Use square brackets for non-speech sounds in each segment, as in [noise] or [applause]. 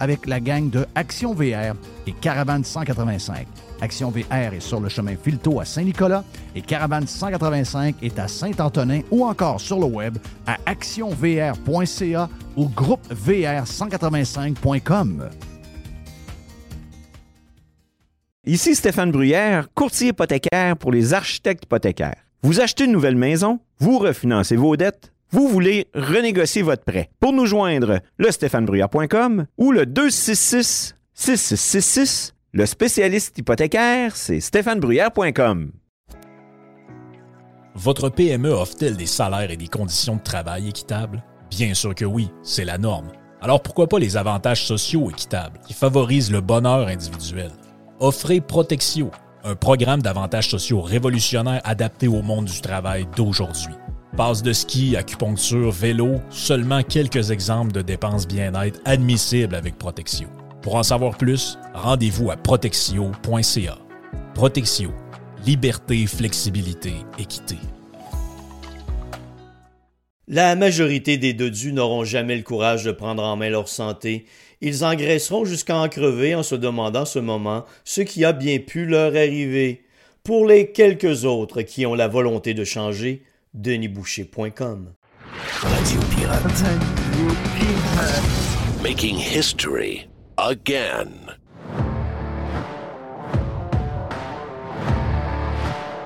avec la gang de Action VR et Caravane 185. Action VR est sur le chemin Filto à Saint-Nicolas et Caravane 185 est à Saint-Antonin ou encore sur le web à actionvr.ca ou groupevr185.com. Ici Stéphane Bruyère, courtier hypothécaire pour les architectes hypothécaires. Vous achetez une nouvelle maison, vous refinancez vos dettes, vous voulez renégocier votre prêt. Pour nous joindre, le stéphanebruyère.com ou le 266 6666. Le spécialiste hypothécaire, c'est stéphanebruyère.com. Votre PME offre-t-elle des salaires et des conditions de travail équitables? Bien sûr que oui, c'est la norme. Alors pourquoi pas les avantages sociaux équitables qui favorisent le bonheur individuel? Offrez Protexio, un programme d'avantages sociaux révolutionnaire adapté au monde du travail d'aujourd'hui. Passe de ski, acupuncture, vélo, seulement quelques exemples de dépenses bien-être admissibles avec Protexio. Pour en savoir plus, rendez-vous à protexio.ca. Protexio. Liberté, flexibilité, équité. La majorité des dodus n'auront jamais le courage de prendre en main leur santé. Ils engraisseront jusqu'à en crever en se demandant ce moment ce qui a bien pu leur arriver. Pour les quelques autres qui ont la volonté de changer, denisboucher.com. Radio Pirate. Making history again.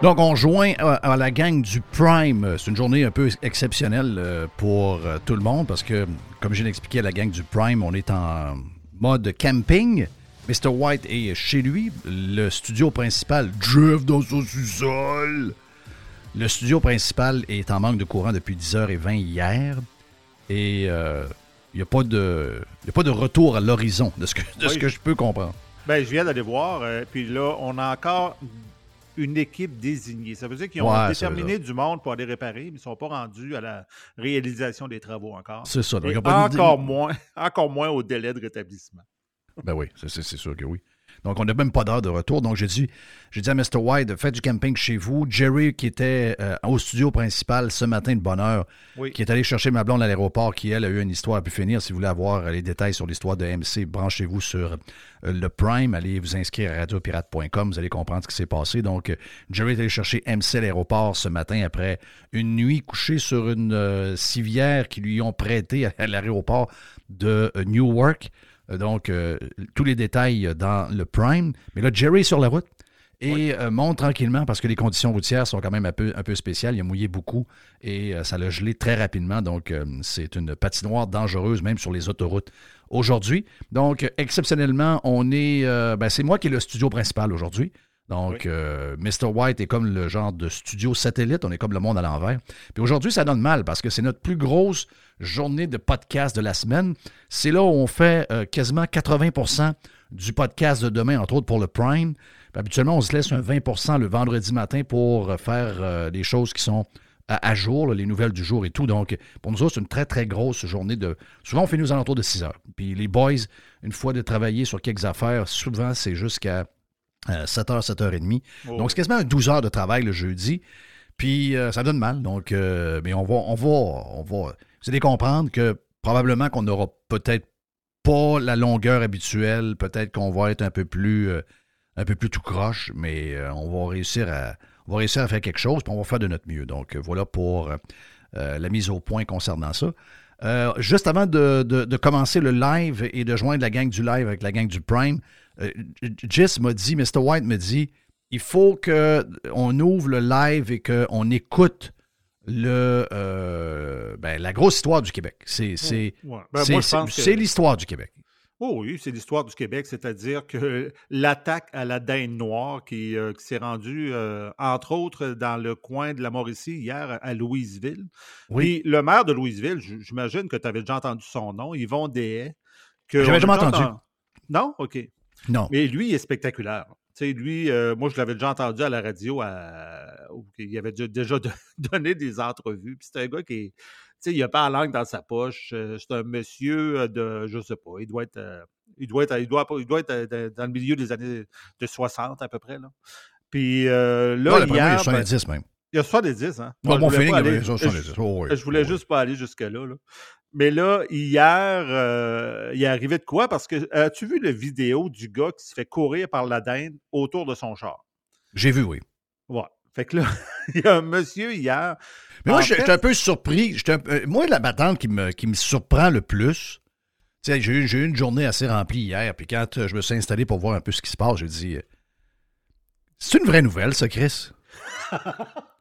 Donc, on joint à, la gang du Prime. C'est une journée un peu exceptionnelle euh, pour euh, tout le monde parce que, comme j'ai expliqué à la gang du Prime, on est en mode camping. Mr. White est chez lui. Le studio principal, Jeff dans son sous-sol. Le studio principal est en manque de courant depuis 10h20 hier. Et euh, il n'y a, pas de, pas de retour à l'horizon de ce que, de ce que je peux comprendre. Ben, je viens d'aller voir. Euh, puis là, on a encore une équipe désignée. Ça veut dire qu'ils ont déterminé du monde pour aller réparer, mais ils ne sont pas rendus à la réalisation des travaux encore. C'est ça. encore, moins, [laughs] encore moins au délai de rétablissement. Ben oui, c'est sûr que oui. Donc, on n'a même pas d'heure de retour. Donc, j'ai dit, j'ai dit à Mr. White, faites du camping chez vous. Jerry, qui était euh, au studio principal ce matin de bonne heure, qui est allé chercher ma blonde à l'aéroport, qui, elle, a eu une histoire à pu finir. Si vous voulez avoir les détails sur l'histoire de MC, branchez-vous sur euh, le Prime. Allez vous inscrire à radiopirate.com. Vous allez comprendre ce qui s'est passé. Donc, Jerry est allé chercher MC à l'aéroport ce matin après une nuit couchée sur une euh, civière qui lui ont prêté à l'aéroport de Newark. Euh, donc, euh, tous les détails dans le Prime. Mais là, Jerry est sur la route et euh, monte tranquillement parce que les conditions routières sont quand même un peu, un peu spéciales. Il a mouillé beaucoup et ça l'a gelé très rapidement. Donc, c'est une patinoire dangereuse, même sur les autoroutes aujourd'hui. Donc, exceptionnellement, on est. Ben, c'est moi qui ai le studio principal aujourd'hui. Donc, Mr. White est comme le genre de studio satellite. On est comme le monde à l'envers. Puis aujourd'hui, ça donne mal parce que c'est notre plus grosse journée de podcast de la semaine. C'est là où on fait euh, quasiment 80% du podcast de demain, entre autres pour le Prime. habituellement, on se laisse un 20% le vendredi matin pour euh, faire euh, des choses qui sont à, jour, les nouvelles du jour et tout. Donc, pour nous autres, c'est une très, très grosse journée de. Souvent, on fait nous alentours de 6 heures. Puis les boys, une fois de travailler sur quelques affaires, souvent, c'est jusqu'à 7h, 7h30. Donc, c'est quasiment 12 heures de travail le jeudi. Puis ça donne mal. Donc, mais on va, on va, on va vous allez comprendre que probablement qu'on n'aura peut-être pas la longueur habituelle, peut-être qu'on va être un peu plus euh, un peu plus tout croche, mais on va réussir à on va réussir à faire quelque chose, puis on va faire de notre mieux. Donc voilà pour la mise au point concernant ça. juste avant de, commencer le live et de joindre la gang du live avec la gang du Prime, Jess m'a dit, Mr. White me dit, il faut qu'on ouvre le live et qu'on écoute le, euh, ben, la grosse histoire du Québec. C'est ben, l'histoire du Québec. Oh oui, c'est l'histoire du Québec, c'est-à-dire que l'attaque à la dinde noire qui, euh, s'est rendue, euh, entre autres, dans le coin de la Mauricie hier à Louisville. Oui. le maire de Louisville, j'imagine que tu avais déjà entendu son nom, Yvon Dehaye. J'avais jamais entendu. Non? OK. Non. Mais lui, il est spectaculaire. Tu sais, lui, euh, moi, je l'avais déjà entendu à la radio, il avait déjà [laughs] donné des entrevues. Puis c'est un gars qui, tu sais, il n'a pas la langue dans sa poche. Euh, c'est un monsieur euh, de, je sais pas, il doit être, il doit être, il doit, il doit être dans le milieu des années de 60 à peu près. Là. Puis là, hier, il y a 70 ben même. Il y a 70, hein? Bon, mon feeling, il y a 70. Je, voulais juste pas aller jusque-là. Là. Mais là, hier, euh, il est arrivé de quoi? Parce que as-tu vu la vidéo du gars qui se fait courir par la dinde autour de son char? J'ai vu, oui. Ouais. Fait que là, [laughs] il y a un monsieur hier. Mais moi, j'étais un peu surpris. Euh, moi, la battante qui me, qui me surprend le plus, j'ai eu, eu une journée assez remplie hier. Puis quand euh, je me suis installé pour voir un peu ce qui se passe, j'ai dit C'est une vraie nouvelle, ça, Chris? [laughs]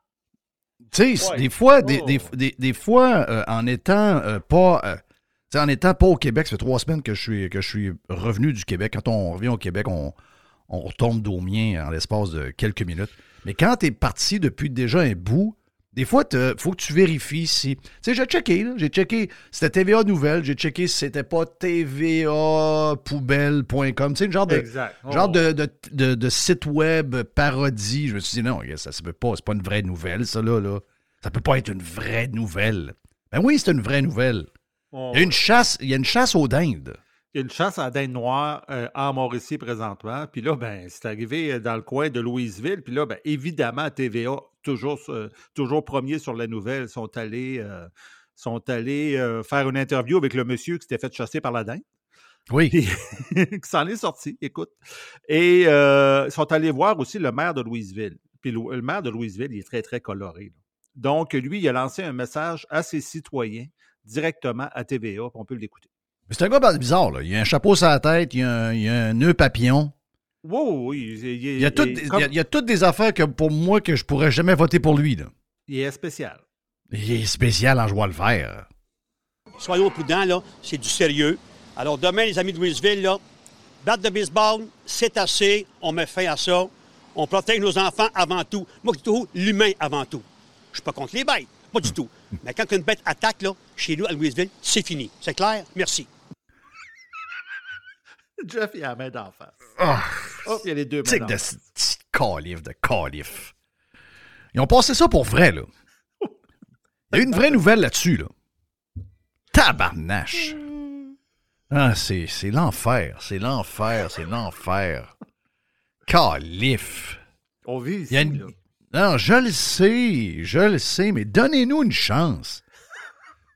Tu sais, des fois, des, des, fois euh, en étant euh, pas. Euh, en étant pas au Québec, ça fait trois semaines que je suis, que je suis revenu du Québec. Quand on revient au Québec, on, on retombe mien en l'espace de quelques minutes. Mais quand tu es parti depuis déjà un bout, des fois, il faut que tu vérifies si. Tu sais, j'ai checké, j'ai checké. C'était TVA Nouvelle, j'ai checké si c'était pas TVApoubelle.com. Tu sais, genre, de, genre oh. de, de, site web parodie. Je me suis dit, non, ça se peut pas. C'est pas une vraie nouvelle, ça, là. là. Ça peut pas être une vraie nouvelle. Ben oui, c'est une vraie nouvelle. Oh. Il y a une chasse, il y a une chasse aux dindes. Une chasse à dinde noire euh, en Mauricie présentement. Puis là, ben, c'est arrivé dans le coin de Louisville. Puis là, ben, évidemment, TVA toujours, euh, toujours premier sur la nouvelle, sont allés, euh, sont allés euh, faire une interview avec le monsieur qui s'était fait chasser par la dinde. Oui. [laughs] qui s'en est sorti, écoute. Et ils sont allés voir aussi le maire de Louisville. Puis le, maire de Louisville, il est très, très coloré. Donc, lui, il a lancé un message à ses citoyens directement à TVA, on peut l'écouter. C'est un gars bizarre, là. Il a un chapeau sur la tête, il a il a un nœud papillon. Wow, oui. Il, y a toutes, des affaires que pour moi que je pourrais jamais voter pour lui. Là. Il est spécial. Il est spécial en joie le vert. Soyons prudents, là. C'est du sérieux. Alors demain, les amis de Louisville, là, batte de baseball, c'est assez. On met fin à ça. On protège nos enfants avant tout. Moi, tout, l'humain avant tout. Je suis pas contre les bêtes. Pas du [laughs] tout. Mais quand une bête attaque, là, chez nous, à Louisville, c'est fini. C'est clair? Merci. [laughs] Jeff, il a la main d'en face. Ah. Oh, il y a les deux mains de calife, de calife. Ils ont passé ça pour vrai, là. Il y a une vraie nouvelle là-dessus, là. Tabarnache. Ah, c'est, c'est l'enfer, c'est l'enfer, c'est l'enfer. Calife. On vit ici, Non, je le sais, je le sais, mais donnez-nous une chance.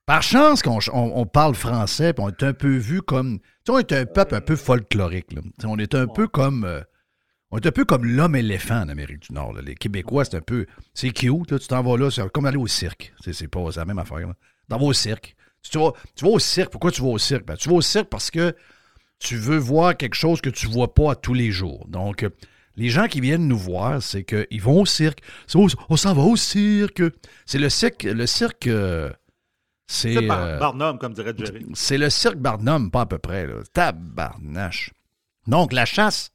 Par chance qu'on on, parle français, puis on est un peu vu comme on est un peuple un peu folklorique. On est un peu comme. Euh, on est un peu comme l'homme-éléphant en Amérique du Nord. Les Québécois, c'est un peu. C'est cute, là, tu t'en vas là, c'est comme aller au cirque. C'est pas la même affaire. Tu vas au cirque. Tu vas, tu vas, au cirque. Pourquoi tu vas au cirque? Ben, tu vas au cirque parce que tu veux voir quelque chose que tu vois pas tous les jours. Donc, les gens qui viennent nous voir, c'est qu'ils vont au cirque. on s'en va au cirque. C'est le cirque. Le cirque. Euh, c'est euh, Barnum, comme dirait Jerry. C'est le cirque Barnum, pas à peu près. Là. Tabarnache. Donc, la chasse,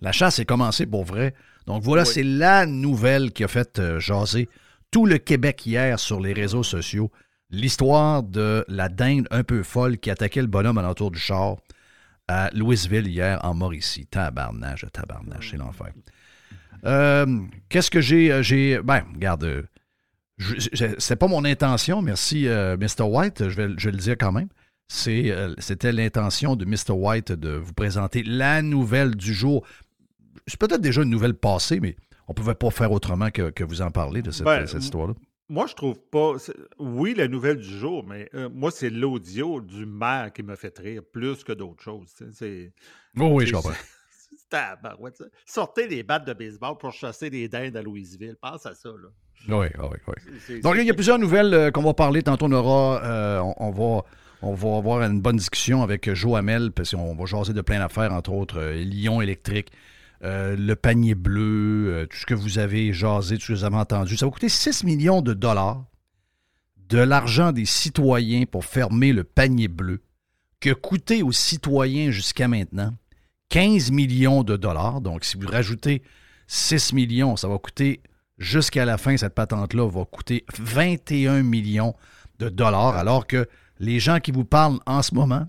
la chasse est commencée pour vrai. Donc, voilà, c'est la nouvelle qui a fait euh, jaser tout le Québec hier sur les réseaux sociaux. L'histoire de la dinde un peu folle qui attaquait le bonhomme à l'entour du char à Louisville hier en Mauricie. Tabarnache, tabarnache, c'est l'enfer. Euh, qu'est-ce que j'ai. j'ai ben, regarde, c'est pas mon intention, merci euh, Mr. White, je vais, je le dire quand même. Euh, c'était l'intention de Mr. White de vous présenter la nouvelle du jour. C'est peut-être déjà une nouvelle passée, mais on ne pouvait pas faire autrement que, vous en parler de cette, ben, histoire-là. Moi, je trouve pas. Oui, la nouvelle du jour, mais euh, moi, c'est l'audio du maire qui me fait rire plus que d'autres choses. Oh oui, je comprends. [laughs] Sortez les battes de baseball pour chasser les dindes à Louisville. Pense à ça, là. Oui, oui, oui. Donc, il y a plusieurs nouvelles euh, qu'on va parler. Tantôt, on aura, euh, on, va, on va avoir une bonne discussion avec Joe Hamel, parce qu'on va jaser de plein d'affaires, entre autres euh, Lyon électrique, le panier bleu, tout ce que vous avez jasé, tout ce que vous avez entendu. Ça va coûter 6 millions de dollars de l'argent des citoyens pour fermer le panier bleu, que coûté aux citoyens jusqu'à maintenant 15 millions de dollars. Donc, si vous rajoutez 6 millions, ça va coûter jusqu'à la fin, cette patente-là va coûter 21 millions de dollars, alors que les gens qui vous parlent en ce moment,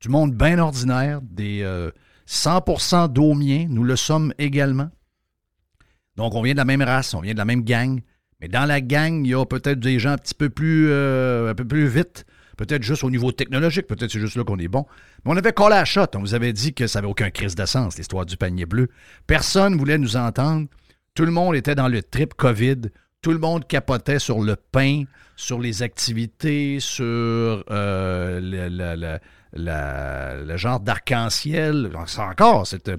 du monde bien ordinaire, des 100% euh, d'Aumiens, nous le sommes également. Donc, on vient de la même race, on vient de la même gang, mais dans la gang, il y a peut-être des gens un petit peu plus, euh, plus vite, peut-être juste au niveau technologique, peut-être c'est juste là qu'on est bon. Mais on avait collé à shot, on vous avait dit que ça n'avait aucun crise d'essence, l'histoire du panier bleu. Personne ne voulait nous entendre. Tout le monde était dans le trip COVID. Tout le monde capotait sur le pain, sur les activités, sur euh, le, genre d'arc-en-ciel. Encore, c'était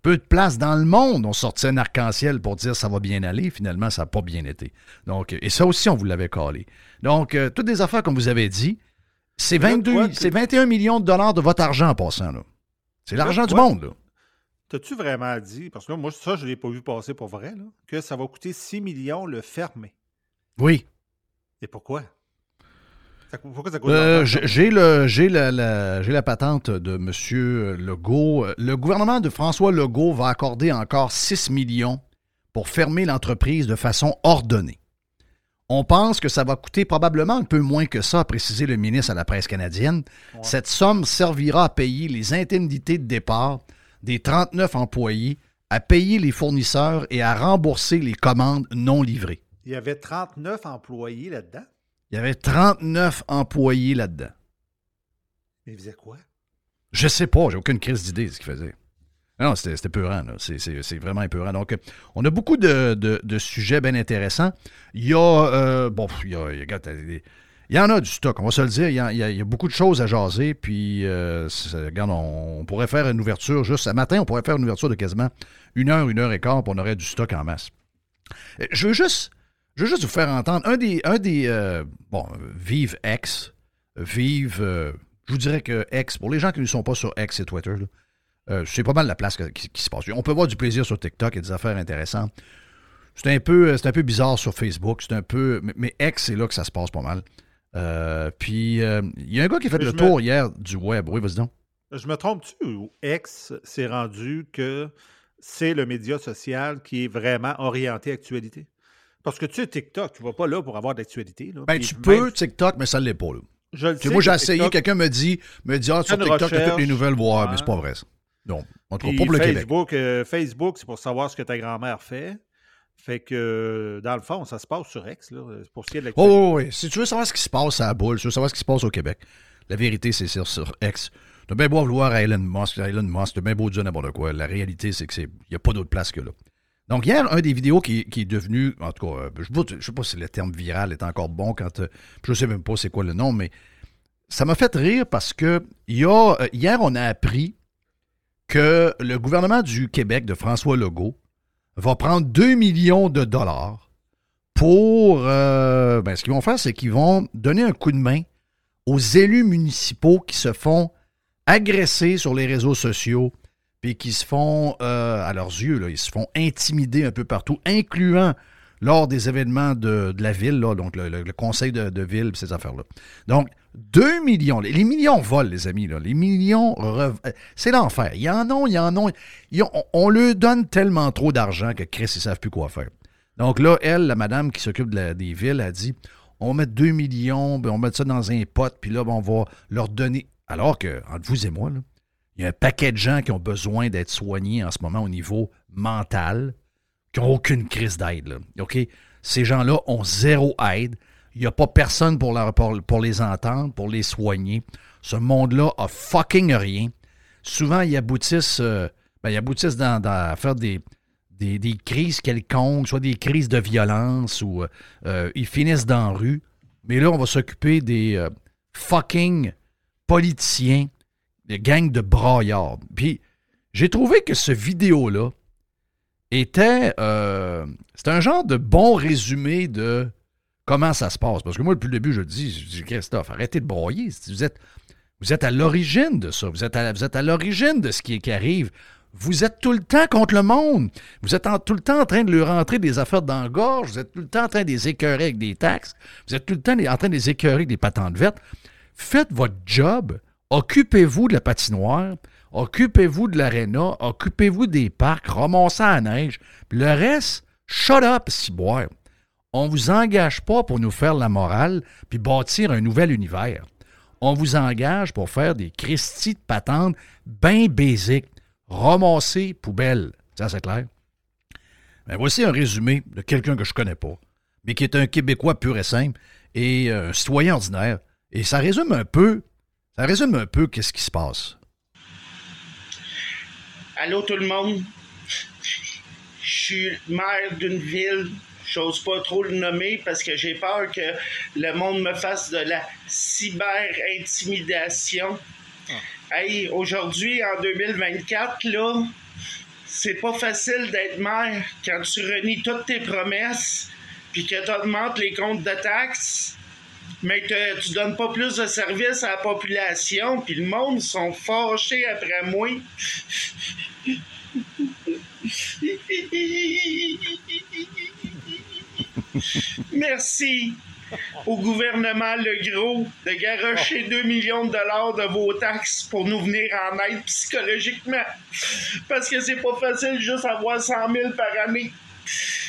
peu de place dans le monde. On sortait un arc-en-ciel pour dire ça va bien aller. Finalement, ça n'a pas bien été. Donc, et ça aussi, on vous l'avait collé. Donc, euh, toutes des affaires, comme vous avez dit, c'est 22, c'est 21 millions de dollars de votre argent en passant. C'est l'argent du monde. Là. T'as-tu vraiment dit, parce que moi, ça, je ne l'ai pas vu passer pour vrai, que ça va coûter 6 millions le fermer? Oui. Et pourquoi? pourquoi ça coûte euh, J'ai la, la, patente de M. Legault. Le gouvernement de François Legault va accorder encore 6 millions pour fermer l'entreprise de façon ordonnée. On pense que ça va coûter probablement un peu moins que ça, a précisé le ministre à la presse canadienne. Cette somme servira à payer les indemnités de départ des 39 employés à payer les fournisseurs et à rembourser les commandes non livrées. Il y avait 39 employés là-dedans? Il y avait 39 employés là-dedans. Mais ils faisaient quoi? Je sais pas, j'ai aucune crise d'idée de ce qu'ils faisaient. Non, c'était peurant, c'est vraiment épeurant. Donc, on a beaucoup de, sujets bien intéressants. Il y a, euh, bon, il y a, il y a il y en a du stock, on va se le dire. Il y a, beaucoup de choses à jaser. Puis, euh, regarde, on, pourrait faire une ouverture juste. Ce matin, on pourrait faire une ouverture de quasiment une heure, une heure et quart, puis on aurait du stock en masse. Euh, je veux juste, je veux juste vous faire entendre un des. Un des euh, bon, vive X. Vive. je vous dirais que X, pour les gens qui ne sont pas sur X et Twitter, c'est pas mal la place qui, se passe. On peut voir du plaisir sur TikTok et des affaires intéressantes. C'est un peu, un peu bizarre sur Facebook. C'est un peu. Mais, mais X, c'est là que ça se passe pas mal. Euh, puis, euh, il y a un gars qui a fait le tour hier du web. Oui, vas-y donc. Je me trompe-tu ou X s'est rendu que c'est le média social qui est vraiment orienté actualité? Parce que tu sais, TikTok, tu vas pas là pour avoir d'actualité. Ben, tu peux, TikTok, mais ça ne l'est pas. Là. Je le sais, moi, j'ai essayé, quelqu'un me dit, me dit, ah, sur TikTok, tu as toutes les nouvelles, voir, mais c'est pas vrai, ça. Donc, en tout cas, pour le Facebook, euh, Facebook, c'est pour savoir ce que ta grand-mère fait. Fait que, dans le fond, ça se passe sur X, là, pour ce qui est de. Oh, oui, oui. Si tu veux savoir ce qui se passe à la boule, si tu veux savoir ce qui se passe au Québec, la vérité, c'est sur, sur X. Tu bien beau vouloir Elon Musk, Elon Musk, tu bien beau dire n'importe quoi. La réalité, c'est qu'il n'y a pas d'autre place que là. Donc, hier, un des vidéos qui, qui est devenu, en tout cas, euh, je ne sais pas si le terme viral est encore bon quand. Euh, je ne sais même pas c'est quoi le nom, mais ça m'a fait rire parce que y a, euh, hier, on a appris que le gouvernement du Québec de François Legault va prendre 2 millions de dollars pour... Euh, ben, ce qu'ils vont faire, c'est qu'ils vont donner un coup de main aux élus municipaux qui se font agresser sur les réseaux sociaux, puis qui se font, euh, à leurs yeux, là, ils se font intimider un peu partout, incluant lors des événements de, la ville, donc le, conseil de, ville, ces affaires-là. Donc, 2 millions. Les, millions volent, les amis. Les millions, c'est l'enfer. Il y en a, il y en a. on, on, leur donne tellement trop d'argent que Chris, ils ne savent plus quoi faire. Donc là, elle, la madame qui s'occupe de des villes, a dit on va mettre 2 millions, ben, on va mettre ça dans un pot, puis là, ben, on va leur donner. Alors que, entre vous et moi, il y a un paquet de gens qui ont besoin d'être soignés en ce moment au niveau mental, qui n'ont aucune crise d'aide. Ces gens-là ont zéro aide. Il n'y a pas personne pour, les entendre, pour les soigner. Ce monde-là a fucking rien. Souvent, ils aboutissent, euh, ben, ils aboutissent à faire des, des, crises quelconques, soit des crises de violence ou euh, euh, ils finissent dans la rue. Mais là, on va s'occuper des fucking politiciens, des gangs de braillards. Puis, J'ai trouvé que ce vidéo-là était. Euh, un genre de bon résumé de comment ça se passe? Parce que moi, depuis le début, je dis, Christophe, arrêtez de broyer. Vous êtes, vous êtes à l'origine de ça. Vous êtes à, vous êtes à l'origine de ce qui, arrive. Vous êtes tout le temps contre le monde. Vous êtes tout le temps en train de leur rentrer des affaires dans la gorge. Vous êtes tout le temps en train de les écœurer avec des taxes. Vous êtes tout le temps en train de les écœurer avec des patentes vertes. Faites votre job. Occupez-vous de la patinoire. Occupez-vous de l'aréna. Occupez-vous des parcs. Ramassez à la neige. Le reste, shut up, si boire. On ne vous engage pas pour nous faire la morale puis bâtir un nouvel univers. On vous engage pour faire des Christie de patentes bien basiques ramasser poubelle. Ça, c'est clair? Ben, voici un résumé de quelqu'un que je connais pas, mais qui est un Québécois pur et simple et un citoyen ordinaire. Et ça résume un peu, ça résume un peu qu'est-ce qui se passe. Allô tout le monde? Je suis maire d'une ville. J'ose pas trop le nommer parce que j'ai peur que le monde me fasse de la cyber-intimidation. Hey, aujourd'hui, en 2024, là, c'est pas facile d'être maire quand tu renies toutes tes promesses, puis que tu augmentes les comptes de taxes, mais que tu donnes pas plus de services à la population, puis le monde sont fâchés après moi. [laughs] [laughs] Merci au gouvernement Le Gros de garocher 2 millions de dollars de vos taxes pour nous venir en aide psychologiquement. Parce que c'est pas facile juste avoir 100 000 par année.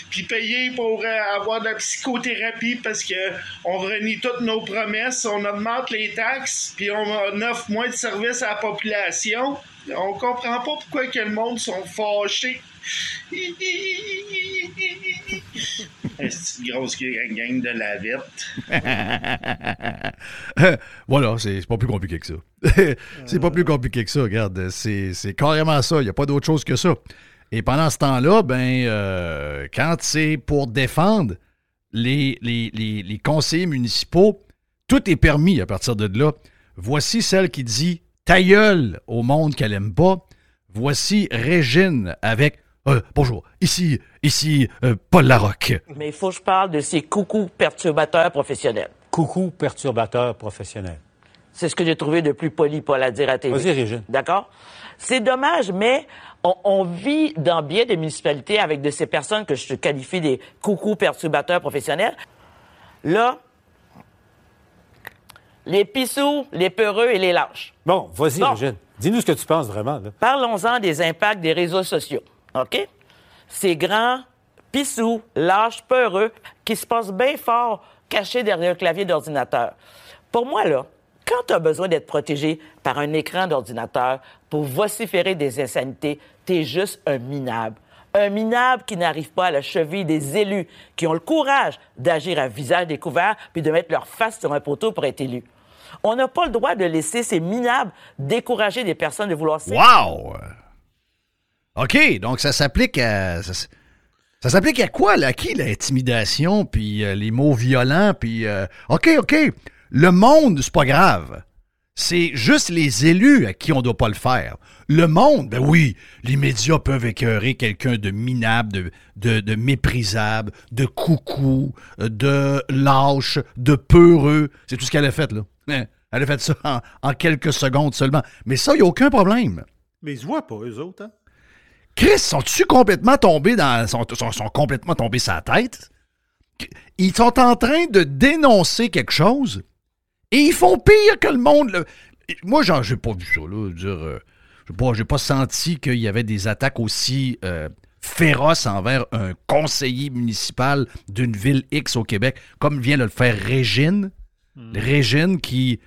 Puis payer pour euh, avoir de la psychothérapie parce que on renie toutes nos promesses, on augmente les taxes, puis on offre moins de services à la population. On comprend pas pourquoi que le monde sont fâchés. [laughs] une grosse gang de la vite. [laughs] voilà, c'est pas plus compliqué que ça. [laughs] c'est pas plus compliqué que ça, regarde. C'est carrément ça. Il n'y a pas d'autre chose que ça. Et pendant ce temps-là, ben, euh, quand c'est pour défendre les, les, les, conseillers municipaux, tout est permis à partir de là. Voici celle qui dit ta gueule au monde qu'elle aime pas. Voici Régine avec euh, bonjour, ici, ici, euh, Paul Larocque. Mais il faut que je parle de ces coucous perturbateurs professionnels. Coucous perturbateurs professionnels. C'est ce que j'ai trouvé de plus poli, Paul, à dire à TV. Vas-y, Régine. D'accord? C'est dommage, mais on, vit dans bien des municipalités avec de ces personnes que je qualifie des coucous perturbateurs professionnels. Là, les pissous, les peureux et les lâches. Bon, vas-y, Régine. Dis-nous ce que tu penses vraiment. Parlons-en des impacts des réseaux sociaux. OK? Ces grands pissous, lâches, peureux, qui se passent bien fort cachés derrière un clavier d'ordinateur. Pour moi, là, quand tu as besoin d'être protégé par un écran d'ordinateur pour vociférer des insanités, tu es juste un minable. Un minable qui n'arrive pas à la cheville des élus, qui ont le courage d'agir à visage découvert puis de mettre leur face sur un poteau pour être élu. On n'a pas le droit de laisser ces minables décourager des personnes de vouloir... Wow! OK, donc ça s'applique à. Ça, s'applique à quoi, là? À qui l'intimidation, puis euh, les mots violents, puis. Euh, OK, OK. Le monde, c'est pas grave. C'est juste les élus à qui on doit pas le faire. Le monde, ben oui, les médias peuvent écœurer quelqu'un de minable, de, de, méprisable, de coucou, de lâche, de peureux. C'est tout ce qu'elle a fait, là. Elle a fait ça en, quelques secondes seulement. Mais ça, il n'y a aucun problème. Mais ils se voient pas, eux autres, hein? Chris, sont-tu complètement tombés dans. Sont, sont, complètement tombés sa tête? Ils sont en train de dénoncer quelque chose et ils font pire que le monde. Moi, genre, j'ai pas vu ça, là. Dire, euh, j'ai pas, senti qu'il y avait des attaques aussi euh, féroces envers un conseiller municipal d'une ville X au Québec, comme vient de le faire Régine. Hmm. Régine qui.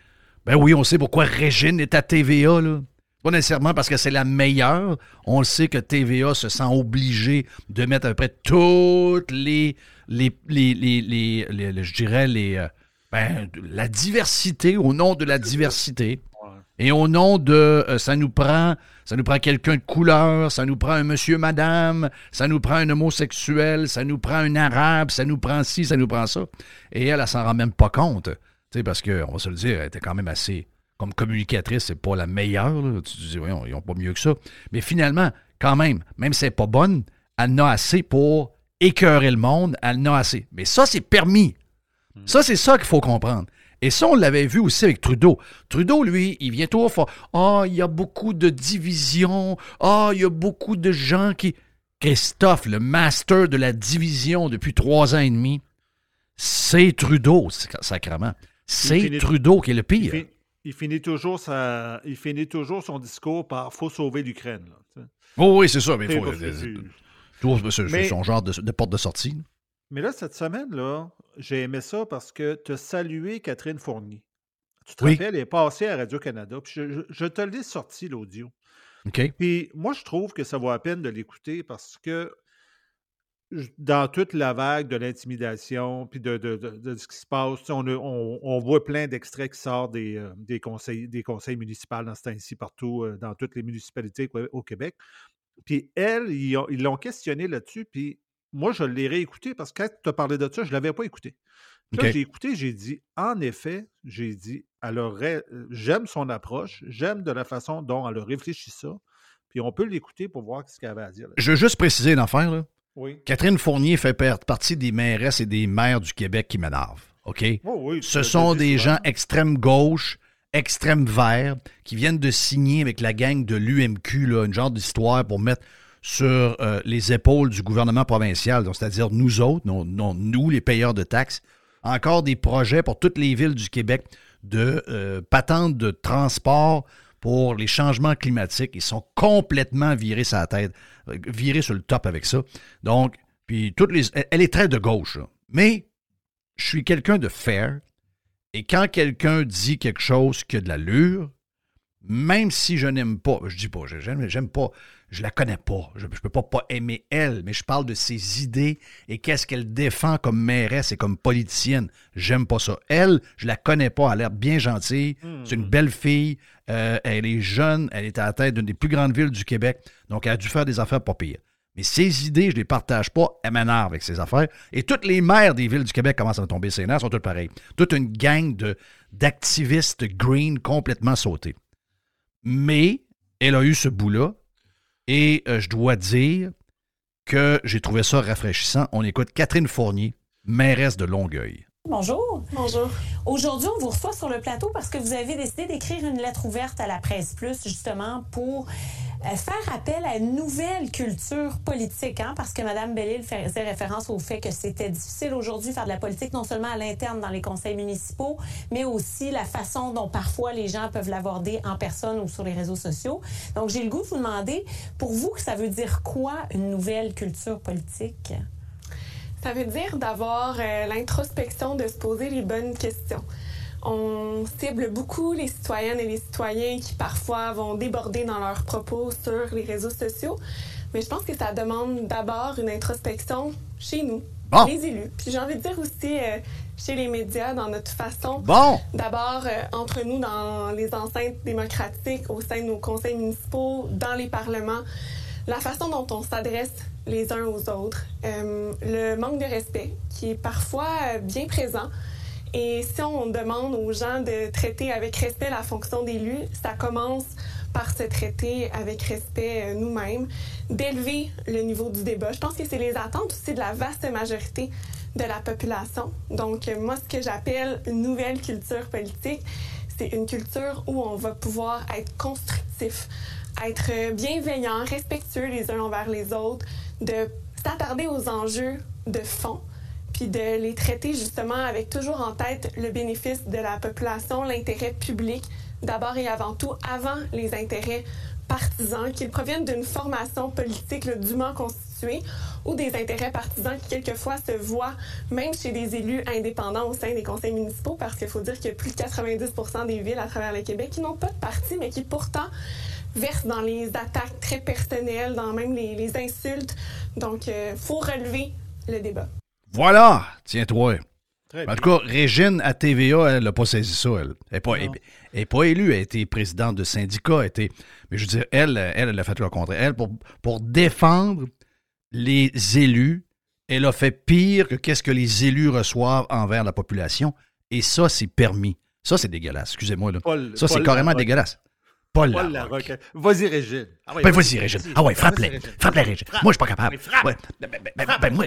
Ben oui, on sait pourquoi Régine est à TVA, là. Pas nécessairement parce que c'est la meilleure. On le sait que TVA se sent obligé de mettre à peu près toutes les, les, les, je dirais, les, euh, ben, la diversité, au nom de la diversité. Et au nom de euh, ça nous prend ça nous prend quelqu'un de couleur, ça nous prend un monsieur, madame, ça nous prend un homosexuel, ça nous prend un arabe, ça nous prend ci, ça nous prend ça. Et elle, elle, s'en rend même pas compte. Tu sais, parce qu'on va se le dire, elle était quand même assez comme communicatrice, c'est pas la meilleure. là. Tu te dis, voyons, ils n'ont pas mieux que ça. Mais finalement, quand même, même si elle n'est pas bonne, elle en a assez pour écœurer le monde, elle en a assez. Mais ça, c'est permis. Ça, c'est ça qu'il faut comprendre. Et ça, on l'avait vu aussi avec Trudeau. Trudeau, lui, il vient toujours faire Ah, il y a beaucoup de divisions. Ah, il y a beaucoup de gens qui. Christophe, le master de la division depuis trois ans et demi, c'est Trudeau, sac- sacrement. C'est Trudeau qui est le Il, pire. il finit toujours sa- il finit toujours son discours par faut sauver l'Ukraine. Oh, oui, c'est ça. Mais, faut, euh, c'est- son genre de, de porte de sortie. Mais là, cette semaine, là, j'ai aimé ça parce que tu as salué Catherine Fournier. Tu te Oui. rappelles, elle est passée à Radio-Canada. Puis je, je- je te l'ai sorti, l'audio. OK? Puis moi, je trouve que ça vaut la peine de l'écouter parce que dans toute la vague de l'intimidation, puis de, de- de- de ce qui se passe, on, on- on voit plein d'extraits qui sortent des, euh, des, conseils, des conseils municipaux dans ce temps-ci, partout, euh, dans toutes les municipalités au- Québec. Puis elle, ils ont- ils l'ont questionné là-dessus, puis moi, je l'ai réécouté parce que quand tu as parlé de ça, je ne l'avais pas écouté. Puis là, j'ai écouté, j'ai dit, en effet, j'ai dit, euh, j'aime son approche, j'aime de la façon dont elle a réfléchi ça, puis on peut l'écouter pour voir ce qu'elle avait à dire. là. Je veux juste préciser une affaire. Là. Oui. Catherine Fournier fait partie des mairesses et des maires du Québec qui m'énervent. OK? Oh oui, Ce sont des gens extrême gauche, extrême vert, qui viennent de signer avec la gang de l'UMQ une genre d'histoire pour mettre sur euh, les épaules du gouvernement provincial, c'est-à-dire nous autres, non, non, nous, les payeurs de taxes, encore des projets pour toutes les villes du Québec de euh, patentes de transport pour les changements climatiques. Ils sont complètement virés la tête, virés sur le top avec ça. Donc, puis toutes les. Elle, est très de gauche, là. mais je suis quelqu'un de fair. Et quand quelqu'un dit quelque chose qui a de l'allure, même si je n'aime pas, je dis pas, j'aime, j'aime pas, je la connais pas, je, je peux pas pas aimer elle, mais je parle de ses idées et qu'est-ce qu'elle défend comme mairesse et comme politicienne. J'aime pas ça. Elle, je la connais pas, elle a l'air bien gentille, c'est une belle fille, euh, elle est jeune, elle est à la tête d'une des plus grandes villes du Québec, donc elle a dû faire des affaires pas pires. Mais ses idées, je les partage pas, elle m'énerve avec ses affaires. Et toutes les maires des villes du Québec commencent à me tomber ses nerfs, sont toutes pareilles. Toute une gang de, d'activistes green complètement sautés. Mais elle a eu ce bout-là. Et euh, je dois dire que j'ai trouvé ça rafraîchissant. On écoute Catherine Fournier, mairesse de Longueuil. Bonjour. Bonjour. Aujourd'hui, on vous reçoit sur le plateau parce que vous avez décidé d'écrire une lettre ouverte à la presse plus, justement, pour euh, faire appel à une nouvelle culture politique. Hein, parce que Mme Bellil faisait référence au fait que c'était difficile aujourd'hui de faire de la politique, non seulement à l'interne dans les conseils municipaux, mais aussi la façon dont parfois les gens peuvent l'aborder en personne ou sur les réseaux sociaux. Donc, j'ai le goût de vous demander, pour vous, ça veut dire quoi une nouvelle culture politique? Ça veut dire d'avoir euh, l'introspection de se poser les bonnes questions. On cible beaucoup les citoyennes et les citoyens qui parfois vont déborder dans leurs propos sur les réseaux sociaux, mais je pense que ça demande d'abord une introspection chez nous, Bon. les élus. Puis j'ai envie de dire aussi euh, chez les médias, dans notre façon. Bon. D'abord, euh, entre nous, dans les enceintes démocratiques, au sein de nos conseils municipaux, dans les parlements, la façon dont on s'adresse les uns aux autres, euh, le manque de respect qui est parfois bien présent. Et si on demande aux gens de traiter avec respect la fonction d'élu, ça commence par se traiter avec respect euh, nous-mêmes, d'élever le niveau du débat. Je pense que c'est les attentes aussi de la vaste majorité de la population. Donc, euh, moi, ce que j'appelle une nouvelle culture politique, c'est une culture où on va pouvoir être constructif, être euh, bienveillant, respectueux les uns envers les autres, de s'attarder aux enjeux de fond, puis de les traiter justement avec toujours en tête le bénéfice de la population, l'intérêt public, d'abord et avant tout, avant les intérêts partisans, qu'ils proviennent d'une formation politique dûment constituée ou des intérêts partisans qui quelquefois se voient même chez des élus indépendants au sein des conseils municipaux, parce qu'il faut dire a plus de 90% des villes à travers le Québec qui n'ont pas de parti, mais qui pourtant versent dans les attaques très personnelles, dans même les, les insultes. Donc, il faut relever le débat. Voilà, tiens-toi. En tout cas, Régine à TVA, elle n'a pas saisi ça. Elle n'est pas, elle- elle est pas élue. Elle a été présidente de syndicat. Elle était, mais je veux dire, elle, elle, elle a fait le contraire. Elle, pour, pour défendre les élus, elle a fait pire que qu'est-ce que les élus reçoivent envers la population. Et ça, c'est permis. Ça, c'est dégueulasse. Excusez-moi. là. Paul- ça, c'est carrément dégueulasse. Paul, Paul Larocque. Larocque. Vas-y, Régine. Ah ouais, Ben, vas-y, Régine. Ah ouais, frappe-les. Régine. Frappe-les, Régine. Frappe. Moi, je suis pas capable. Frappe. Ouais. Ben, ben, ben, ben, moi,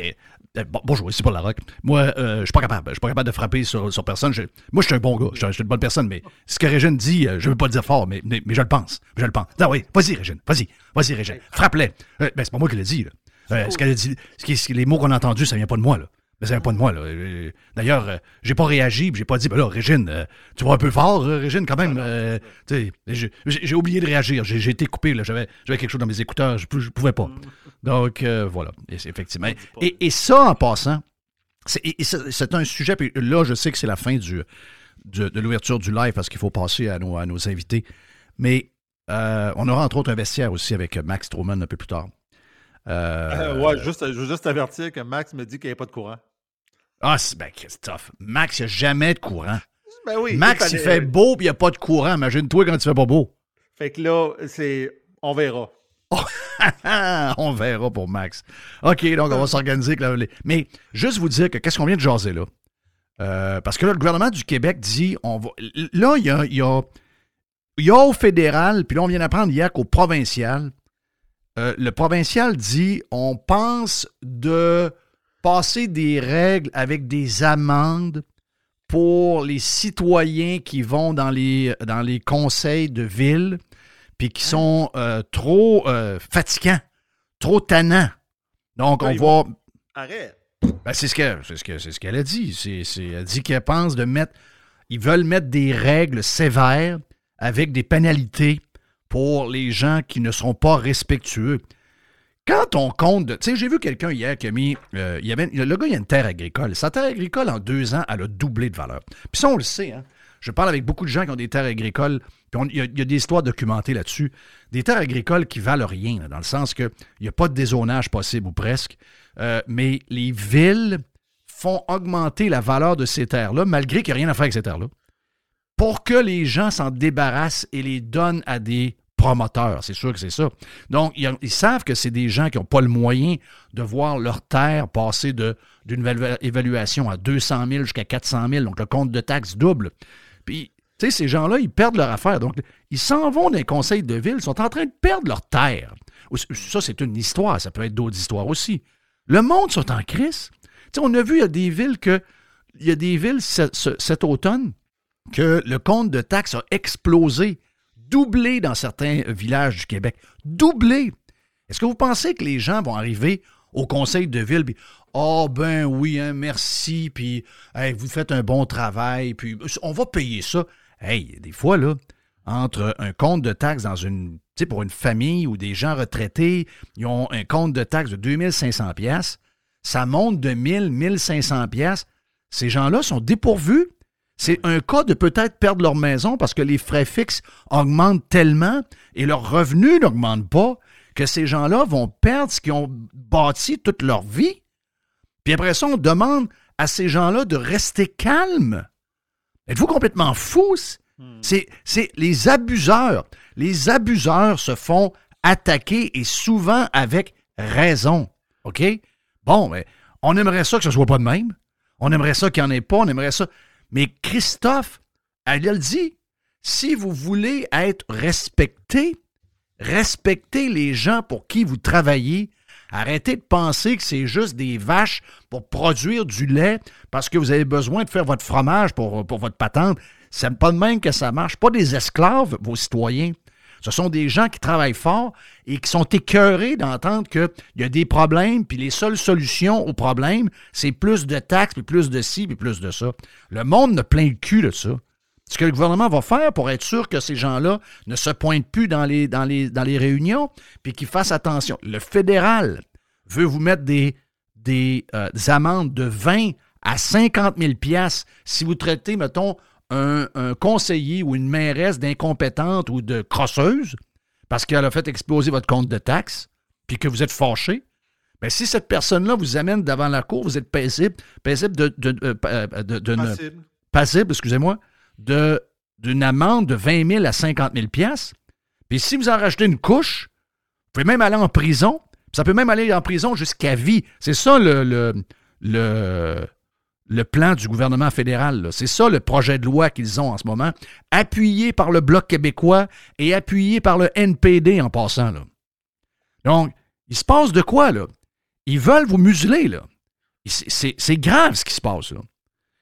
euh, bon- bonjour, c'est Paul Larocque. Moi, euh, je suis pas capable. Je suis pas capable de frapper sur, sur personne. Je- moi, je suis un bon gars. Je suis- je suis une bonne personne, mais ce que Régine dit, euh, je veux pas le dire fort, mais, mais, mais je le pense. Je le pense. Ah oui, vas-y, Régine. Vas-y. Vas-y, Régine. Frappe-les. Euh, ben, c'est pas moi qui l'ai dit, là. Euh, ce dit, ce qui- ce qui- les mots qu'on a entendus, ça vient pas de moi, là. Mais ça vient pas de moi, là. D'ailleurs, euh, j'ai pas réagi, j'ai pas dit, ben là, Régine, euh, tu vas un peu fort, euh, Régine, quand même. euh, tu sais, j'ai oublié de réagir. J'ai été coupé, là. J'avais j'avais quelque chose dans mes écouteurs, je, je pouvais pas. Donc, euh, voilà. Et effectivement. Et, et ça, en passant, c'est un sujet, puis là, je sais que c'est la fin du, du- de l'ouverture du live parce qu'il faut passer à nos, à nos invités. Mais euh, on aura entre autres un vestiaire aussi avec Max Stroman un peu plus tard. Euh, Euh, ouais, juste, je veux juste avertir que Max me dit qu'il n'y a pas de courant. Ah, c'est ben, Christophe. Max, il n'y a jamais de courant. Ben oui, Max, il fait beau puis il n'y a pas de courant. Imagine-toi quand il fait pas beau. Fait que là, c'est. On verra. [laughs] on verra pour Max. OK, donc on va s'organiser. avec la- les- Mais juste vous dire que qu'est-ce qu'on vient de jaser là? Euh, parce que là, le gouvernement du Québec dit on va. Là, il y a, y a au fédéral, puis là, on vient d'apprendre hier qu'au provincial, euh, le provincial dit on pense de passer des règles avec des amendes pour les citoyens qui vont dans les, dans les conseils de ville puis qui sont euh, trop euh, fatigants, trop tannants. Donc, Ouais, on va. vont- Arrête. Ben, c'est ce qu'elle c'est ce que, c'est ce qu'elle a dit. C'est, c'est- elle dit qu'elle pense de mettre. Ils veulent mettre des règles sévères avec des pénalités pour les gens qui ne seront pas respectueux. Quand on compte, tu sais, j'ai vu quelqu'un hier qui a mis, euh, le gars, il a une terre agricole. Sa terre agricole, en deux ans, elle a doublé de valeur. Puis ça, on le sait, hein. Je parle avec beaucoup de gens qui ont des terres agricoles, puis il y, a- des histoires documentées là-dessus. Des terres agricoles qui valent rien, dans le sens qu'il n'y a pas de dézonage possible, ou presque. Euh, mais les villes font augmenter la valeur de ces terres-là, malgré qu'il n'y a rien à faire avec ces terres-là pour que les gens s'en débarrassent et les donnent à des promoteurs. C'est sûr que c'est ça. Donc, ils, savent que c'est des gens qui n'ont pas le moyen de voir leur terre passer d'une évalu- évaluation à 200 000 jusqu'à 400 000. Donc, le compte de taxes double. Puis, tu sais, ces gens-là, ils perdent leur affaire. Donc, ils s'en vont les conseils de ville, ils sont en train de perdre leur terre. Ça, c'est une histoire. Ça peut être d'autres histoires aussi. Le monde sont en crise. Tu sais, on a vu, il y a des villes que. Il y a des villes ce- ce- cet automne que le compte de taxes a explosé, doublé dans certains villages du Québec. Doublé. Est-ce que vous pensez que les gens vont arriver au conseil de ville puis oh ben oui hein, merci puis hey, vous faites un bon travail puis on va payer ça. Hey, des fois là entre un compte de taxes dans une tu pour une famille ou des gens retraités, ils ont un compte de taxes de 2500 pièces, ça monte de 1000 1500 pièces. Ces gens-là sont dépourvus. C'est un cas de peut-être perdre leur maison parce que les frais fixes augmentent tellement et leurs revenus n'augmentent pas que ces gens-là vont perdre ce qu'ils ont bâti toute leur vie. Puis après ça, on demande à ces gens-là de rester calmes. Êtes-vous complètement fous? C'est, c'est les abuseurs. Les abuseurs se font attaquer et souvent avec raison. OK? Bon, mais on aimerait ça que ce soit pas de même. On aimerait ça qu'il n'y en ait pas. On aimerait ça. Mais Christophe, elle a le dit. Si vous voulez être respecté, respectez les gens pour qui vous travaillez. Arrêtez de penser que c'est juste des vaches pour produire du lait parce que vous avez besoin de faire votre fromage pour, pour votre patente. C'est pas de même que ça marche. Pas des esclaves, vos citoyens. Ce sont des gens qui travaillent fort et qui sont écœurés d'entendre qu'il y a des problèmes, puis les seules solutions aux problèmes, c'est plus de taxes, puis plus de ci, puis plus de ça. Le monde ne plein le cul de ça. Ce que le gouvernement va faire pour être sûr que ces gens-là ne se pointent plus dans les, réunions, puis qu'ils fassent attention. Le fédéral veut vous mettre des, des, euh, des amendes de 20 à 50 000 piastres si vous traitez, mettons, un, un conseiller ou une mairesse d'incompétente ou de crosseuse parce qu'elle a fait exploser votre compte de taxes, puis que vous êtes fâché, bien, si cette personne-là vous amène devant la cour, vous êtes paisible, paisible de, de, euh, euh, de- d'une- Passible. passible, excusez-moi, de, d'une amende de 20 000 à 50 000 piastres. Puis si vous en rajoutez une couche, vous pouvez même aller en prison. Ça peut même aller en prison jusqu'à vie. C'est ça le, le, le, le plan du gouvernement fédéral. C'est ça le projet de loi qu'ils ont en ce moment, appuyé par le Bloc québécois et appuyé par le NPD en passant. Donc, il se passe de quoi, là? Ils veulent vous museler, là. C'est grave ce qui se passe.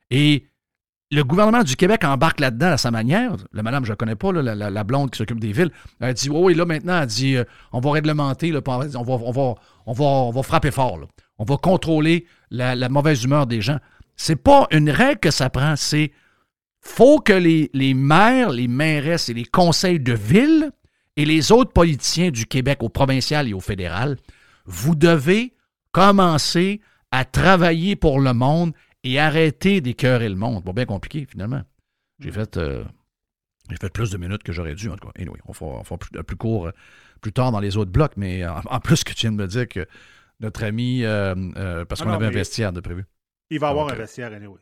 Et le gouvernement du Québec embarque là-dedans à sa manière. La madame, je ne connais pas, la, blonde qui s'occupe des villes. Elle dit Oh, oui, là, maintenant, elle dit euh, on va réglementer, on va frapper fort. On va contrôler la, mauvaise humeur des gens. C'est pas une règle que ça prend, c'est faut que les, les maires, les mairesses et les conseils de ville et les autres politiciens du Québec au provincial et au fédéral, vous devez commencer à travailler pour le monde et arrêter d'écœurer le monde. Bon, bien compliqué, finalement. J'ai fait, euh, fait plus de minutes que j'aurais dû, en tout cas. Anyway, on fera, plus, plus, court euh, plus tard dans les autres blocs, mais en, plus que tu viens de me dire que notre ami, euh, parce qu'on avait un vestiaire de prévu. Il va avoir un vestiaire, anyway.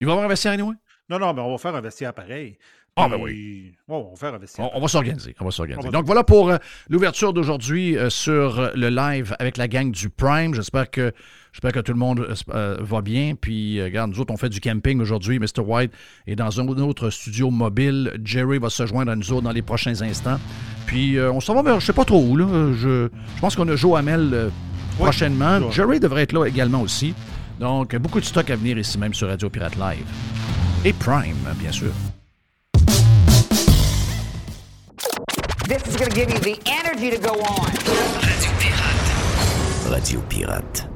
Il va avoir un vestiaire, anyway? Non, non, mais on va faire un vestiaire pareil. Ah, ben oui. on va faire un On, va s'organiser. On va s'organiser. Donc, voilà pour euh, l'ouverture d'aujourd'hui euh, sur euh, le live avec la gang du Prime. J'espère que, j'espère que tout le monde va bien. Puis, regarde, nous autres, on fait du camping aujourd'hui. Mr. White est dans un autre studio mobile. Jerry va se joindre à nous autres dans les prochains instants. Puis, on s'en va vers, je sais pas trop où, là. Je, je pense qu'on a Joe Hamel prochainement. Jerry devrait être là également aussi. Donc, beaucoup de stock à venir ici même sur Radio Pirate Live. Et Prime, bien sûr. This is going to give you the energy to go on. Radio Pirate. Radio Pirate.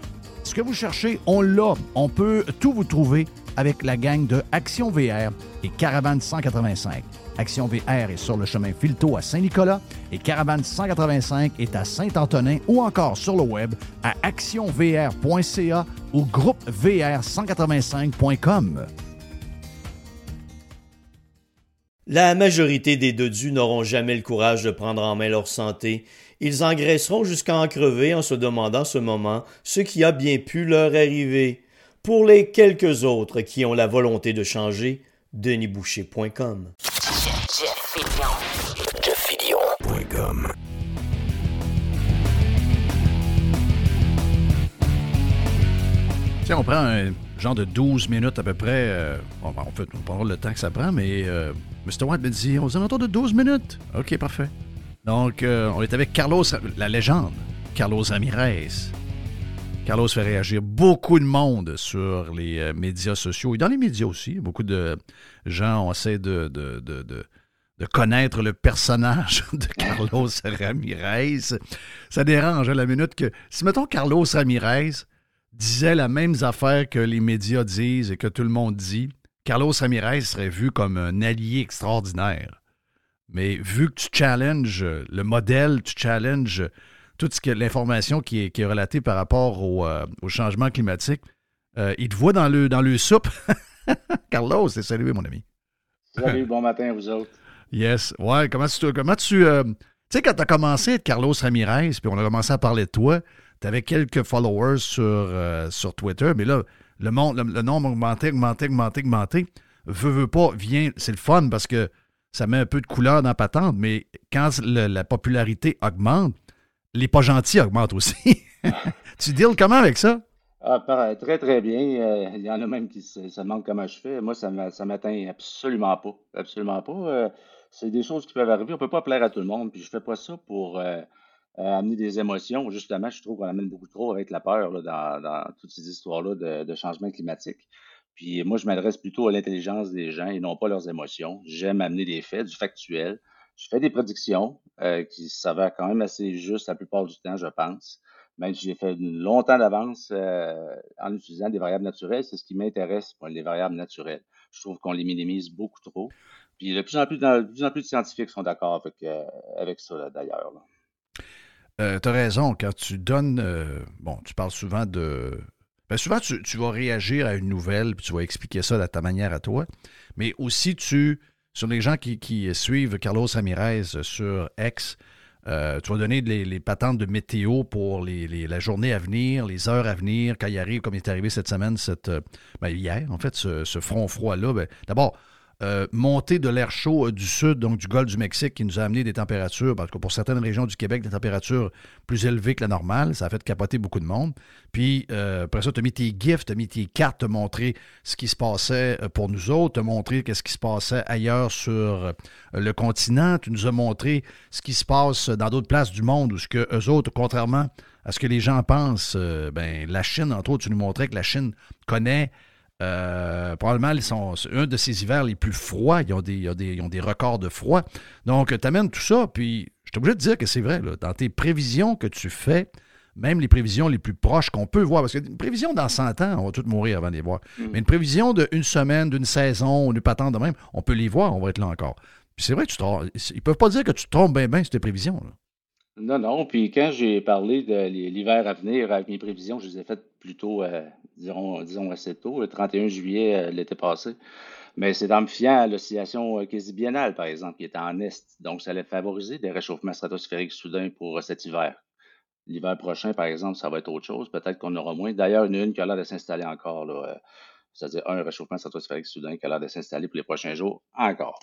ce que vous cherchez, on l'a. On peut tout vous trouver avec la gang de Action VR et Caravane 185. Action VR est sur le chemin Filto à Saint-Nicolas et Caravane 185 est à Saint-Antonin ou encore sur le web à actionvr.ca ou groupevr185.com. La majorité des dodus n'auront jamais le courage de prendre en main leur santé. Ils engraisseront jusqu'à en crever en se demandant ce moment ce qui a bien pu leur arriver. Pour les quelques autres qui ont la volonté de changer, denisboucher.com. Tiens, on prend un genre de 12 minutes à peu près. euh, on, peut on prendra le temps que ça prend, mais euh, Mr. White me dit aux alentours de 12 minutes. OK, parfait. Donc, euh, on est avec Carlos, la légende, Carlos Ramirez. Carlos fait réagir beaucoup de monde sur les euh, médias sociaux et dans les médias aussi. Beaucoup de gens ont essayé de, de, de- connaître le personnage [laughs] de Carlos Ramirez. Ça dérange à la minute que. Si, mettons, Carlos Ramirez disait la même affaire que les médias disent et que tout le monde dit, Carlos Ramirez serait vu comme un allié extraordinaire. Mais vu que tu challenges le modèle, tu challenges toute l'information qui est, qui est relatée par rapport au, euh, au changement climatique, euh, il te voit dans le, dans le soupe? [laughs] Carlos, c'est salué, mon ami. Salut, bon matin à vous autres. Yes. Ouais, comment tu. Comment tu euh, sais, quand tu as commencé à être Carlos Ramirez, puis on a commencé à parler de toi, tu avais quelques followers sur, sur Twitter, mais là, le, monde, le, le nombre augmentait, augmentait, augmentait, augmentait. Veux, veux pas, vient. C'est le fun parce que ça met un peu de couleur dans patente, mais quand la popularité augmente, les pas gentils augmentent aussi. [laughs] tu deals comment avec ça? Ah, par- très, très bien. Euh, il y en a même qui se, demandent comment je fais. Moi, ça ça m'atteint absolument pas. Absolument pas. Euh, c'est des choses qui peuvent arriver. On peut pas plaire à tout le monde. Puis je fais pas ça pour euh, euh, amener des émotions. Justement, je trouve qu'on amène beaucoup trop avec la peur dans, toutes ces histoires-là de changement climatique. Puis moi, je m'adresse plutôt à l'intelligence des gens et non pas leurs émotions. J'aime amener des faits, du factuel. Je fais des prédictions euh, qui s'avèrent quand même assez justes la plupart du temps, je pense. Même si j'ai fait longtemps d'avance euh, en utilisant des variables naturelles, c'est ce qui m'intéresse, les variables naturelles. Je trouve qu'on les minimise beaucoup trop. Puis de plus en plus, de plus, en plus de scientifiques sont d'accord avec, euh, avec ça, d'ailleurs. tu as raison, quand tu donnes. bon, tu parles souvent de. Ben souvent, tu, vas réagir à une nouvelle, puis tu vas expliquer ça de ta manière à toi. Mais aussi, tu. Sur les gens qui, suivent Carlos Ramirez sur X, euh, tu vas donner les, patentes de météo pour la journée à venir, les heures à venir, quand il arrive, comme il est arrivé cette semaine, cette, euh, ben, hier, en fait, ce, ce front froid-là. ben, D'abord, euh, montée de l'air chaud euh, du sud, donc du golfe du Mexique, qui nous a amené des températures, parce que pour certaines régions du Québec, des températures plus élevées que la normale. Ça a fait capoter beaucoup de monde. Puis euh, après ça, tu as mis tes gifs, tu as mis tes cartes, tu as montré ce qui se passait pour nous autres, tu as montré qu'est-ce qui se passait ailleurs sur le continent, tu nous as montré ce qui se passe dans d'autres places du monde où ce que eux autres, contrairement à ce que les gens pensent, ben, la Chine, entre autres, tu nous montrais que la Chine connaît euh, probablement, ils sont un de ces hivers les plus froids. Ils ont des, ils ont des, ils ont des records de froid. Donc, tu amènes tout ça, puis je suis obligé de dire que c'est vrai. là, dans tes prévisions que tu fais, même les prévisions les plus proches qu'on peut voir, parce qu'une prévision dans 100 ans, on va tous mourir avant de les voir. Mais une prévision d'une semaine, d'une saison, d'une patente de même, on peut les voir, on va être là encore. Puis c'est vrai que tu te Ils peuvent pas dire que tu te trompes bien, bien sur tes prévisions. là. Non, non. Puis quand j'ai parlé de l'hiver à venir avec mes prévisions, je les ai faites plutôt, euh, disons, disons assez tôt, le 31 juillet euh, l'été passé. Mais c'est en me fiant à l'oscillation euh, quasi biennale, par exemple, qui était en est. Donc, ça allait favoriser des réchauffements stratosphériques soudains pour euh, cet hiver. L'hiver prochain, par exemple, ça va être autre chose. Peut-être qu'on aura moins. D'ailleurs, il une qui a l'air de s'installer encore. c'est-à-dire un réchauffement stratosphérique soudain qui a l'air de s'installer pour les prochains jours encore.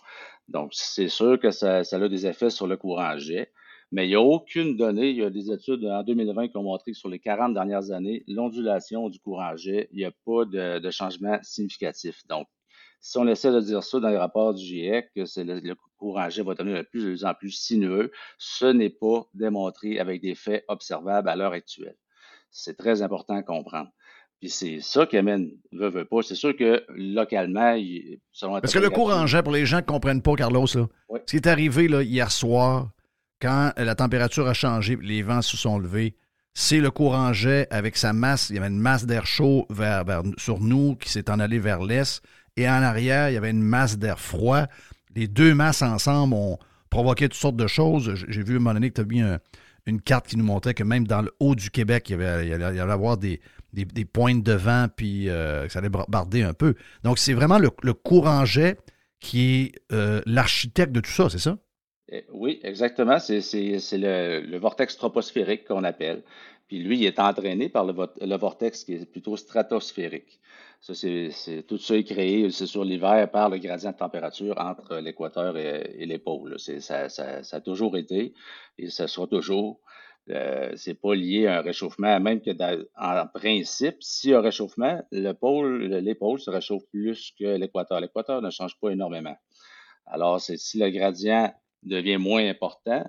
Donc, c'est sûr que ça, ça a des effets sur le courant jet. Mais il n'y a aucune donnée. Il y a des études en 2020 qui ont montré que sur les 40 dernières années, l'ondulation du courant jet, il n'y a pas de, de changement significatif. Donc, si on essaie de dire ça dans les rapports du GIEC, que c'est le, le courant jet va devenir de plus en plus sinueux, ce n'est pas démontré avec des faits observables à l'heure actuelle. C'est très important à comprendre. Puis c'est ça qui amène, veut, veut pas. C'est sûr que localement, il- selon Parce que le courant jet, pour les gens qui ne comprennent pas, Carlos, là, Oui. ce qui est arrivé là, hier soir, quand la température a changé, les vents se sont levés, c'est le courant jet avec sa masse. Il y avait une masse d'air chaud sur nous qui s'est en allé vers l'est. Et en arrière, il y avait une masse d'air froid. les deux masses ensemble ont provoqué toutes sortes de choses. J'ai vu à un moment donné que tu as mis une carte qui nous montrait que même dans le haut du Québec, il y, avait, il y allait avoir des, des, pointes de vent, puis euh, ça allait barder un peu. Donc, c'est vraiment le, courant jet qui est euh, l'architecte de tout ça, c'est ça? Eh, oui, exactement. C'est le, vortex troposphérique qu'on appelle. Puis lui, il est entraîné par le, vortex qui est plutôt stratosphérique. Ça, c'est, tout ça est créé, sur l'hiver, par le gradient de température entre l'équateur et, les pôles. Ça, a toujours été et ça sera toujours. Euh, c'est pas lié à un réchauffement, même que en principe, s'il y a un réchauffement, les pôles se réchauffent plus que l'équateur. L'équateur ne change pas énormément. Alors, si le gradient devient moins important,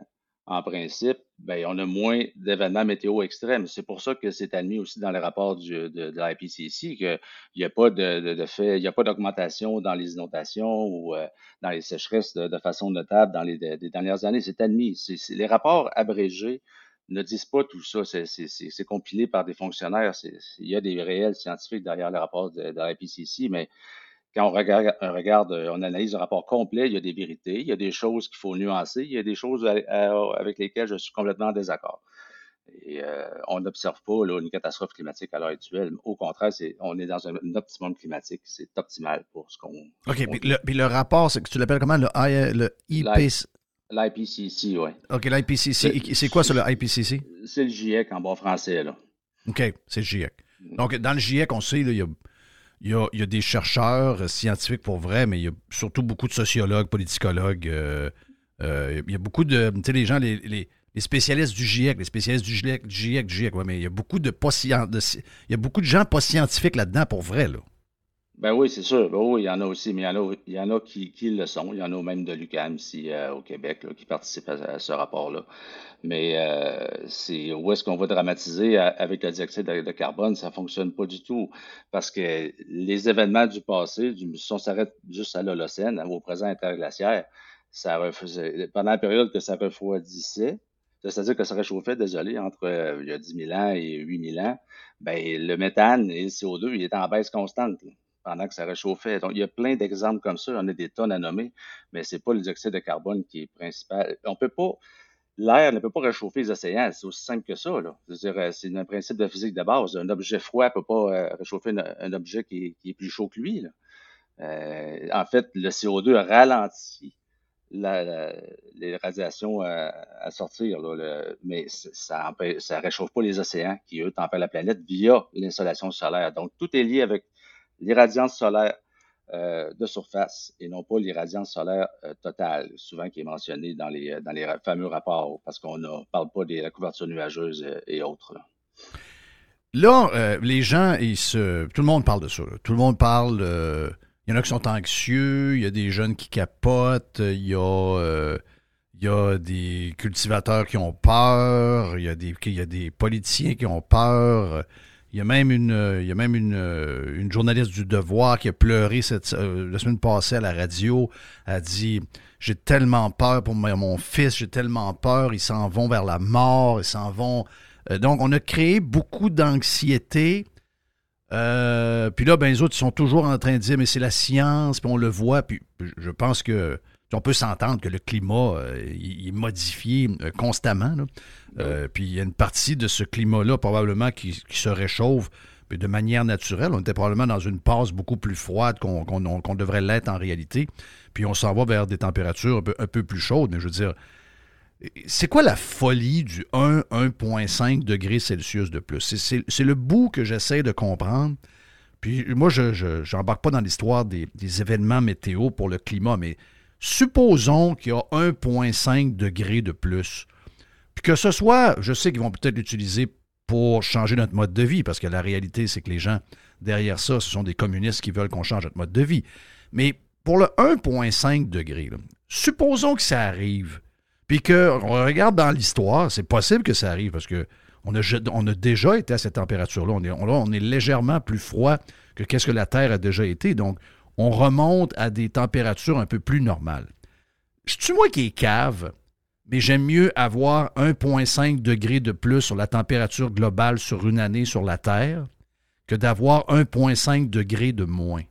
en principe, ben, on a moins d'événements météo extrêmes. C'est pour ça que c'est admis aussi dans les rapports de, l'IPCC qu'il n'y a pas de, fait, il n'y a pas d'augmentation dans les inondations ou euh, dans les sécheresses de, façon notable dans les, dernières années. C'est admis. Les rapports abrégés ne disent pas tout ça. C'est compilé par des fonctionnaires. il y a des réels scientifiques derrière le rapport de, de l'IPCC, mais quand on regarde, on regarde, on analyse un rapport complet, il y a des vérités, il y a des choses qu'il faut nuancer, il y a des choses avec lesquelles je suis complètement en désaccord. Et euh, on n'observe pas là, une catastrophe climatique à l'heure actuelle. Au contraire, on est dans un, optimum climatique. C'est optimal pour ce qu'on. OK. Puis, le, rapport, c'est que tu l'appelles comment? Le, le IPCC? L'IPCC, oui. OK, l'IPCC. C'est quoi ça, le IPCC? C'est le GIEC en bon français. Là. OK, c'est le GIEC. Donc, dans le GIEC, on sait, là, il y a il y, a, des chercheurs euh, scientifiques pour vrai, mais il y a surtout beaucoup de sociologues, politicologues. Euh, euh, il y a beaucoup de. Tu sais, les gens, les, spécialistes du GIEC, les spécialistes du GIEC, du GIEC, du GIEC, mais il y a beaucoup de, pas, il y a beaucoup de gens pas scientifiques là-dedans pour vrai, là. Ben oui, c'est sûr. Ben oui, il y en a aussi, mais il y en a, il y en a qui, le sont. Il y en a même de l'UQAM ici au Québec qui participent à, ce rapport-là. Mais euh, c'est où est-ce qu'on va dramatiser avec le dioxyde de, carbone? Ça fonctionne pas du tout. Parce que les événements du passé, si on s'arrête juste à l'Holocène, au présent interglaciaire, ça pendant la période que ça refroidissait, c'est-à-dire que ça réchauffait, désolé, entre euh, il y a 10 000 ans et 8 000 ans, ben, le méthane et le CO2, il est en baisse constante pendant que ça réchauffait. Donc, il y a plein d'exemples comme ça. On a des tonnes à nommer, mais c'est pas le dioxyde de carbone qui est principal. On peut pas, l'air ne peut pas réchauffer les océans. C'est aussi simple que ça. Euh, c'est un principe de physique de base. Un objet froid ne peut pas euh, réchauffer un, objet qui est, plus chaud que lui. Euh, en fait, le CO2 ralentit les radiations à, sortir, mais ça ne réchauffe pas les océans qui, eux, tempèrent la planète via l'insolation solaire. Donc, tout est lié avec l'irradiance solaire euh, de surface et non pas l'irradiance solaire euh, totale, souvent qui est mentionnée dans les, fameux rapports, parce qu'on ne parle pas de la couverture nuageuse euh, et autres. Là, les gens, tout le monde parle de ça. Tout le monde parle. il y en a qui sont anxieux, il y a des jeunes qui capotent, il y a, des cultivateurs qui ont peur, il y a des politiciens qui ont peur. Il y a même une, euh, euh, une journaliste du Devoir qui a pleuré cette, euh, la semaine passée à la radio. a dit J'ai tellement peur pour mon fils, j'ai tellement peur, ils s'en vont vers la mort, ils s'en vont. donc, on a créé beaucoup d'anxiété. puis là, ben, les autres, ils sont toujours en train de dire Mais c'est la science, puis on le voit. Puis je pense que on peut s'entendre que le climat euh, il, est modifié euh, constamment. Euh, puis il y a une partie de ce climat-là probablement qui, se réchauffe de manière naturelle. On était probablement dans une passe beaucoup plus froide qu'on devrait l'être en réalité. Puis on s'en va vers des températures un peu, plus chaudes. Mais je veux dire, c'est quoi la folie du 1, 1,5 degrés Celsius de plus? C'est le bout que j'essaie de comprendre. Puis moi, je n'embarque pas dans l'histoire des, des, événements météo pour le climat, mais supposons qu'il y a 1,5 degré de plus. Puis que ce soit, je sais qu'ils vont peut-être l'utiliser pour changer notre mode de vie, parce que la réalité, c'est que les gens derrière ça, ce sont des communistes qui veulent qu'on change notre mode de vie. Mais pour le 1,5 degré, supposons que ça arrive, puis qu'on regarde dans l'histoire, c'est possible que ça arrive, parce que on a, déjà été à cette température-là. On est, on est légèrement plus froid que qu'est-ce que la Terre a déjà été. Donc, on remonte à des températures un peu plus normales. Je suis moi qui est cave, mais j'aime mieux avoir 1,5 degré de plus sur la température globale sur une année sur la Terre que d'avoir 1,5 degré de moins?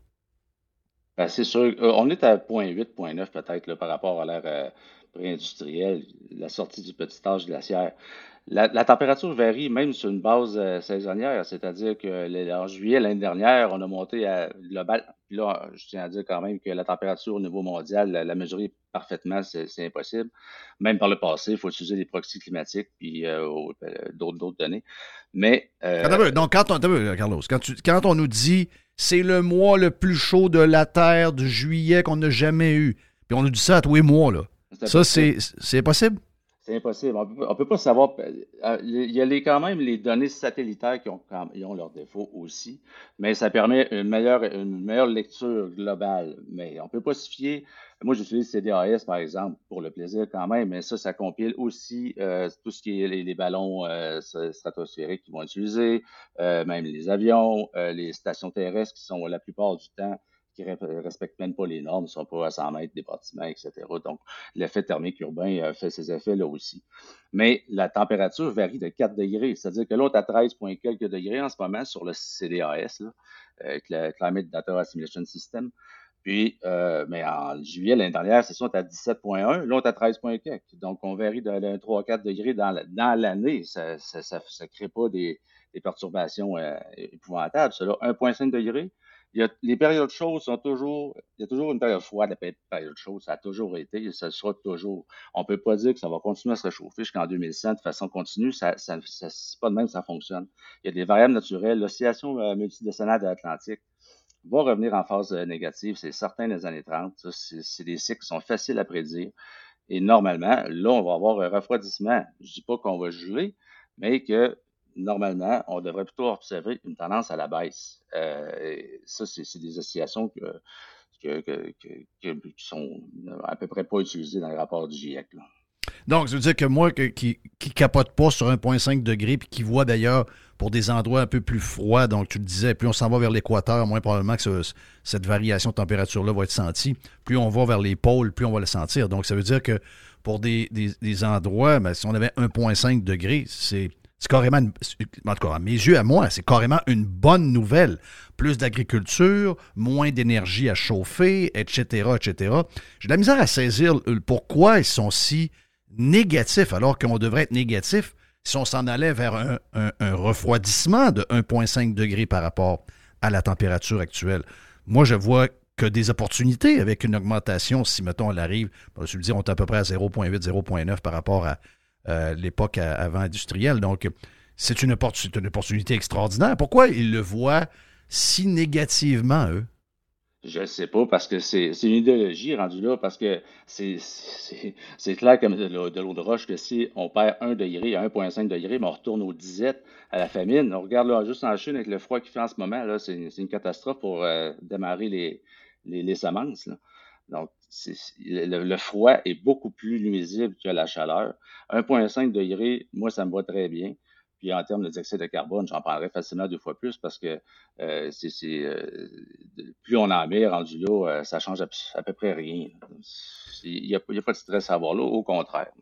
Ben, c'est sûr. on est à 0.8, 0.9 peut-être par rapport à l'ère pré-industrielle, la sortie du petit âge glaciaire. La, température varie même sur une base euh, saisonnière, c'est-à-dire que en juillet l'année dernière, on a monté à global. Là, je tiens à dire quand même que la température au niveau mondial, la, mesurer parfaitement, c'est impossible. Même par le passé, il faut utiliser des proxys climatiques puis euh, euh, d'autres données. Mais donc quand on, Carlos, quand, quand on nous dit c'est le mois le plus chaud de la Terre de juillet qu'on n'a jamais eu, puis on nous dit ça à tous les mois là, ça c'est possible. C'est impossible. On ne peut pas savoir. Euh, il y a quand même les données satellitaires qui ont, leurs défauts aussi, mais ça permet une meilleure, une meilleure lecture globale. Mais on ne peut pas se fier. Moi, j'utilise CDAS, par exemple, pour le plaisir quand même, mais ça, ça compile aussi euh, tout ce qui est les, ballons euh, stratosphériques qu'ils vont utiliser, même les avions, les stations terrestres qui sont la plupart du temps qui ne respectent même pas les normes, ne sont pas à 100 mètres des bâtiments, etc. Donc, l'effet thermique urbain euh, fait ses effets là aussi. Mais la température varie de 4 degrés, c'est-à-dire que l'autre à 13 quelques degrés en ce moment sur le CDAS, euh, le Climate Data Assimilation System. Puis, euh, mais en juillet l'année dernière, c'est ça, à 17,1, l'autre à 13 quelques. Donc, on varie de, 3 à 4 degrés dans l'année. Ça ne crée pas des, perturbations épouvantables. Cela, 1,5 degrés, les périodes chaudes sont toujours, il y a toujours une période froide, la période chaude, ça a toujours été, et ça sera toujours. On peut pas dire que ça va continuer à se réchauffer jusqu'en 2100 de façon continue, ça, ça, c'est pas de même ça fonctionne. Il y a des variables naturelles, l'oscillation euh, multidécennale de l'Atlantique va revenir en phase euh, négative, c'est certain des années 30, c'est des cycles qui sont faciles à prédire. Et normalement, là, on va avoir un refroidissement. Je dis pas qu'on va geler, mais que normalement, on devrait plutôt observer une tendance à la baisse. Euh, ça, c'est des oscillations que, qui sont à peu près pas utilisées dans le rapport du GIEC. Donc, ça veut dire que moi, qui, qui capote pas sur 1,5 degré, puis qui voit d'ailleurs pour des endroits un peu plus froids, donc tu le disais, plus on s'en va vers l'équateur, moins probablement que cette variation de température-là va être sentie. Plus on va vers les pôles, plus on va le sentir. Donc, ça veut dire que pour des, endroits, ben, si on avait 1,5 degré, c'est c'est carrément, en tout cas, à mes yeux, à moi, c'est carrément une bonne nouvelle. Plus d'agriculture, moins d'énergie à chauffer, etc., etc. J'ai de la misère à saisir pourquoi ils sont si négatifs alors qu'on devrait être négatif si on s'en allait vers un, refroidissement de 1,5 degré par rapport à la température actuelle. Moi, je vois que des opportunités avec une augmentation, si, mettons, elle arrive, je me dire, on est à peu près à 0,8, 0,9 par rapport à, euh, l'époque avant industrielle. Donc, c'est une, opportunité extraordinaire. Pourquoi ils le voient si négativement, eux? Je ne sais pas, parce que c'est une idéologie rendue là, parce que c'est clair comme de l'eau de roche que si on perd 1 degré à 1,5 degré, mais on retourne aux disettes, à la famine. On regarde là, juste en Chine avec le froid qu'il fait en ce moment, c'est une, catastrophe pour euh, démarrer les, les, semences. Donc, le, froid est beaucoup plus nuisible que la chaleur. 1,5 degré, moi, ça me va très bien. Puis en termes de dioxyde de carbone, j'en parlerai facilement deux fois plus parce que euh, c'est, euh, plus on en met rendu là, euh, ça change à, peu près rien. Il n'y a, pas de stress à avoir là, au contraire.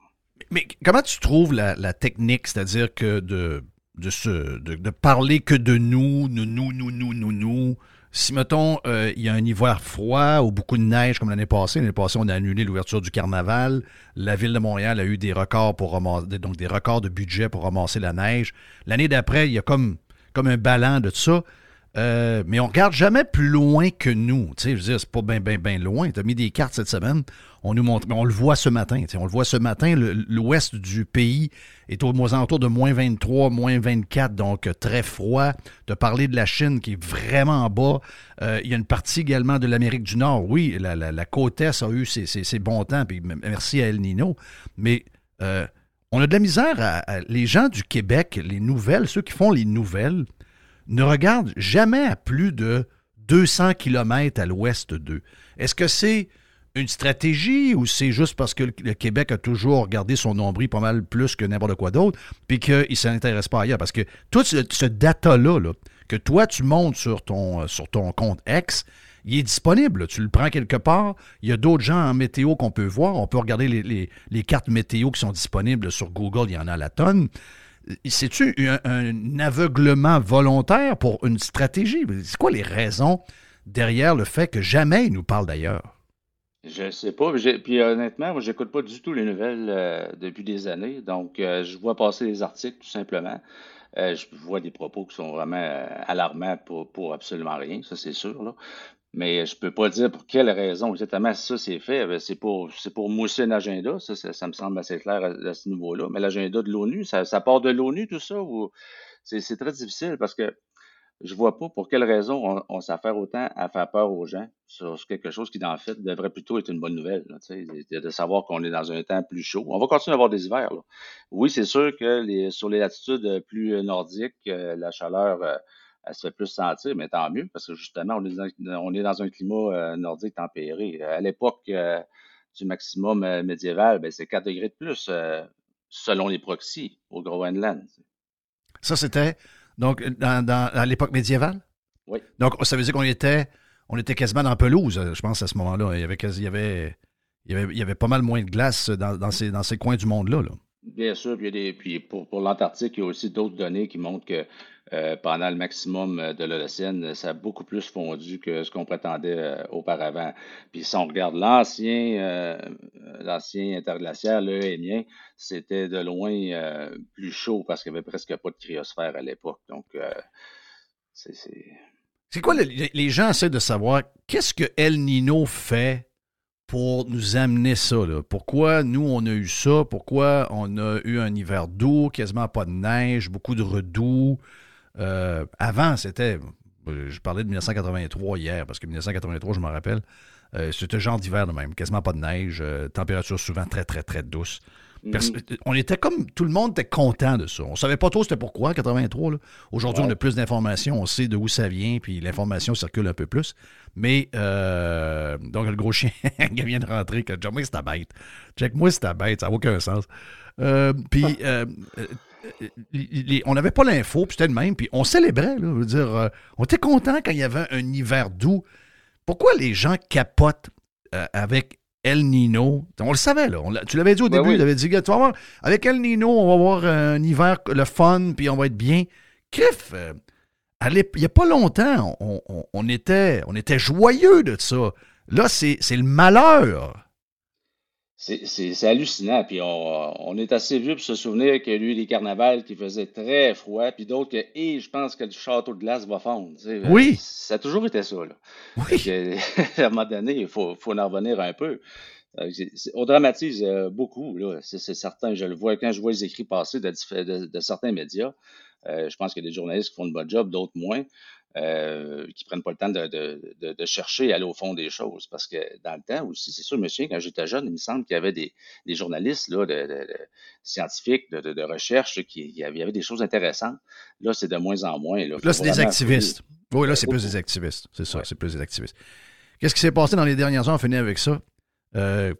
Mais, comment tu trouves la, technique, c'est-à-dire que de, de, de, parler que de nous, nous, nous, nous, nous, nous, nous, si, mettons, euh, il y a un hiver froid ou beaucoup de neige comme l'année passée, l'année passée, on a annulé l'ouverture du carnaval. La ville de Montréal a eu des records pour ramasser, donc des records de budget pour ramasser la neige. L'année d'après, il y a comme, comme un ballon de ça. Euh, mais on regarde jamais plus loin que nous. Tu sais, je veux dire, c'est pas bien, bien, bien loin. Tu as mis des cartes cette semaine. On nous montre, mais on le voit ce matin. On le voit ce matin. L'ouest du pays est au moins alentours de moins 23, moins 24, donc euh, très froid. As parlé de la Chine qui est vraiment bas. Euh, il y a une partie également de l'Amérique du Nord. Oui, la, côte Est a eu ses, bons temps, puis merci à El Nino. Mais on a de la misère les gens du Québec, les nouvelles, ceux qui font les nouvelles ne regarde jamais à plus de 200 km à l'ouest d'eux. Est-ce que c'est une stratégie ou c'est juste parce que le Québec a toujours regardé son nombril pas mal plus que n'importe quoi d'autre, puis qu'il ne s'intéresse pas ailleurs? Parce que tout ce, data-là, que toi, tu montes sur ton, sur ton compte X, il est disponible. Tu le prends quelque part. Il y a d'autres gens en météo qu'on peut voir. On peut regarder les, cartes météo qui sont disponibles sur Google. Il y en a la tonne. C'est-tu un, aveuglement volontaire pour une stratégie? C'est quoi les raisons derrière le fait que jamais il nous parle d'ailleurs? Je sais pas. Puis honnêtement, moi, j'écoute pas du tout les nouvelles euh, depuis des années. Donc, euh, je vois passer les articles tout simplement. Euh, je vois des propos qui sont vraiment alarmants pour, absolument rien, ça c'est sûr. Mais je peux pas dire pour quelle raison exactement ça c'est fait. Ben, c'est pour, c'est pour mousser un agenda. Ça, ça, me semble assez clair à, ce niveau-là. Mais l'agenda de l'ONU, ça, ça, part de l'ONU, tout ça, ou c'est, très difficile parce que je vois pas pour quelle raison on, s'affaire autant à faire peur aux gens sur quelque chose qui, en fait, devrait plutôt être une bonne nouvelle. de, de, savoir qu'on est dans un temps plus chaud. On va continuer à avoir des hivers. Oui, c'est sûr que les, sur les latitudes plus nordiques, euh, la chaleur euh, elle se fait plus sentir, mais tant mieux, parce que justement, on est dans, on est dans un climat euh, nordique tempéré. À l'époque du maximum médiéval, ben, c'est 4 degrés de plus selon les proxys au Groenland. Ça, c'était donc, dans, à l'époque médiévale? Oui. Donc, ça veut dire qu'on était, on était quasiment dans la pelouse, je pense, à ce moment-là. Il y avait, il y avait, il y avait, pas mal moins de glace dans, dans, ces, dans ces coins du monde-là. Là. Bien sûr, puis, des, puis pour, pour l'Antarctique, il y a aussi d'autres données qui montrent que euh, pendant le maximum de l'Holocène, ça a beaucoup plus fondu que ce qu'on prétendait euh, auparavant. Puis si on regarde l'ancien euh, interglaciaire, le Hénien, c'était de loin plus chaud parce qu'il n'y avait presque pas de cryosphère à l'époque. Donc, c'est... Quoi, les, gens essaient de savoir qu'est-ce que El Nino fait pour nous amener ça. Pourquoi nous, on a eu ça? Pourquoi on a eu un hiver doux, quasiment pas de neige, beaucoup de redoux? Euh, avant, c'était. Je parlais de 1983 hier, parce que 1983, je me rappelle, euh, c'était genre d'hiver de même, quasiment pas de neige, euh, température souvent très, très, très douce. Mm-hmm. On était comme. Tout le monde était content de ça. On savait pas trop c'était pourquoi, 83. Aujourd'hui, on a plus d'informations, on sait de où ça vient, puis l'information circule un peu plus. Mais, donc, le gros chien [laughs] qui vient de rentrer, que Check-moi, c'est ta bête. Check-moi, c'est ta bête, ça n'a aucun sens. puis, on n'avait pas l'info, puis c'était le même, puis on célébrait, là, veux dire, euh, on était content quand il y avait un hiver doux. Pourquoi les gens capotent euh, avec El Nino? On le savait, là. tu l'avais dit au ben début, tu avais dit, tu vas voir, avec El Nino, on va avoir un hiver, le fun, puis on va être bien. Crif, euh, il n'y a pas longtemps, on, était, on était joyeux de ça. Là, c'est le malheur. C'est hallucinant. Puis on, on, est assez vieux pour se souvenir qu'il y a eu des carnavals qui faisaient très froid, puis d'autres que, et je pense que le château de glace va fondre. Oui. Ça a toujours été ça. Là. Oui. [laughs] à un moment donné, il faut, faut en revenir un peu. Euh, on dramatise euh, beaucoup, là. C'est certain. Je le vois quand je vois les écrits passer de, de, certains médias. Euh, je pense qu'il y a des journalistes qui font de bon job, d'autres moins. Euh, qui prennent pas le temps de, de, de, chercher et aller au fond des choses. Parce que dans le temps aussi, c'est sûr, monsieur, quand j'étais jeune, il me semble qu'il y avait des, des journalistes là, de, scientifiques, de, recherche, qui il y, avait, des choses intéressantes. Là, c'est de moins en moins. Là, c'est des activistes. Oui, là, c'est plus des activistes. C'est ça, c'est plus des activistes. Qu'est-ce qui s'est passé dans les dernières heures? On finit avec ça. Euh,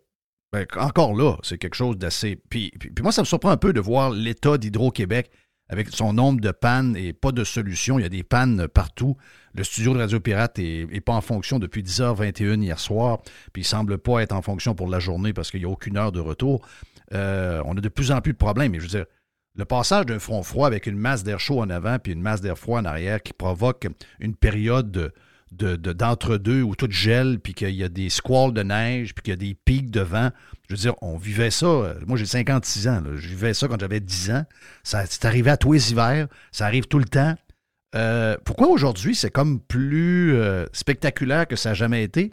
ben, encore là, c'est quelque chose d'assez. Puis, puis, puis, moi, ça me surprend un peu de voir l'état d'Hydro-Québec avec son nombre de pannes et pas de solution. Il y a des pannes partout. Le studio de Radio Pirate n'est pas en fonction depuis 10h21 hier soir, puis il semble pas être en fonction pour la journée parce qu'il n'y a aucune heure de retour. Euh, on a de plus en plus de problèmes. Mais je veux dire, le passage d'un front froid avec une masse d'air chaud en avant puis une masse d'air froid en arrière qui provoque une période de, d'entre-deux où tout gèle, puis qu'il y a des squalls de neige, puis qu'il y a des pics de vent. Je veux dire, on vivait ça. Euh, moi, j'ai 56 ans. Je vivais ça quand j'avais 10 ans. Ça, c'est arrivé à tous les hivers. Ça arrive tout le temps. Euh, pourquoi aujourd'hui, c'est comme plus euh, spectaculaire que ça n'a jamais été?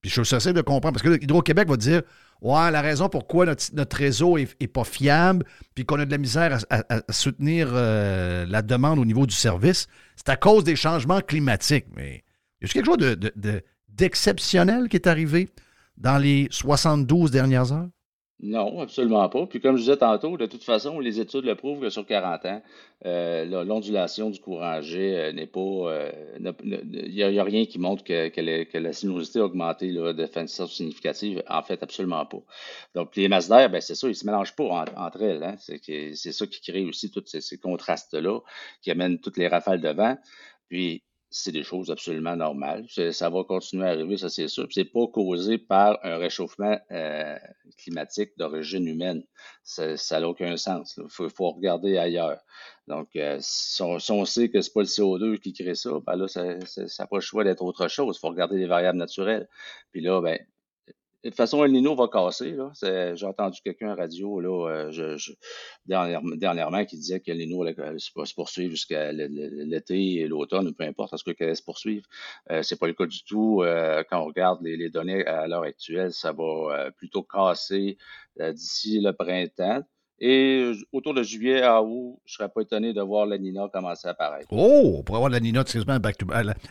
Puis je suis essayer de comprendre. Parce que Hydro-Québec va dire Ouais, la raison pourquoi notre, réseau n'est pas fiable, puis qu'on a de la misère à, soutenir la demande au niveau du service, c'est à cause des changements climatiques. Mais y a quelque chose d'exceptionnel qui est arrivé? Dans les 72 dernières heures? Non, absolument pas. Puis comme je disais tantôt, de toute façon, les études le prouvent que sur 40 ans, euh, l'ondulation du courant G euh, n'est pas... Euh, il n'y a, rien qui montre que, la sinuosité a augmenté de façon significative. En fait, absolument pas. Donc, les masses d'air, ben, c'est ça, ils ne se mélangent pas entre elles. Hein. C'est ça qui crée aussi tous ces, ces contrastes-là, qui amènent toutes les rafales de vent. Puis, c'est des choses absolument normales. Ça va continuer à arriver, ça c'est sûr. C'est pas causé par un réchauffement euh, climatique d'origine humaine. Ça n'a aucun sens. Il faut, regarder ailleurs. Donc, euh, si, on, sait que c'est pas le CO2 qui crée ça, ben là, ça n'a pas le choix d'être autre chose. Il faut regarder les variables naturelles. Puis là, ben, de toute façon, El Nino va casser. J'ai entendu quelqu'un à radio là, euh, dernièrement, qui disait que El Nino allait se poursuivre jusqu'à l'été et l'automne, peu importe, parce qu'elle se poursuivre? Euh, c'est pas le cas du tout. Euh, quand on regarde les, données à l'heure actuelle, ça va euh, plutôt casser d'ici le printemps. Et autour de juillet à août, je serais pas étonné de voir la Nina commencer à apparaître. Oh, pour avoir la Nina, excuse-moi, back to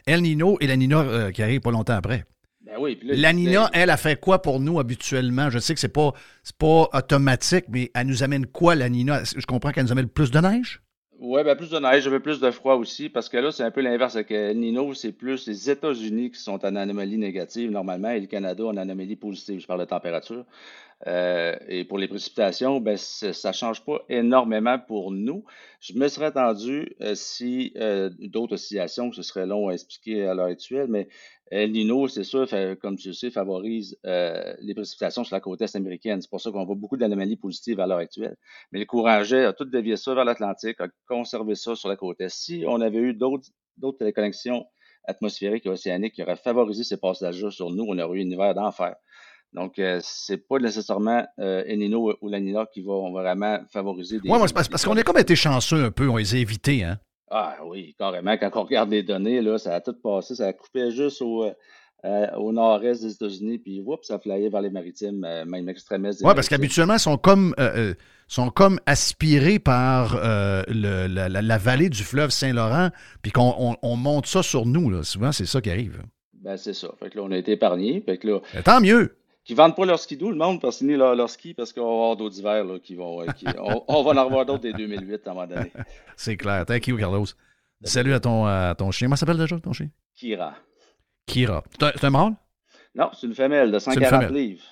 El Nino et la Nina qui arrive pas longtemps après. Ben la Nina, elle, a fait quoi pour nous habituellement? Je sais que c'est pas, pas automatique, mais elle nous amène quoi, la Nina? Je comprends qu'elle nous amène plus de neige? Oui, ben plus de neige, j'avais plus de froid aussi, parce que là, c'est un peu l'inverse. que Nino, c'est plus les États-Unis qui sont en anomalie négative normalement, et le Canada en anomalie positive. Je parle de température. Euh, et pour les précipitations, ben, ça ne change pas énormément pour nous. Je me serais attendu euh, si euh, d'autres oscillations, que ce serait long à expliquer à l'heure actuelle, mais El Nino, c'est sûr, comme tu le sais, favorise les précipitations sur la côte est américaine. C'est pour ça qu'on voit beaucoup d'anomalies positives à l'heure actuelle. Mais le courant jet a tout dévié ça vers l'Atlantique, a conservé ça sur la côte est. Si on avait eu d'autres téléconnexions atmosphériques et océaniques qui auraient favorisé ces passages-là sur nous, on aurait eu un hiver d'enfer. Donc, euh, c'est pas nécessairement euh, Enino ou Lanina qui vont vraiment favoriser des. Oui, parce, parce qu'on a comme été chanceux un peu, on les a évités, hein? Ah oui, carrément. Quand on regarde les données, là, ça a tout passé, ça a coupé juste au, euh, au nord-est des États-Unis, puis whoop, ça flyait vers les maritimes, euh, même extrémistes. Oui, parce qu'habituellement, ils sont comme, sont comme aspirés par le, la, vallée du fleuve Saint-Laurent, puis qu'on on, monte ça sur nous. Là. Souvent, c'est ça qui arrive. Ben, c'est ça. Fait que là, on a été épargnés. Fait que là, tant mieux qui vendent pas leur skidoo, le monde, pour signer leur, leur ski parce qu'on va avoir d'autres hivers qui vont. Euh, [laughs] on, va en avoir d'autres des 2008 à un moment donné. [laughs] C'est clair. Thank you, Carlos. Salut à ton, à ton chien. Comment s'appelle déjà ton chien? Kira. Kira. C'est un, mâle? Non, c'est une femelle de 140 livres.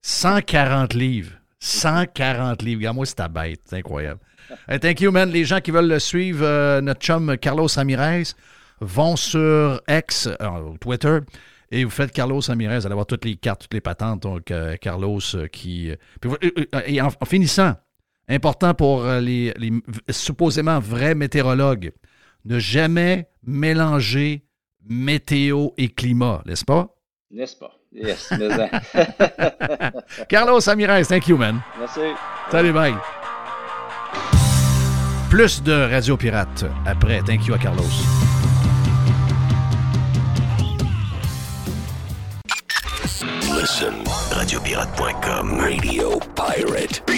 140 livres. 140 livres. Regarde-moi, c'est ta bête. C'est incroyable. thank you, man. Les gens qui veulent le suivre, euh, notre chum Carlos Ramirez, vont sur X, euh, Twitter, et vous faites Carlos Ramirez, vous allez avoir toutes les cartes, toutes les patentes. Donc, euh, Carlos euh, qui. Euh, et en, finissant, important pour les, supposément vrais météorologues, ne jamais mélanger météo et climat, n'est-ce pas? N'est-ce pas? Yes, [laughs] Carlos Ramirez, thank you, man. Merci. Salut, bye. Plus de Radio Pirate après. Thank you à Carlos. Listen, radiopirate.com, Radio Pirate.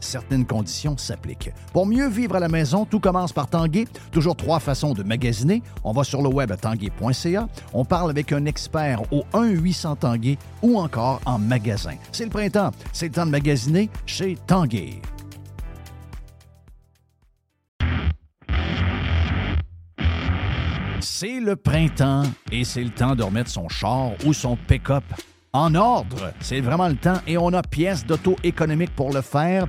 certaines conditions s'appliquent. Pour mieux vivre à la maison, tout commence par Tanguay. Toujours trois façons de magasiner. On va sur le web à tanguay.ca. On parle avec un expert au 1-800 Tanguay ou encore en magasin. C'est le printemps. C'est le temps de magasiner chez Tanguay. C'est le printemps et c'est le temps de remettre son char ou son pick-up en ordre. C'est vraiment le temps et on a pièces d'auto économiques pour le faire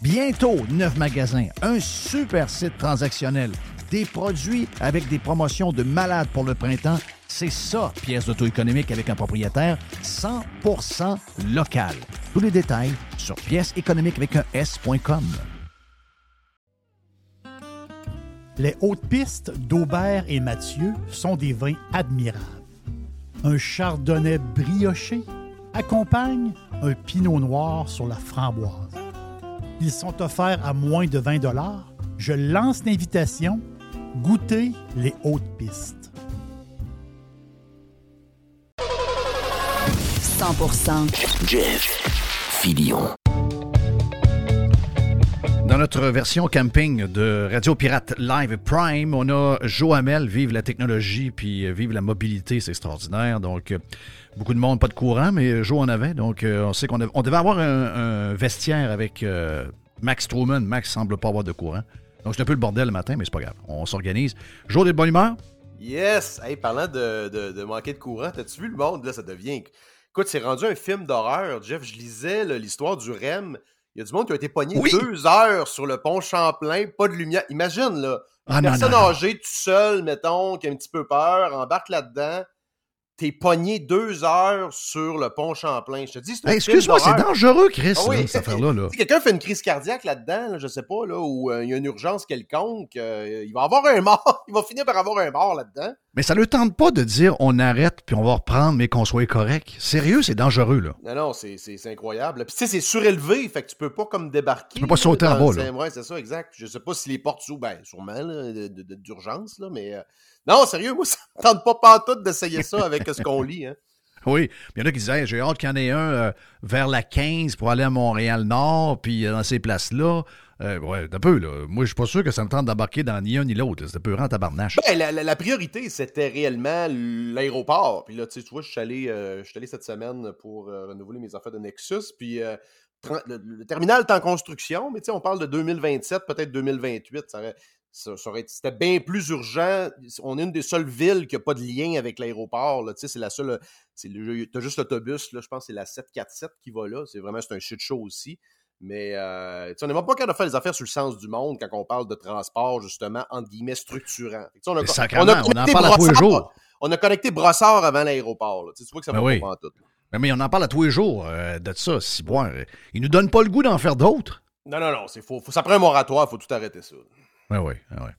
Bientôt, neuf magasins, un super site transactionnel, des produits avec des promotions de malades pour le printemps. C'est ça, pièce d'auto économique avec un propriétaire 100% local. Tous les détails sur pièce économique avec un S.com. Les hautes pistes d'Aubert et Mathieu sont des vins admirables. Un chardonnay brioché accompagne un pinot noir sur la framboise. Ils sont offerts à moins de 20 Je lance l'invitation. Goûtez les hautes pistes. 100% Jeff Filion. Dans notre version camping de Radio Pirate Live Prime, on a Joamel, vive la technologie, puis euh, vive la mobilité, c'est extraordinaire. Donc, euh, beaucoup de monde, pas de courant, mais Jo en avait. Donc, euh, on sait qu'on on devait avoir un, vestiaire avec Max Truman. Max semble pas avoir de courant. Donc, c'est un peu le bordel le matin, mais c'est pas grave. On s'organise. Jour de bonne humeur? Yes! Hey, parlant de, de, manquer de courant, t'as-tu vu le monde? Là, ça devient. Écoute, c'est rendu un film d'horreur. Jeff, je lisais l'histoire du REM. Il y a du monde qui a été pogné deux heures sur le pont Champlain, pas de lumière. Imagine, là, une ah, personne âgée tout seul, mettons, qui a un petit peu peur, embarque là-dedans t'es pogné deux heures sur le pont Champlain. Je te dis, c'est Excuse-moi, c'est dangereux, Chris, ah cette affaire-là. [laughs] Si quelqu'un fait une crise cardiaque là-dedans, je sais pas, là, ou euh, il y a une urgence quelconque, euh, il va avoir un mort. [laughs] il va finir par avoir un mort là-dedans. Mais ça ne tente pas de dire on arrête puis on va reprendre, mais qu'on soit correct. Sérieux, c'est dangereux, là. Non, non, c'est incroyable. Puis tu sais, c'est surélevé, fait que tu peux pas comme débarquer. Tu peux pas sauter en bas, là. Ouais, c'est ça, exact. Je sais pas si les portes s'ouvrent, ben, sûrement, d'urgence, là, mais... Euh, non, sérieux, moi, [laughs] ça ne tente pas pantoute d'essayer ça avec ce qu'on lit. Hein. [laughs] Oui, il y en a qui disaient j'ai hâte qu'il y en ait un euh, vers la 15 pour aller à Montréal-Nord, puis euh, dans ces places-là. Euh, ouais, un peu, là. Moi, je suis pas sûr que ça me tente d'embarquer dans ni un ni l'autre. Un peu rent tabarnache. Ben, la, la, priorité, c'était réellement l'aéroport. Puis là, tu vois, je suis allé, cette semaine pour renouveler mes affaires de Nexus. Puis le, terminal est en construction, mais tu sais, on parle de 2027, peut-être 2028. Ça c'était bien plus urgent. On est une des seules villes qui n'a pas de lien avec l'aéroport. C'est la seule. Tu as juste l'autobus, je pense que c'est la 747 qui va là. C'est vraiment un shit show aussi. Mais euh, on n'est même pas capable de faire les affaires sur le sens du monde quand on parle de transport, justement, entre guillemets, structurant. On a, on, a on, en parle à tous les jours. On a connecté Brossard avant l'aéroport. Tu vois que ça ben va pas en tout. Mais, on en parle à tous les jours euh, de ça. Si, bon, ils nous donnent pas le goût d'en faire d'autres? Non, non, non. Faut, faut, ça prend un moratoire. Il faut tout arrêter ça. Oui, oui, oui.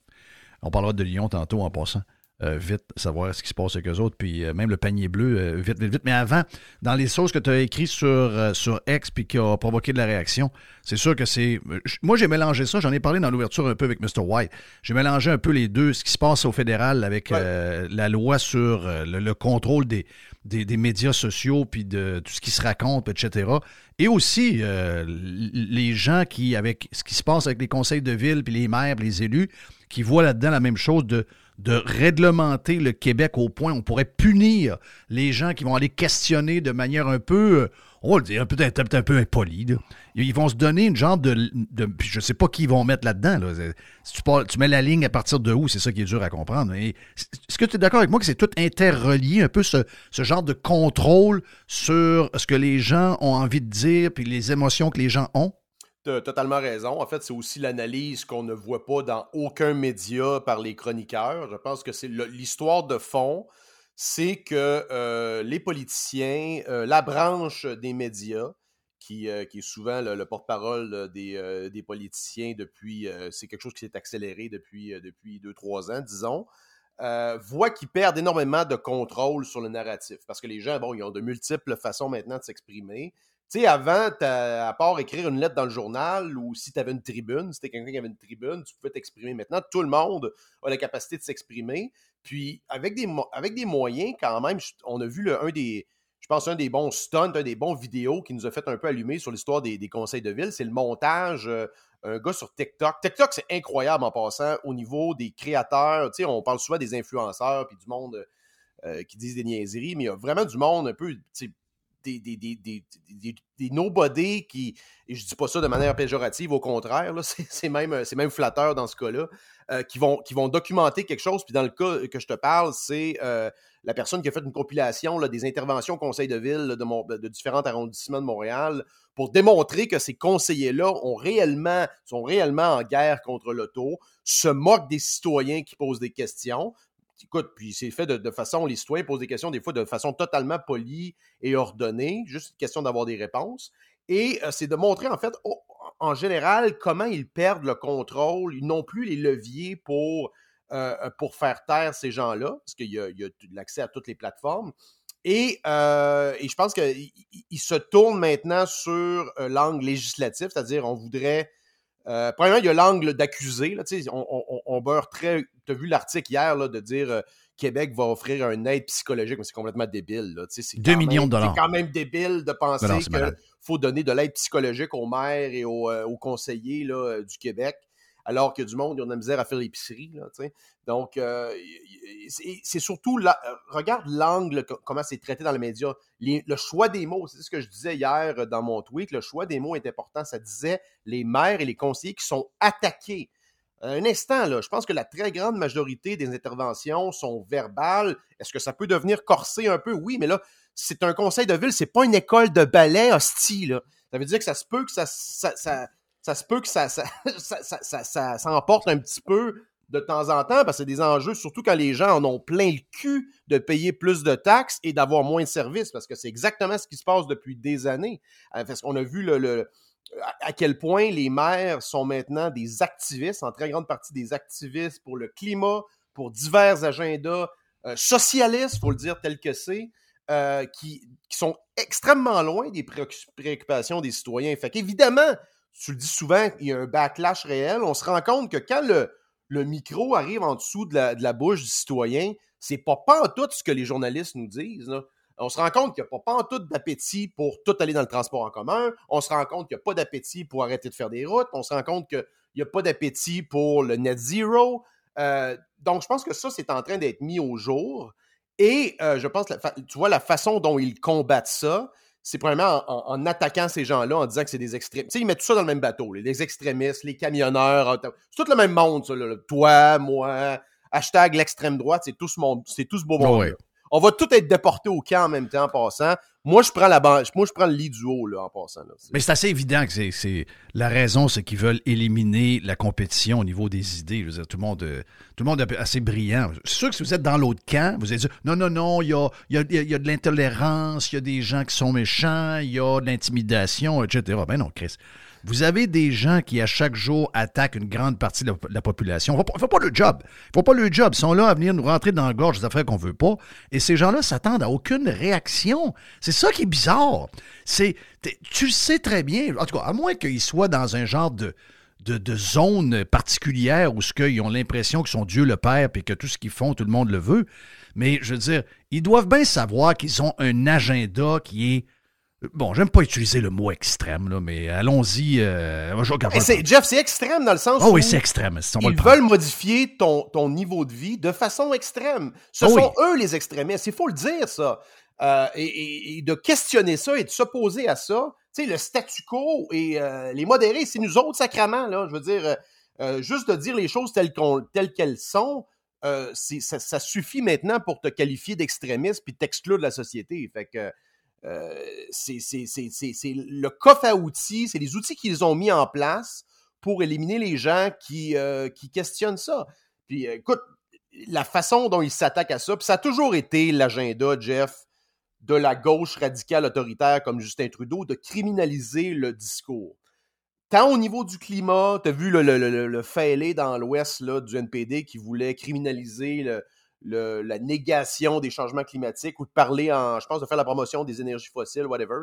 On parlera de Lyon tantôt en passant. Euh, vite, savoir ce qui se passe avec eux autres, puis euh, même le panier bleu, euh, vite, vite, vite. Mais avant, dans les choses que tu as écrites sur, sur X puis qui a provoqué de la réaction, c'est sûr que c'est. Moi, j'ai mélangé ça, j'en ai parlé dans l'ouverture un peu avec Mr. White. J'ai mélangé un peu les deux, ce qui se passe au fédéral avec la loi sur le, contrôle des, des, médias sociaux, puis de tout ce qui se raconte, etc. Et aussi les gens qui, avec ce qui se passe avec les conseils de ville, puis les maires, les élus, qui voient là-dedans la même chose de de réglementer le Québec au point où on pourrait punir les gens qui vont aller questionner de manière un peu, euh, on va le dire, peut-être un peu impoli. Ils vont se donner une genre de, de je sais pas qui ils vont mettre là-dedans. Tu, tu, mets la ligne à partir de où, c'est ça qui est dur à comprendre. Est-ce que tu es d'accord avec moi que c'est tout interrelié, un peu ce, ce, genre de contrôle sur ce que les gens ont envie de dire, puis les émotions que les gens ont? Tu totalement raison. En fait, c'est aussi l'analyse qu'on ne voit pas dans aucun média par les chroniqueurs. Je pense que c'est l'histoire de fond, c'est que euh, les politiciens, euh, la branche des médias, qui, qui est souvent le, porte-parole des, des, politiciens depuis. c'est quelque chose qui s'est accéléré depuis, depuis deux, trois ans, disons. voit qu'ils perdent énormément de contrôle sur le narratif. Parce que les gens, bon, ils ont de multiples façons maintenant de s'exprimer. Tu sais, avant, à part écrire une lettre dans le journal ou si tu avais une tribune, si tu quelqu'un qui avait une tribune, tu pouvais t'exprimer. Maintenant, tout le monde a la capacité de s'exprimer. Puis, avec des, avec des moyens, quand même, on a vu le, un des, je pense, un des bons stunts, un des bons vidéos qui nous a fait un peu allumer sur l'histoire des, conseils de ville, c'est le montage. Euh, un gars sur TikTok. TikTok, c'est incroyable en passant au niveau des créateurs. Tu sais, on parle souvent des influenceurs puis du monde euh, qui disent des niaiseries, mais il y a vraiment du monde un peu des, des, des, des, nobody qui, et je dis pas ça de manière péjorative, au contraire, [laughs] c'est même, même flatteur dans ce cas-là, euh, qui, vont, qui vont documenter quelque chose. Puis dans le cas que je te parle, c'est euh, la personne qui a fait une compilation des interventions au conseil de ville de, de, différents arrondissements de Montréal pour démontrer que ces conseillers-là ont réellement, sont réellement en guerre contre l'auto, se moquent des citoyens qui posent des questions, écoute, puis c'est fait de, façon, les citoyens posent des questions des fois de façon totalement polie et ordonnée, juste une question d'avoir des réponses. Et euh, c'est de montrer, en fait, en général, comment ils perdent le contrôle. Ils n'ont plus les leviers pour, euh, euh, pour faire taire ces gens-là, parce qu'il y a, l'accès à toutes les plateformes. Et, je pense qu'ils se tournent maintenant sur l'angle législatif, c'est-à-dire on voudrait euh, premièrement, il y a l'angle d'accusé. On, on, beurre très. Tu as vu l'article hier là, de dire euh, Québec va offrir une aide psychologique, mais c'est complètement débile. Là. 2 millions de dollars. C'est quand même débile de penser qu'il faut donner de l'aide psychologique aux maires et aux, euh, aux conseillers là, du Québec alors que du monde, ils ont de la misère à faire l'épicerie. Donc, euh, c'est surtout, là, regarde l'angle, comment c'est traité dans les médias. le choix des mots, c'est ce que je disais hier dans mon tweet, le choix des mots est important. Ça disait les maires et les conseillers qui sont attaqués. Un instant, là, je pense que la très grande majorité des interventions sont verbales. Est-ce que ça peut devenir corsé un peu? Oui, mais là, c'est un conseil de ville, c'est pas une école de ballet hostile. Ça veut dire que ça se peut que ça se peut que ça, ça, [laughs] ça, ça, un petit peu de temps en temps, parce que c'est des enjeux, surtout quand les gens en ont plein le cul de payer plus de taxes et d'avoir moins de services, parce que c'est exactement ce qui se passe depuis des années. Euh, parce qu'on a vu le, à quel point les maires sont maintenant des activistes, en très grande partie des activistes pour le climat, pour divers agendas euh, socialistes, il faut le dire tel que c'est, euh, qui, qui, sont extrêmement loin des préoccupations des citoyens. Fait qu'évidemment, tu le dis souvent, il y a un backlash réel. On se rend compte que quand le, micro arrive en dessous de la, la bouche du citoyen, c'est pas pas en tout ce que les journalistes nous disent. On se rend compte qu'il n'y a pas, en tout d'appétit pour tout aller dans le transport en commun. On se rend compte qu'il n'y a pas d'appétit pour arrêter de faire des routes. On se rend compte qu'il n'y a pas d'appétit pour le net zero. Euh, donc, je pense que ça, c'est en train d'être mis au jour. Et euh, je pense, tu vois, la façon dont ils combattent ça, c'est premièrement en, attaquant ces gens-là, en disant que c'est des extrémistes. Tu sais, ils mettent tout ça dans le même bateau. Les, extrémistes, les camionneurs, c'est tout le même monde, ça, Toi, moi, hashtag l'extrême droite, c'est tout ce monde, c'est tout ce beau monde. On va tout être déportés au camp en même temps en passant. Moi, je prends la moi, je prends le lit du haut là, en passant. Mais c'est assez évident que c'est la raison, c'est qu'ils veulent éliminer la compétition au niveau des idées. Je veux tout le monde, euh, tout le est assez brillant. C'est sûr que si vous êtes dans l'autre camp, vous allez dire non, non, non, il y a, y, a, y a, de l'intolérance, il y a des gens qui sont méchants, il y a de l'intimidation, etc. Ben non, Chris. Vous avez des gens qui, à chaque jour, attaquent une grande partie de la, population. Ils ne font pas le job. Ils font pas le job. Ils sont là à venir nous rentrer dans la gorge des affaires qu'on veut pas. Et ces gens-là s'attendent à aucune réaction. C'est ça qui est bizarre. C'est, tu sais très bien. En tout cas, à moins qu'ils soient dans un genre de, de, zone particulière où ce qu'ils ont l'impression qu'ils sont Dieu le Père et que tout ce qu'ils font, tout le monde le veut. Mais je veux dire, ils doivent bien savoir qu'ils ont un agenda qui est Bon, j'aime pas utiliser le mot extrême, là, mais allons-y. Euh, Jeff, c'est extrême dans le sens oh, où oui, c'est extrême. ils veulent modifier ton, ton, niveau de vie de façon extrême. Ce oh sont eux les extrémistes. Il faut le dire, ça. Euh, et, de questionner ça et de s'opposer à ça. Tu sais, le statu quo et euh, les modérés, c'est nous autres sacrament, là. Je veux dire, juste de dire les choses telles qu'elles sont, ça, ça, suffit maintenant pour te qualifier d'extrémiste puis t'exclure de la société. Fait que c'est le coffre à outils, c'est les outils qu'ils ont mis en place pour éliminer les gens qui, euh, questionnent ça. Puis euh, écoute, la façon dont ils s'attaquent à ça, puis ça a toujours été l'agenda, Jeff, de la gauche radicale autoritaire comme Justin Trudeau de criminaliser le discours. Tant au niveau du climat, tu as vu le, le, le, le fêlé dans l'ouest du NPD qui voulait criminaliser la négation des changements climatiques ou de parler en, je pense, de faire la promotion des énergies fossiles, whatever.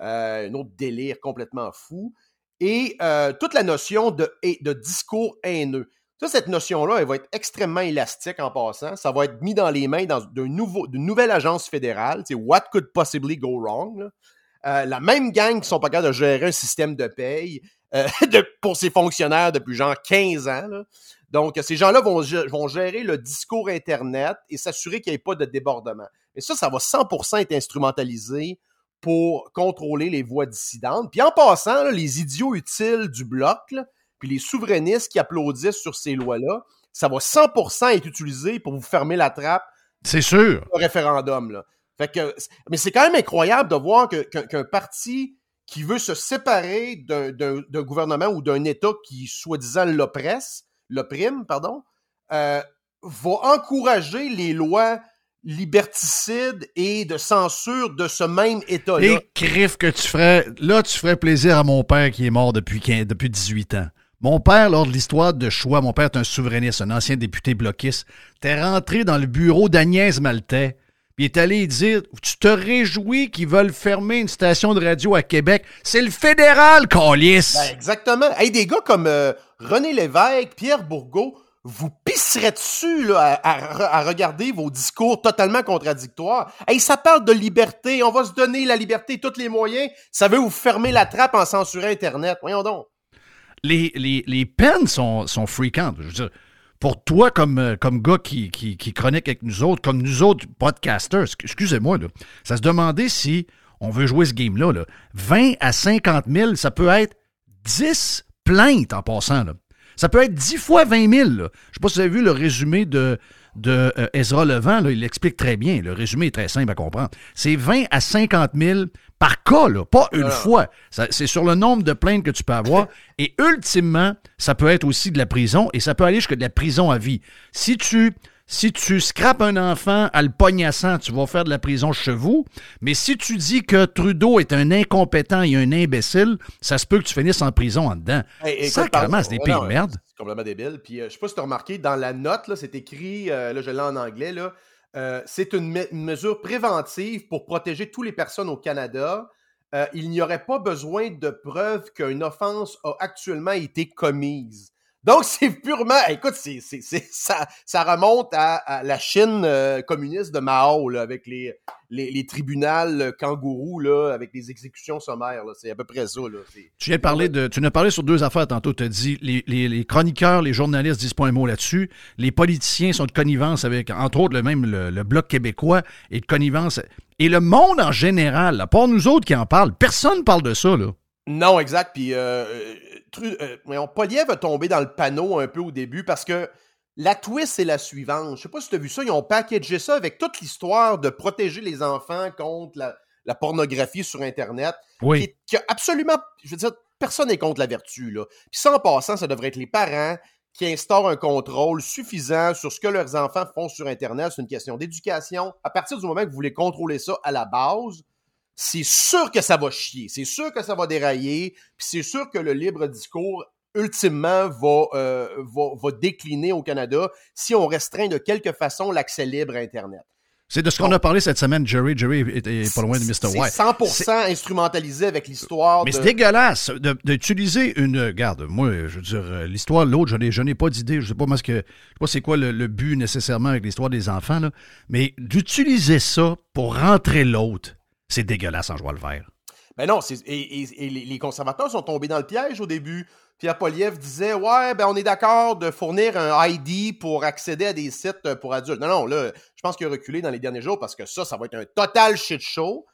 Euh, un autre délire complètement fou. Et euh, toute la notion de, de discours haineux. Ça, cette notion-là, elle va être extrêmement élastique en passant. Ça va être mis dans les mains d'une nouvelle agence fédérale. What could possibly go wrong? Euh, la même gang qui sont pas capables de gérer un système de paye euh, [laughs] pour ses fonctionnaires depuis genre 15 ans. Donc, ces gens-là vont, vont, gérer le discours Internet et s'assurer qu'il n'y ait pas de débordement. Et ça, ça va 100% être instrumentalisé pour contrôler les voix dissidentes. Puis en passant, les idiots utiles du bloc, puis les souverainistes qui applaudissent sur ces lois-là, ça va 100% être utilisé pour vous fermer la trappe. C'est sûr. Le référendum, là. Fait que, mais c'est quand même incroyable de voir qu'un parti qui veut se séparer d'un gouvernement ou d'un État qui, soi-disant, l'oppresse, l'opprime, pardon, euh, va encourager les lois liberticides et de censure de ce même État-là. Et crif que tu ferais, là, tu ferais plaisir à mon père qui est mort depuis, depuis 18 ans. Mon père, lors de l'histoire de choix, mon père est un souverainiste, un ancien député bloquiste, t'es rentré dans le bureau d'Agnès Maltais, il est allé dire Tu te réjouis qu'ils veulent fermer une station de radio à Québec. C'est le fédéral, Calis! Ben exactement. Hey, des gars comme euh, René Lévesque, Pierre Bourgault, vous pisserez dessus là, à, regarder vos discours totalement contradictoires. Hey, ça parle de liberté, on va se donner la liberté, tous les moyens. Ça veut vous fermer la trappe en censurant Internet. Voyons donc les, les, peines sont, sont fréquentes. Je veux dire, pour toi, comme, euh, comme gars qui, chronique avec nous autres, comme nous autres podcasters, excusez-moi, ça se demandait si on veut jouer ce game-là. Là, 20 à 50 000, ça peut être 10 plaintes en passant. Là. Ça peut être 10 fois 20 000. Je ne sais pas si vous avez vu le résumé de, de euh, Ezra Levent, il l'explique très bien. Le résumé est très simple à comprendre. C'est 20 à 50 000 par cas, pas une fois. C'est sur le nombre de plaintes que tu peux avoir. [laughs] et ultimement, ça peut être aussi de la prison et ça peut aller jusqu'à de la prison à vie. Si tu si tu scrapes un enfant à le poignasant, tu vas faire de la prison chez vous. Mais si tu dis que Trudeau est un incompétent et un imbécile, ça se peut que tu finisses en prison en dedans. Ça, c'est des pays de merde. Euh, je sais pas si tu as remarqué, dans la note, c'est écrit, euh, là, je l'ai en anglais, là, euh, c'est une, mesure préventive pour protéger toutes les personnes au Canada. il n'y aurait pas besoin de preuve qu'une offense a actuellement été commise. Donc, c'est purement. Écoute, c'est, ça, ça remonte à, la Chine euh, communiste de Mao, avec les, les, les tribunaux kangourous, là, avec les exécutions sommaires. C'est à peu près ça. Là. Tu viens de parler de. Tu nous as parlé sur deux affaires tantôt. Tu as dit les, les, chroniqueurs, les journalistes disent pas un mot là-dessus. Les politiciens sont de connivence avec, entre autres, le même le, Bloc québécois et de connivence. Et le monde en général, à part nous autres qui en parlent, personne ne parle de ça. Là. Non, exact. Puis. Euh, euh, Poliev a tombé dans le panneau un peu au début parce que la twist, c'est la suivante. Je sais pas si tu as vu ça, ils ont packagé ça avec toute l'histoire de protéger les enfants contre la, pornographie sur Internet. Oui. Qui, absolument, je veux dire, personne n'est contre la vertu. Là. Puis ça, en passant, ça devrait être les parents qui instaurent un contrôle suffisant sur ce que leurs enfants font sur Internet. C'est une question d'éducation. À partir du moment que vous voulez contrôler ça à la base, c'est sûr que ça va chier, c'est sûr que ça va dérailler, puis c'est sûr que le libre discours ultimement va, euh, va, décliner au Canada si on restreint de quelque façon l'accès libre à Internet. C'est de ce qu'on a parlé cette semaine, Jerry. Jerry est, pas loin de Mr. White. C'est 100% instrumentalisé avec l'histoire. Mais c'est dégueulasse d'utiliser une. Garde, moi, je veux dire, euh, l'histoire de l'autre, je n'ai pas d'idée. Je sais pas ce que. Je sais pas c'est quoi le, but nécessairement avec l'histoire des enfants, là. Mais d'utiliser ça pour rentrer l'autre, c'est dégueulasse en jouant le vert. Ben non, et, les conservateurs sont tombés dans le piège au début. Pierre Poliev disait Ouais, ben on est d'accord de fournir un ID pour accéder à des sites pour adultes. Non, non, là, je pense qu'il a reculé dans les derniers jours parce que ça, ça va être un total shit show.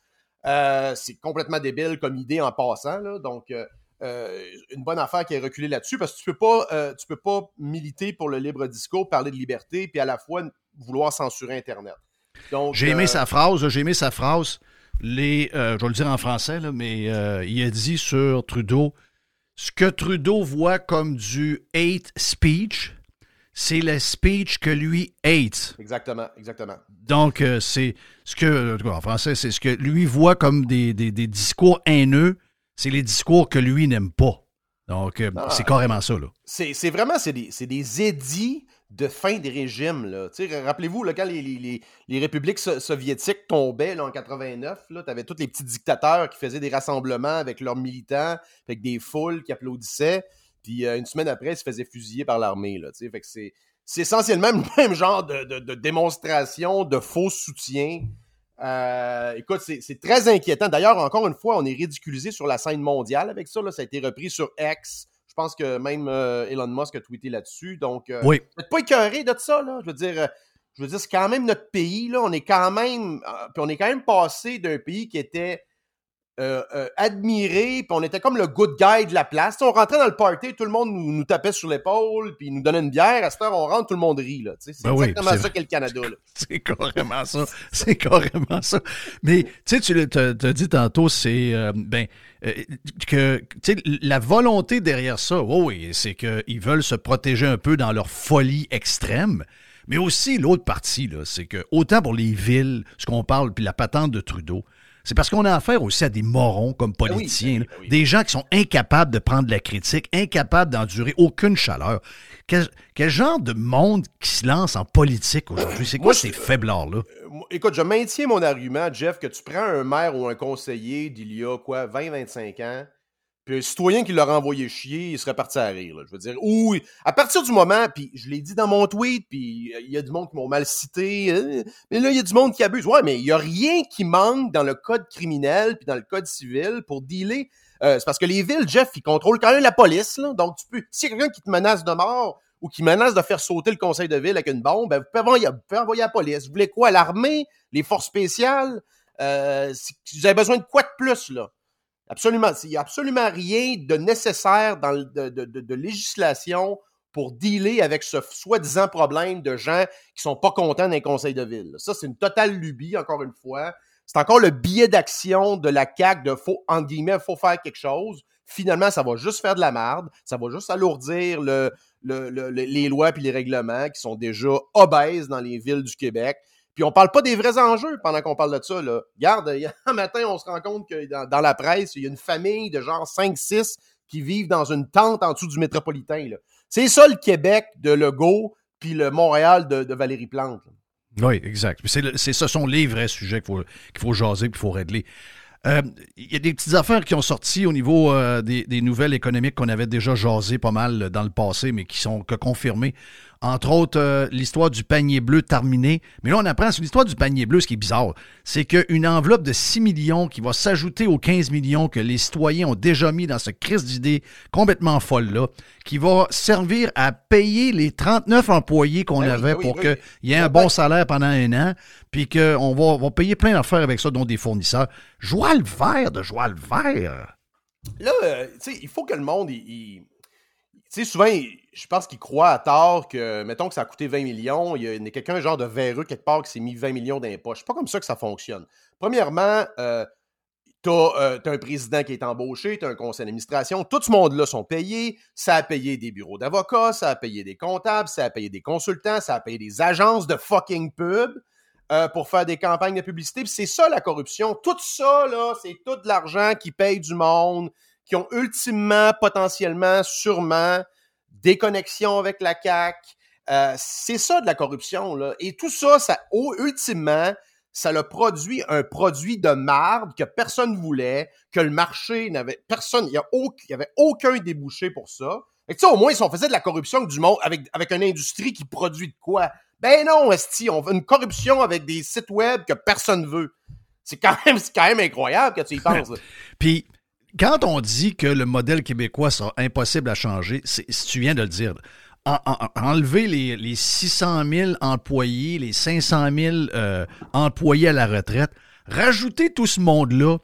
Euh, c'est complètement débile comme idée en passant. Là, donc, euh, euh, une bonne affaire qui est reculé là-dessus parce que tu peux pas, tu peux pas militer pour le libre discours, parler de liberté, puis à la fois vouloir censurer Internet. J'ai aimé sa phrase, j'ai aimé sa phrase les, euh, je vais le dire en français, mais euh, il a dit sur Trudeau, ce que Trudeau voit comme du hate speech, c'est le speech que lui hate. Exactement, exactement. Donc, euh, c'est ce que, en français, c'est ce que lui voit comme des, des, des discours haineux, c'est les discours que lui n'aime pas. Donc, Ah. c'est carrément ça, là. C'est vraiment c'est des, c'est des édits de fin des régimes. Rappelez-vous, quand les, les- les- républiques so- soviétiques tombaient là, en 89, tu avais tous les petits dictateurs qui faisaient des rassemblements avec leurs militants, avec des foules qui applaudissaient. Puis euh, une semaine après, ils se faisaient fusiller par l'armée. c'est essentiellement le même genre de, de- démonstration de faux soutien. Euh, écoute, c'est très inquiétant. D'ailleurs, encore une fois, on est ridiculisé sur la scène mondiale avec ça. Ça a été repris sur X. Je pense que même euh, Elon Musk a tweeté là-dessus. Donc, euh, Oui. vous n'êtes pas écœuré de ça, là? Je veux dire, euh, je veux dire, c'est quand même notre pays, là. On est quand même, puis on est quand même passé d'un pays qui était euh, euh, admiré, puis on était comme le good guy de la place. On rentrait dans le party, tout le monde nous, nous tapait sur l'épaule, puis nous donnait une bière. À cette heure, on rentre, tout le monde rit, C'est Ben exactement ça qu'est le Canada, là. [laughs] C'est carrément ça. C'est carrément ça. Mais, tu sais, tu l'as t'as- t'as dit tantôt, c'est, euh, ben, que, tu sais, la volonté derrière ça, oh oui, c'est qu'ils veulent se protéger un peu dans leur folie extrême. Mais aussi, l'autre partie, là, c'est que, autant pour les villes, ce qu'on parle, puis la patente de Trudeau, c'est parce qu'on a affaire aussi à des morons comme politiciens, là. des gens qui sont incapables de prendre la critique, incapables d'endurer aucune chaleur. Quel, quel genre de monde qui se lance en politique aujourd'hui? C'est quoi Moi, ces faiblards-là? Moi, Écoute, je maintiens mon argument, Jeff, que tu prends un maire ou un conseiller d'il y a quoi, 20-25 ans, puis un citoyen qui l'aurait envoyé chier, il serait parti à rire. là. je veux dire, ou à partir du moment, puis je l'ai dit dans mon tweet, puis il y a du monde qui m'ont mal cité, hein, mais là, il y a du monde qui abuse. Ouais, mais il y a rien qui manque dans le code criminel puis dans le code civil pour dealer. Euh, c'est parce que les villes, Jeff, ils contrôlent quand même la police. Là, donc, tu peux, a quelqu'un qui te menace de mort ou qui menace de faire sauter le conseil de ville avec une bombe, ben, vous, pouvez envoyer, vous pouvez envoyer la police. Vous voulez quoi? L'armée? Les forces spéciales? Euh, si- vous avez besoin de quoi de plus, là? Absolument. Il n'y a absolument rien de nécessaire dans de, législation pour dealer avec ce soi-disant problème de gens qui sont pas contents d'un conseil de ville. Ça, c'est une totale lubie, encore une fois. C'est encore le biais d'action de la CAQ de faut, entre guillemets, faut faire quelque chose. Finalement, ça va juste faire de la merde. Ça va juste alourdir le, le- le- le- les lois puis les règlements qui sont déjà obèses dans les villes du Québec. Puis on parle pas des vrais enjeux pendant qu'on parle de ça. Là. Regarde, un [laughs] matin, on se rend compte que dans, la presse, il y a une famille de genre 5-6 qui vivent dans une tente en dessous du métropolitain. C'est ça le Québec de Legault puis le Montréal de, Valérie Plante. Oui, exact. C'est ce sont les vrais sujets qu'il faut, qu'il faut jaser qu'il faut régler. Euh, Il y a des petites affaires qui ont sorti au niveau euh, des, nouvelles économiques qu'on avait déjà jasé pas mal dans le passé, mais qui sont que confirmées. Entre autres, euh, l'histoire du panier bleu terminé. Mais là, on apprend sur l'histoire du panier bleu, ce qui est bizarre, c'est qu'une enveloppe de 6 millions qui va s'ajouter aux 15 millions que les citoyens ont déjà mis dans ce crise d'idées complètement folle-là, qui va servir à payer les 39 employés qu'on Ben avait ben oui, pour oui. qu'il y ait un bon salaire pendant un an, puis qu'on va, va payer plein d'affaires avec ça, dont des fournisseurs. Joie le vert de joie le vert. Là, euh, tu sais, il faut que le monde, il- il- tu sais, souvent, je pense qu'ils croient à tort que, mettons que ça a coûté 20 millions, il y a, quelqu'un, genre de véreux quelque part, qui s'est mis 20 millions dans les poches. C'est pas comme ça que ça fonctionne. Premièrement, euh, t'as euh, t'as un président qui est embauché, t'as un conseil d'administration, tout ce monde-là sont payés, ça a payé des bureaux d'avocats, ça a payé des comptables, ça a payé des consultants, ça a payé des agences de fucking pub euh, pour faire des campagnes de publicité. C'est ça la corruption. Tout ça, c'est tout l'argent qui paye du monde, qui ont ultimement, potentiellement, sûrement, des connexions avec la CAQ. Euh, c'est ça de la corruption, là. Et tout ça, ça, ultimement, ça le produit un produit de marde que personne voulait, que le marché n'avait personne, il y, a au- il y avait aucun débouché pour ça. Et tu sais, au moins, si on faisait de la corruption avec du monde, avec, avec une industrie qui produit de quoi? Ben non, Esti, on fait une corruption avec des sites web que personne veut. C'est quand même, c'est quand même incroyable que tu y [laughs] penses. Puis, quand on dit que le modèle québécois sera impossible à changer, c'est- si tu viens de le dire, en- en- enlever les, les 600 000 employés, les 500 000 euh, employés à la retraite, rajouter tout ce monde-là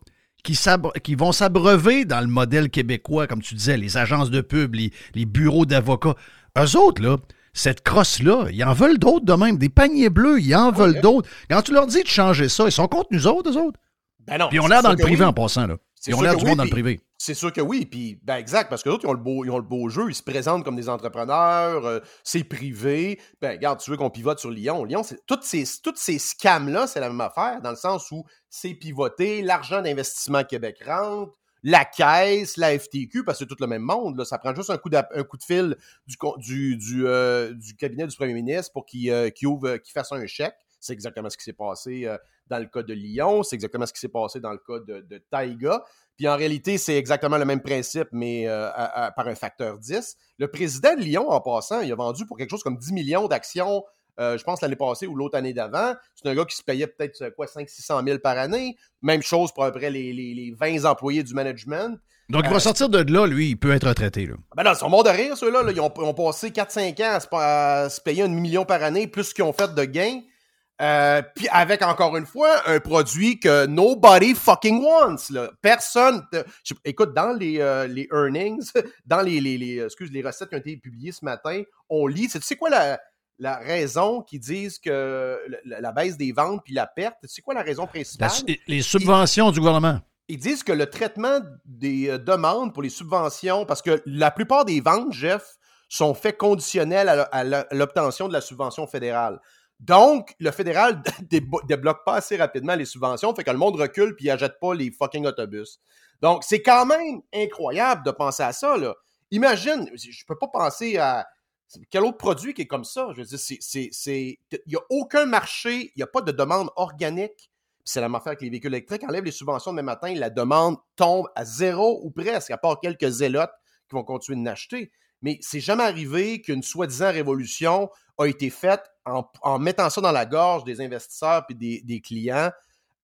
qui, qui vont s'abreuver dans le modèle québécois, comme tu disais, les agences de pub, les, les bureaux d'avocats. Eux autres, là, cette crosse-là, ils en veulent d'autres de même. Des paniers bleus, ils en veulent d'autres. Quand tu leur dis de changer ça, ils sont contre nous autres, eux autres. Ben non, Puis on c'est l'a dans le privé oui. en passant, là. C'est Ils ont l'air que du oui, monde dans le privé. C'est sûr que oui, puis ben exact, parce que d'autres, ils ont le beau, ils ont le beau jeu, ils se présentent comme des entrepreneurs, euh, c'est privé. Ben regarde, tu veux qu'on pivote sur Lyon. Lyon, c'est toutes ces, toutes ces scams-là, c'est la même affaire, dans le sens où c'est pivoté, l'argent d'investissement Québec rentre, la caisse, la FTQ, parce que c'est tout le même monde. Là. Ça prend juste un coup, un coup de fil du, du, du, euh, du, cabinet du premier ministre pour qu'il euh, ouvre, qu'il fasse un chèque. C'est exactement ce qui s'est passé dans le cas de Lyon, c'est exactement ce qui s'est passé dans le cas de, de Taïga. Puis en réalité, c'est exactement le même principe, mais euh, par un facteur 10. Le président de Lyon, en passant, il a vendu pour quelque chose comme 10 millions d'actions, euh, je pense l'année passée ou l'autre année d'avant. C'est un gars qui se payait peut-être quoi, 500-600 000 par année. Même chose pour à peu près les, les, 20 employés du management. Donc, il va euh, sortir de là, lui, il peut être retraité. Là. Ben non, ils sont morts de rire, ceux-là. Ils, ont, passé 4-5 ans à se, payer un million par année, plus ce qu'ils ont fait de gains. Euh, puis avec encore une fois un produit que nobody fucking wants. Là. Personne. écoute, dans les, euh, les earnings, [laughs] dans les, les, les, excuse, les recettes qui ont été publiées ce matin, on lit. Tu sais quoi la, la raison qui disent que la, baisse des ventes puis la perte, c'est quoi la raison principale? les subventions du gouvernement. Ils disent que le traitement des euh, demandes pour les subventions, parce que la plupart des ventes, Jeff, sont faits conditionnels à l'obtention de la subvention fédérale. Donc, le fédéral [laughs] débloque pas assez rapidement les subventions, fait que le monde recule puis il n'achète pas les fucking autobus. Donc, c'est quand même incroyable de penser à ça. Là. Imagine, je peux pas penser à quel autre produit qui est comme ça. Je veux dire, c'est, il n'y a aucun marché, il n'y a pas de demande organique. C'est la même affaire avec les véhicules électriques. Enlève les subventions demain matin, la demande tombe à zéro ou presque, à part quelques zélotes qui vont continuer de l'acheter. Mais c'est jamais arrivé qu'une soi-disant révolution a été faite en, mettant ça dans la gorge des investisseurs et des, clients.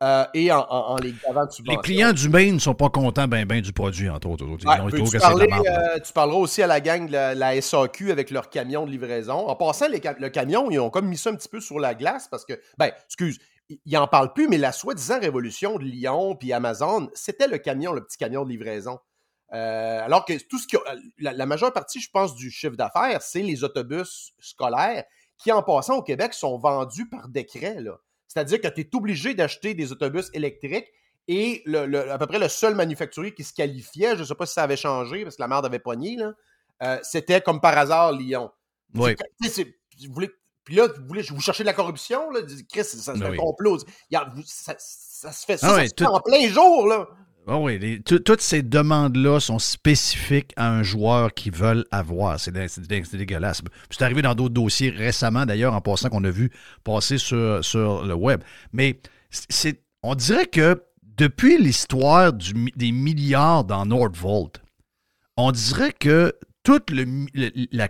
Euh, et en, les gravant de Les clients du Maine ne sont pas contents ben, ben du produit, entre autres. tu, euh, tu, parleras aussi à la gang de la, SAQ avec leur camion de livraison. En passant, le camion, ils ont comme mis ça un petit peu sur la glace parce que, ben, excuse, ils n'en parlent plus, mais la soi-disant révolution de Lyon puis Amazon, c'était le camion, le petit camion de livraison. Euh, alors que tout ce qui la, la, majeure partie, je pense, du chiffre d'affaires, c'est les autobus scolaires qui, en passant au Québec, sont vendus par décret. C'est-à-dire que tu es obligé d'acheter des autobus électriques et le, à peu près le seul manufacturier qui se qualifiait, je ne sais pas si ça avait changé parce que la merde avait pogné, euh, c'était comme par hasard Lyon. Oui. puis là, vous voulez vous cherchez de la corruption, là, Chris, ça, se ben complot. Ça, se fait ça, ah en plein jour, là. Ah oui, toutes ces demandes-là sont spécifiques à un joueur qu'ils veulent avoir. C'est dégueulasse. C'est arrivé dans d'autres dossiers récemment, d'ailleurs, en passant qu'on a vu passer sur, le web. Mais on dirait que depuis l'histoire des milliards dans Nordvolt, on dirait que toute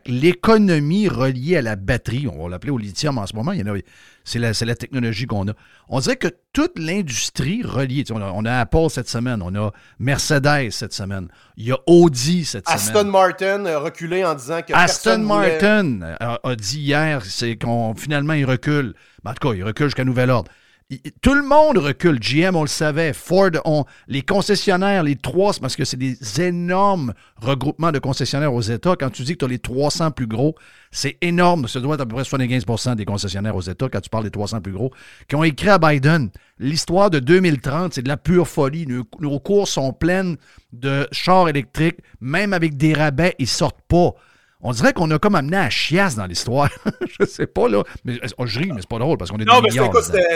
l'économie reliée à la batterie, on va l'appeler au lithium en ce moment, c'est la, la, technologie qu'on a. On dirait que toute l'industrie reliée, on a, Apple cette semaine, on a Mercedes cette semaine, il y a Audi cette semaine. Aston Martin a reculé en disant que Aston Martin a, dit hier, c'est qu'on finalement il recule. en tout cas, il recule jusqu'à nouvel ordre tout le monde recule. GM, on le savait. Ford, on, les concessionnaires, les trois, parce que c'est des énormes regroupements de concessionnaires aux États. Quand tu dis que tu as les 300 plus gros, c'est énorme. Ça doit être à peu près 75% des concessionnaires aux États, quand tu parles des 300 plus gros, qui ont écrit à Biden. L'histoire de 2030, c'est de la pure folie. Nos, nos cours sont pleines de chars électriques. Même avec des rabais, ils sortent pas. On dirait qu'on a comme amené à chiasse dans l'histoire. [laughs] je sais pas, là. Mais, oh, je ris, mais c'est pas drôle parce qu'on est Non, mais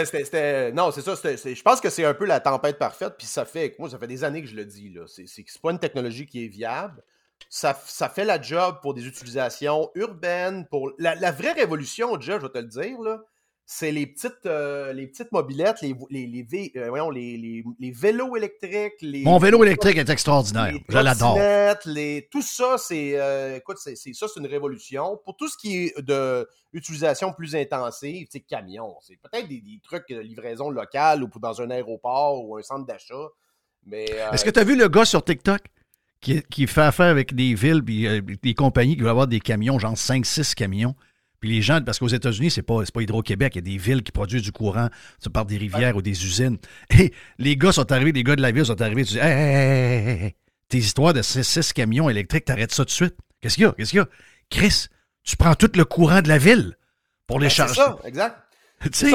c'était. Non, c'est ça. Je pense que c'est un peu la tempête parfaite. Puis ça fait. Moi, ça fait des années que je le dis. là. C'est pas une technologie qui est viable. Ça, ça, fait la job pour des utilisations urbaines. pour La, la vraie révolution, déjà, je vais te le dire, là, c'est les petites, euh, les petites mobilettes, les, les, les, euh, voyons, les, vélos électriques. Mon vélo électrique est extraordinaire. Je l'adore. Tout ça, c'est euh, écoute, c'est, ça, c'est une révolution. Pour tout ce qui est de utilisation plus intensive, c'est camion. C'est peut-être des, trucs de livraison locale ou dans un aéroport ou un centre d'achat. Mais, Est-ce que tu as vu le gars sur TikTok? Qui, qui, fait affaire avec des villes et des compagnies qui veulent avoir des camions, genre 5-6 camions? Puis les gens, parce qu'aux États-Unis, c'est pas, pas Hydro-Québec, il y a des villes qui produisent du courant par des rivières ou des usines. [laughs] Et les gars sont arrivés, les gars de la ville sont arrivés, tu dis, hey, hey, hey, tes histoires de 6 camions électriques, t'arrêtes ça tout de suite. Qu'est-ce qu'il y a? Qu'est-ce qu'il y a? Chris, tu prends tout le courant de la ville pour les ben, charger. [laughs] C'est ça, exact. [coughs] Ça,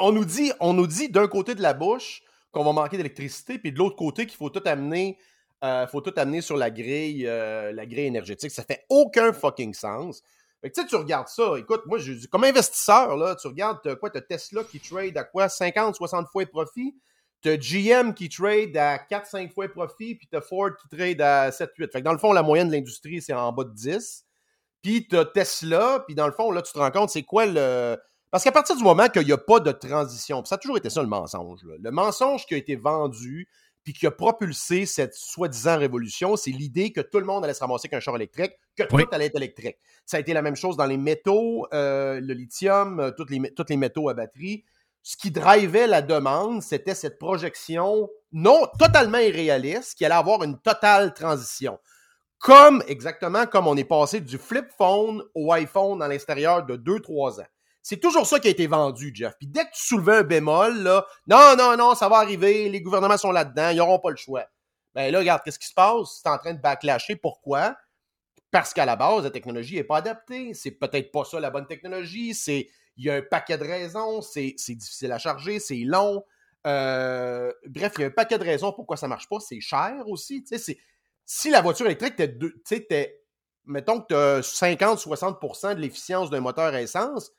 on nous dit, on nous dit d'un côté de la bouche qu'on va manquer d'électricité, puis de l'autre côté qu'il faut tout amener Il faut tout amener sur la grille, la grille énergétique. Ça fait aucun fucking sens. Fait que, tu regardes ça. Écoute, moi, je, comme investisseur, là, tu regardes t'as quoi? Tu Tesla qui trade à quoi? 50, 60 fois de profit. Tu GM qui trade à 4-5 fois de profit. Puis tu Ford qui trade à 7-8. Fait que dans le fond, la moyenne de l'industrie, c'est en bas de 10. Puis tu Tesla. Puis dans le fond, là, tu te rends compte, c'est quoi le. Parce qu'à partir du moment qu'il n'y a pas de transition, ça a toujours été ça le mensonge. Le mensonge qui a été vendu, puis qui a propulsé cette soi-disant révolution, c'est l'idée que tout le monde allait se ramasser avec un char électrique, que tout allait être électrique. Ça a été la même chose dans les métaux, euh, le lithium, euh, tous les, les métaux à batterie. Ce qui drivait la demande, c'était cette projection non totalement irréaliste qui allait avoir une totale transition. Comme, exactement comme on est passé du flip phone au iPhone à l'extérieur de 2-3 ans. C'est toujours ça qui a été vendu, Jeff. Puis dès que tu soulevais un bémol, là, non, non, non, ça va arriver, les gouvernements sont là-dedans, ils n'auront pas le choix. Ben là, regarde, qu'est-ce qui se passe? C'est en train de backlasher. Pourquoi? Parce qu'à la base, la technologie n'est pas adaptée. C'est peut-être pas ça la bonne technologie. C'est il y a un paquet de raisons. C'est difficile à charger, c'est long. Euh, bref, il y a un paquet de raisons pourquoi ça ne marche pas. C'est cher aussi. Si la voiture électrique, t'es, mettons que tu as 50-60% de l'efficience d'un moteur à essence,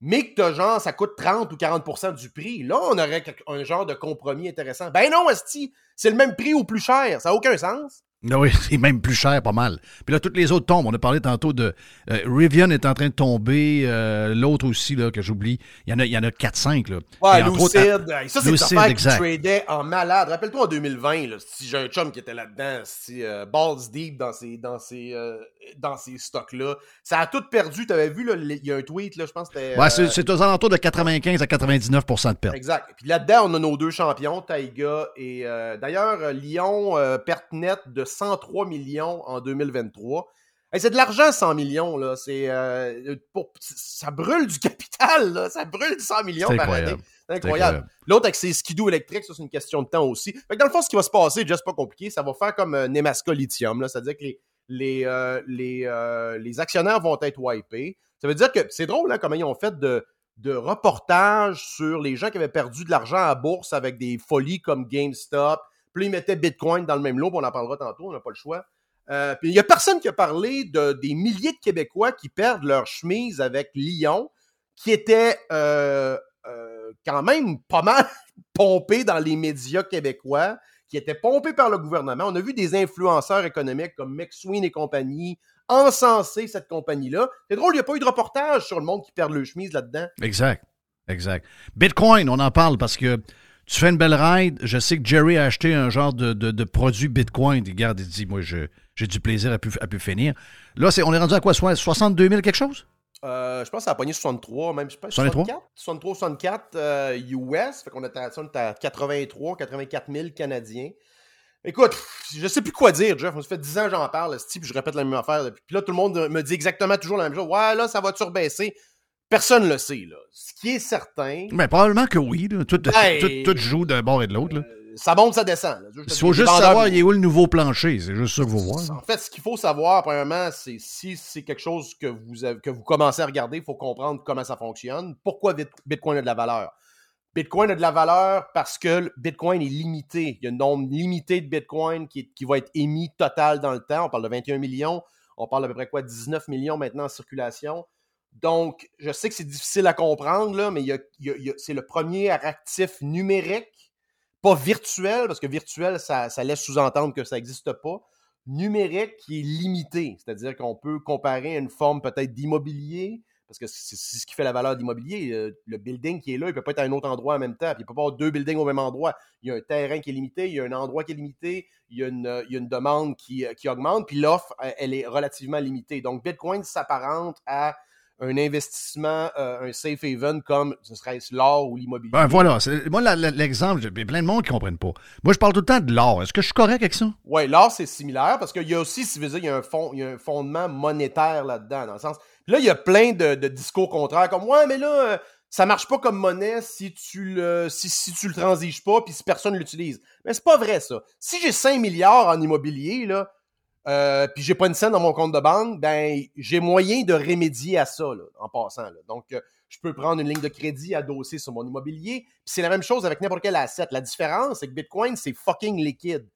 mais que genre, ça coûte 30 ou 40% du prix, là, on aurait un genre de compromis intéressant. Ben non, Esti, c'est le même prix ou plus cher. Ça n'a aucun sens. Oui, [laughs] c'est même plus cher, pas mal. Puis là, toutes les autres tombent. On a parlé tantôt de. Euh, Rivian est en train de tomber. Euh, l'autre aussi, là, que j'oublie. Il y en a, il y en a 4-5. Là. Ouais, Lucid. ça, c'est des affaires qui tradait en malade. Rappelle-toi en 2020, là, si j'ai un chum qui était là-dedans, si euh, Balls Deep dans dans ces, dans ces stocks-là. Ça a tout perdu. Tu avais vu, là, il y a un tweet, là, je pense que c'était. Ouais, c'est aux alentours de 95 à 99% de perte. Exact. Puis là-dedans, on a nos deux champions, Taiga et. D'ailleurs, Lyon, perte nette de 103 millions en 2023. c'est de l'argent, 100 millions. Là. C'est, euh, ça brûle du [laughs] capital. Là. Ça brûle 100 millions par année. C'est incroyable. L'autre avec ses skidoo électriques, ça, c'est une question de temps aussi. dans le fond, ce qui va se passer, juste pas compliqué, ça va faire comme euh, Nemaska Lithium. C'est-à-dire que les, les, euh, les, actionnaires vont être wipés. Ça veut dire que c'est drôle hein, comment ils ont fait de, reportages sur les gens qui avaient perdu de l'argent à bourse avec des folies comme GameStop, puis ils mettaient Bitcoin dans le même lot, on en parlera tantôt, on n'a pas le choix. Euh, puis il n'y a personne qui a parlé de, des milliers de Québécois qui perdent leur chemise avec Lyon, qui était euh, euh, quand même pas mal [laughs] pompé dans les médias québécois, qui était pompé par le gouvernement. On a vu des influenceurs économiques comme McSween et compagnie encenser cette compagnie-là. C'est drôle, il n'y a pas eu de reportage sur le monde qui perd leur chemise là-dedans. Exact. Exact. Bitcoin, on en parle parce que tu fais une belle ride. Je sais que Jerry a acheté un genre de, de, produit Bitcoin. Il regarde, il dit Moi, j'ai du plaisir à pu, à pu finir. Là, on est rendu à quoi 62 000 quelque chose? Euh, je pense que ça a pogné 63, même, je pas, 64, 63, 64 US, fait qu'on était à, à 83, 84 000 Canadiens. Écoute, je sais plus quoi dire, Jeff. Ça fait 10 ans que j'en parle, ce type, je répète la même affaire. Puis là, tout le monde me dit exactement toujours la même chose. Ouais, là, ça va surbaisser. Personne ne le sait. Là. Ce qui est certain. Mais probablement que oui. Tout, tout, joue d'un bord et de l'autre. Euh, ça monte, ça descend. Il faut juste savoir il est où le nouveau plancher. C'est juste ça qu'il faut voir. En fait, ce qu'il faut savoir, premièrement, c'est si c'est quelque chose que vous, avez, que vous commencez à regarder, il faut comprendre comment ça fonctionne. Pourquoi Bitcoin a de la valeur? Bitcoin a de la valeur parce que Bitcoin est limité. Il y a un nombre limité de Bitcoin qui, qui va être émis total dans le temps. On parle de 21 millions. On parle à peu près quoi? 19 millions maintenant en circulation. Donc, je sais que c'est difficile à comprendre, là, mais c'est le premier actif numérique, pas virtuel, parce que virtuel, ça, laisse sous-entendre que ça n'existe pas. Numérique qui est limité, c'est-à-dire qu'on peut comparer une forme peut-être d'immobilier, parce que c'est ce qui fait la valeur d'immobilier. Euh, le building qui est là, il ne peut pas être à un autre endroit en même temps. il ne peut pas avoir deux buildings au même endroit. Il y a un terrain qui est limité, il y a un endroit qui est limité, il y a une, demande qui, qui augmente, puis l'offre, elle est relativement limitée. Donc, Bitcoin s'apparente à un investissement, euh, un safe haven comme ce serait l'or ou l'immobilier. Ben voilà, moi l'exemple, il y a plein de monde qui ne comprennent pas. Moi, je parle tout le temps de l'or. Est-ce que je suis correct avec ça? Oui, l'or, c'est similaire parce qu'il y a aussi, si vous dire, il y a un, fond, il y a un fondement monétaire là-dedans, dans le sens. Là, il y a plein de, discours contraires, comme Ouais, mais là, euh, ça marche pas comme monnaie si tu le si, si tu le transiges pas puis si personne l'utilise. Mais c'est pas vrai ça. Si j'ai 5 milliards en immobilier là, euh, puis j'ai pas une scène dans mon compte de banque, ben j'ai moyen de remédier à ça en passant. Donc, euh, je peux prendre une ligne de crédit adossée sur mon immobilier. Puis c'est la même chose avec n'importe quel asset. La différence, c'est que Bitcoin, c'est fucking liquide.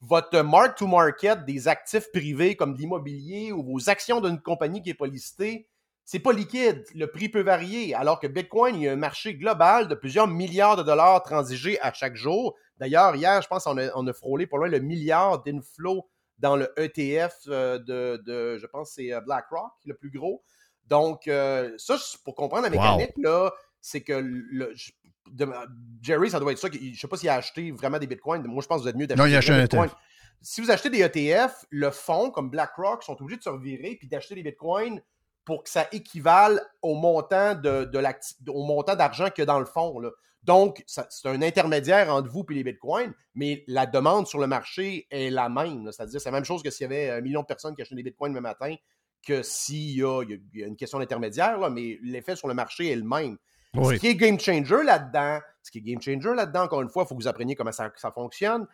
votre mark-to-market des actifs privés comme l'immobilier ou vos actions d'une compagnie qui n'est pas listée, c'est pas liquide. Le prix peut varier. Alors que Bitcoin, il y a un marché global de plusieurs milliards de dollars transigés à chaque jour. D'ailleurs, hier, je pense qu'on a, on a frôlé pour loin le milliard d'inflow dans le ETF euh, de, de, je pense, c'est euh, BlackRock, le plus gros. Donc, euh, ça, pour comprendre la mécanique, là, c'est que le, Jerry, ça doit être ça. Je ne sais pas s'il a acheté vraiment des bitcoins. Moi, je pense que vous êtes mieux d'acheter des bitcoins. ETF. Si vous achetez des ETF, le fonds, comme BlackRock, sont obligés de se revirer puis d'acheter des bitcoins pour que ça équivale au montant de, de au montant d'argent qu'il y a dans le fond. Là. Donc, c'est un intermédiaire entre vous et les bitcoins, mais la demande sur le marché est la même. C'est-à-dire, c'est la même chose que s'il y avait un million de personnes qui achetaient des bitcoins le matin que s'il y, a, une question d'intermédiaire, mais l'effet sur le marché est le même. Ce qui est game changer là-dedans, ce qui est game changer là-dedans, encore une fois, il faut que vous appreniez comment ça, fonctionne.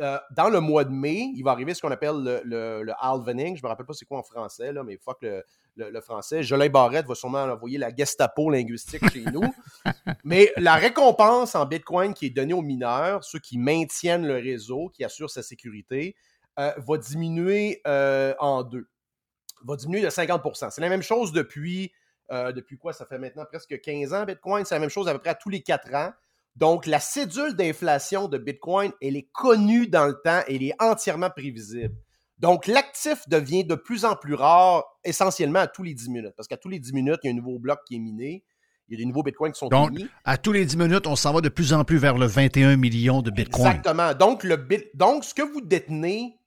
Euh, dans le mois de mai, il va arriver ce qu'on appelle le, le, halvening. Je ne me rappelle pas c'est quoi en français, là, mais fuck le, le, français. Jolin Barrette va sûrement envoyer la Gestapo linguistique chez nous. [laughs] Mais la récompense en Bitcoin qui est donnée aux mineurs, ceux qui maintiennent le réseau, qui assurent sa sécurité, euh, va diminuer euh, en deux. Va diminuer de 50% C'est la même chose depuis, depuis quoi? Ça fait maintenant presque 15 ans, Bitcoin. C'est la même chose à peu près à tous les 4 ans. Donc, la cédule d'inflation de Bitcoin, elle est connue dans le temps, elle est entièrement prévisible. Donc, l'actif devient de plus en plus rare, essentiellement à tous les 10 minutes. Parce qu'à tous les 10 minutes, il y a un nouveau bloc qui est miné. Il y a des nouveaux bitcoins qui sont Donc, à tous les 10 minutes, on s'en va de plus en plus vers le 21 millions de bitcoins. Exactement. Donc, le Donc, ce que vous détenez,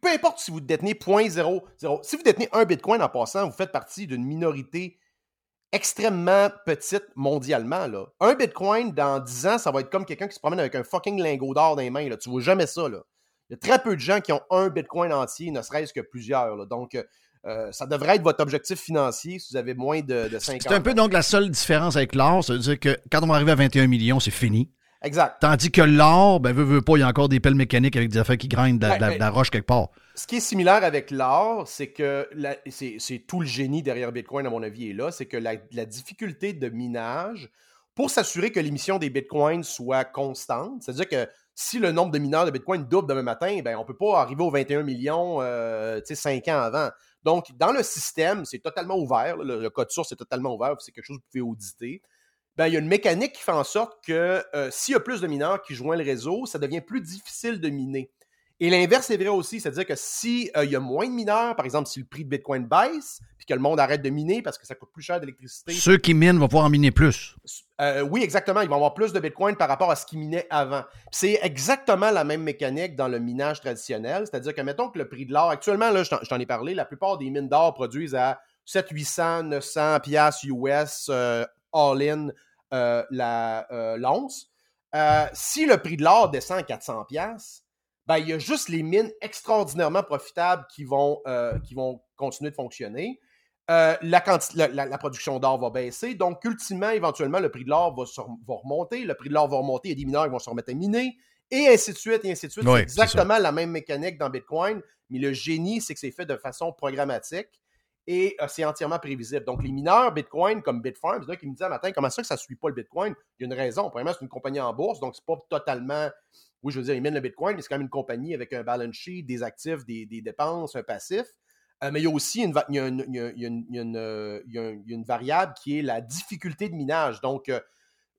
peu importe si vous détenez 0.00, si vous détenez un bitcoin en passant, vous faites partie d'une minorité extrêmement petite mondialement. Là. Un bitcoin, dans 10 ans, ça va être comme quelqu'un qui se promène avec un fucking lingot d'or dans les mains. Là. Tu vois jamais ça. Là. Il y a très peu de gens qui ont un Bitcoin entier, ne serait-ce que plusieurs. Donc, euh, ça devrait être votre objectif financier si vous avez moins de, de 50 C'est un peu donc la seule différence avec l'or, c'est-à-dire que quand on va arriver à 21 millions, c'est fini. Exact. Tandis que l'or, ben, veut, veut pas, il y a encore des pelles mécaniques avec des affaires qui grindent de, la, roche quelque part. Ce qui est similaire avec l'or, c'est que c'est tout le génie derrière Bitcoin, à mon avis, est là. C'est que la, la, difficulté de minage, pour s'assurer que l'émission des Bitcoins soit constante, c'est-à-dire que si le nombre de mineurs de Bitcoin double demain matin, ben, on ne peut pas arriver aux 21 millions euh, 5 ans avant. Donc, dans le système, c'est totalement ouvert. Le, code source est totalement ouvert. C'est quelque chose que vous pouvez auditer. Ben, il y a une mécanique qui fait en sorte que euh, s'il y a plus de mineurs qui joignent le réseau, ça devient plus difficile de miner. Et l'inverse est vrai aussi, c'est-à-dire que s'il euh, y a moins de mineurs, par exemple, si le prix de Bitcoin baisse, puis que le monde arrête de miner parce que ça coûte plus cher d'électricité. Ceux qui minent vont pouvoir en miner plus. Euh, oui, exactement. Ils vont avoir plus de Bitcoin par rapport à ce qu'ils minaient avant. C'est exactement la même mécanique dans le minage traditionnel, c'est-à-dire que, mettons que le prix de l'or, actuellement, là, je t'en ai parlé, la plupart des mines d'or produisent à 700, 800, 900 piastres US all-in l'once. si le prix de l'or descend à 400 piastres, ben, il y a juste les mines extraordinairement profitables qui vont, euh, qui vont continuer de fonctionner. Euh, la, la, production d'or va baisser. Donc, ultimement, éventuellement, le prix de l'or va, remonter. Le prix de l'or va remonter. Il y a des mineurs qui vont se remettre à miner. Et ainsi de suite, et ainsi de suite. c'est exactement la même mécanique dans Bitcoin. Mais le génie, c'est que c'est fait de façon programmatique et euh, c'est entièrement prévisible. Donc, les mineurs Bitcoin comme Bitfarms, a qui me disent un matin, comment ça que ça ne suit pas le Bitcoin? Il y a une raison. Premièrement, c'est une compagnie en bourse, donc c'est pas totalement oui, je veux dire, ils mènent le Bitcoin, mais c'est quand même une compagnie avec un balance sheet, des actifs, des, dépenses, un passif. mais il y a aussi une, une, variable qui est la difficulté de minage. Donc, euh,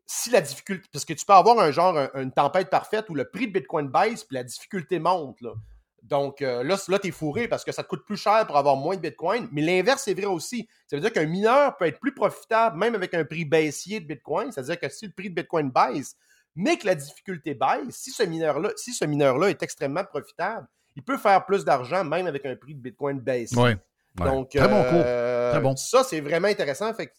si la difficulté. Parce que tu peux avoir un genre, une tempête parfaite où le prix de Bitcoin baisse puis la difficulté monte. Là. Donc euh, là, là tu es fourré parce que ça te coûte plus cher pour avoir moins de Bitcoin. Mais l'inverse est vrai aussi. Ça veut dire qu'un mineur peut être plus profitable même avec un prix baissier de Bitcoin. C'est-à-dire que si le prix de Bitcoin baisse, mais que la difficulté baisse, si ce mineur-là si ce mineur est extrêmement profitable, il peut faire plus d'argent même avec un prix de Bitcoin baissé. Oui. Donc, Très bon cours. Euh, Très bon. Ça, c'est vraiment intéressant. Fait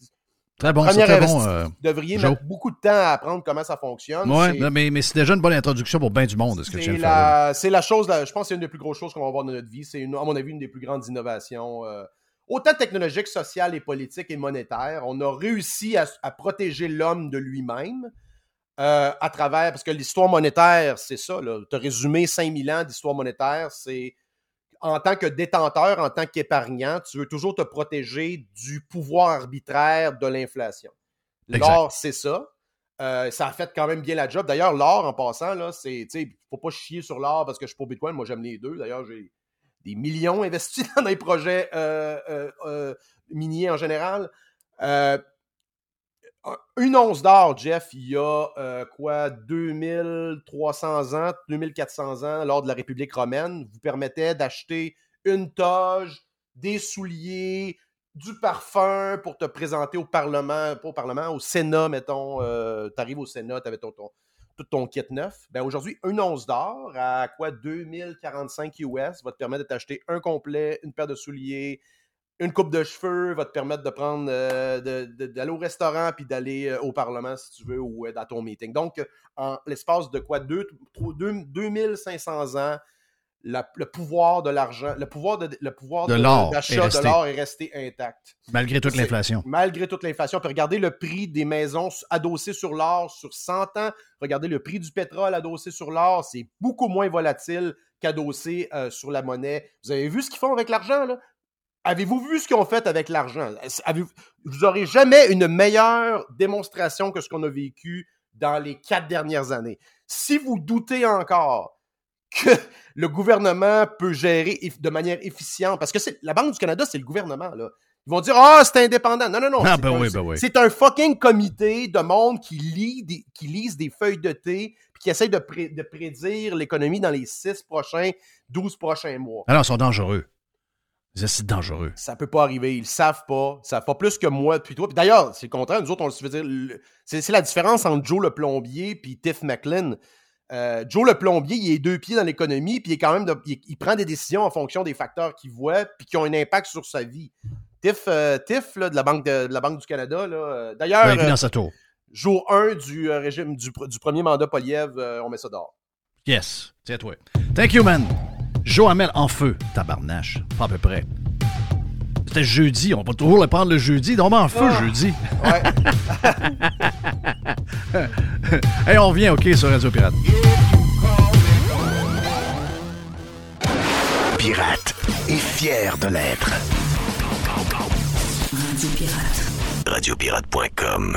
Très bon, c'est très bon. Euh, vous devriez mettre beaucoup de temps à apprendre comment ça fonctionne. Oui, mais, mais c'est déjà une bonne introduction pour bien du monde, ce que C'est la, la chose, je pense que c'est une des plus grosses choses qu'on va voir dans notre vie. C'est, à mon avis, une des plus grandes innovations, euh, autant technologiques, sociales et politiques et monétaires. On a réussi à, à protéger l'homme de lui-même. Euh, à travers, parce que l'histoire monétaire, c'est ça, tu as résumé 5000 ans d'histoire monétaire, c'est en tant que détenteur, en tant qu'épargnant, tu veux toujours te protéger du pouvoir arbitraire de l'inflation. L'or, c'est ça. Euh, ça a fait quand même bien la job. D'ailleurs, l'or, en passant, là, c'est, tu faut pas chier sur l'or parce que je suis pour Bitcoin. Moi, j'aime les deux. D'ailleurs, j'ai des millions investis [laughs] dans des projets euh, euh, miniers en général. Une once d'or, Jeff, il y a quoi, 2300 ans, 2400 ans, lors de la République romaine, vous permettait d'acheter une toge, des souliers, du parfum pour te présenter au Parlement, pas au Parlement, au Sénat, mettons. Euh, tu arrives au Sénat, tu avais ton, tout ton kit neuf. Ben aujourd'hui, une once d'or à quoi 2045 US va te permettre de t'acheter un complet, une paire de souliers, une coupe de cheveux, va te permettre de prendre euh, d'aller au restaurant puis d'aller euh, au Parlement si tu veux ou dans ton meeting. Donc, en l'espace de quoi? 2500 ans, le pouvoir de l'argent, le pouvoir de, le pouvoir d'achat de l'or est, resté intact. Malgré toute l'inflation. Malgré toute l'inflation. Puis regardez le prix des maisons adossées sur l'or sur 100 ans. Regardez le prix du pétrole adossé sur l'or. C'est beaucoup moins volatile qu'adossé euh, sur la monnaie. Vous avez vu ce qu'ils font avec l'argent, là? Avez-vous vu ce qu'ils ont fait avec l'argent? Vous n'aurez jamais une meilleure démonstration que ce qu'on a vécu dans les quatre dernières années. Si vous doutez encore que [laughs] le gouvernement peut gérer de manière efficiente. Parce que la Banque du Canada, c'est le gouvernement. Là. Ils vont dire Ah, c'est indépendant. Non, non, non. Ah, ben oui, ben oui. C'est un fucking comité de monde qui lit des, qui lise des feuilles de thé puis qui essaie de, de prédire l'économie dans les 6 prochains, 12 prochains mois. Alors, ils sont dangereux. C'est dangereux. Ça peut pas arriver. Ils savent pas. Ça fait pas plus que moi depuis toi. D'ailleurs, c'est le contraire. Nous autres, on se veut dire. C'est la différence entre Joe le plombier puis Tiff McLean. Euh, Joe le plombier, il est deux pieds dans l'économie, puis il est quand même il, prend des décisions en fonction des facteurs qu'il voit, puis qui ont un impact sur sa vie. Tiff, euh, Tiff de, la Banque de, la Banque du Canada, euh, d'ailleurs, jour 1 du régime du, premier mandat Poliev, on met ça dehors. Yes, tiens toi. Thank you, man. Joe Hamel en feu, tabarnache, pas à peu près. C'était jeudi, on peut toujours le prendre le jeudi, donc en feu ah. jeudi. Ouais. [laughs] Et on revient, OK, sur Radio Pirate. Pirate est fier de l'être. Radio Pirate. Radiopirate.com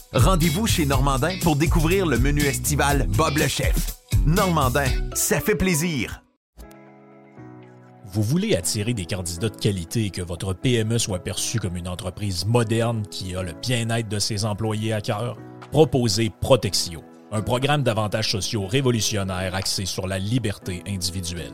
Rendez-vous chez Normandin pour découvrir le menu estival Bob le Chef. Normandin, ça fait plaisir. Vous voulez attirer des candidats de qualité et que votre PME soit perçue comme une entreprise moderne qui a le bien-être de ses employés à cœur? Proposez Protexio, un programme d'avantages sociaux révolutionnaire axé sur la liberté individuelle.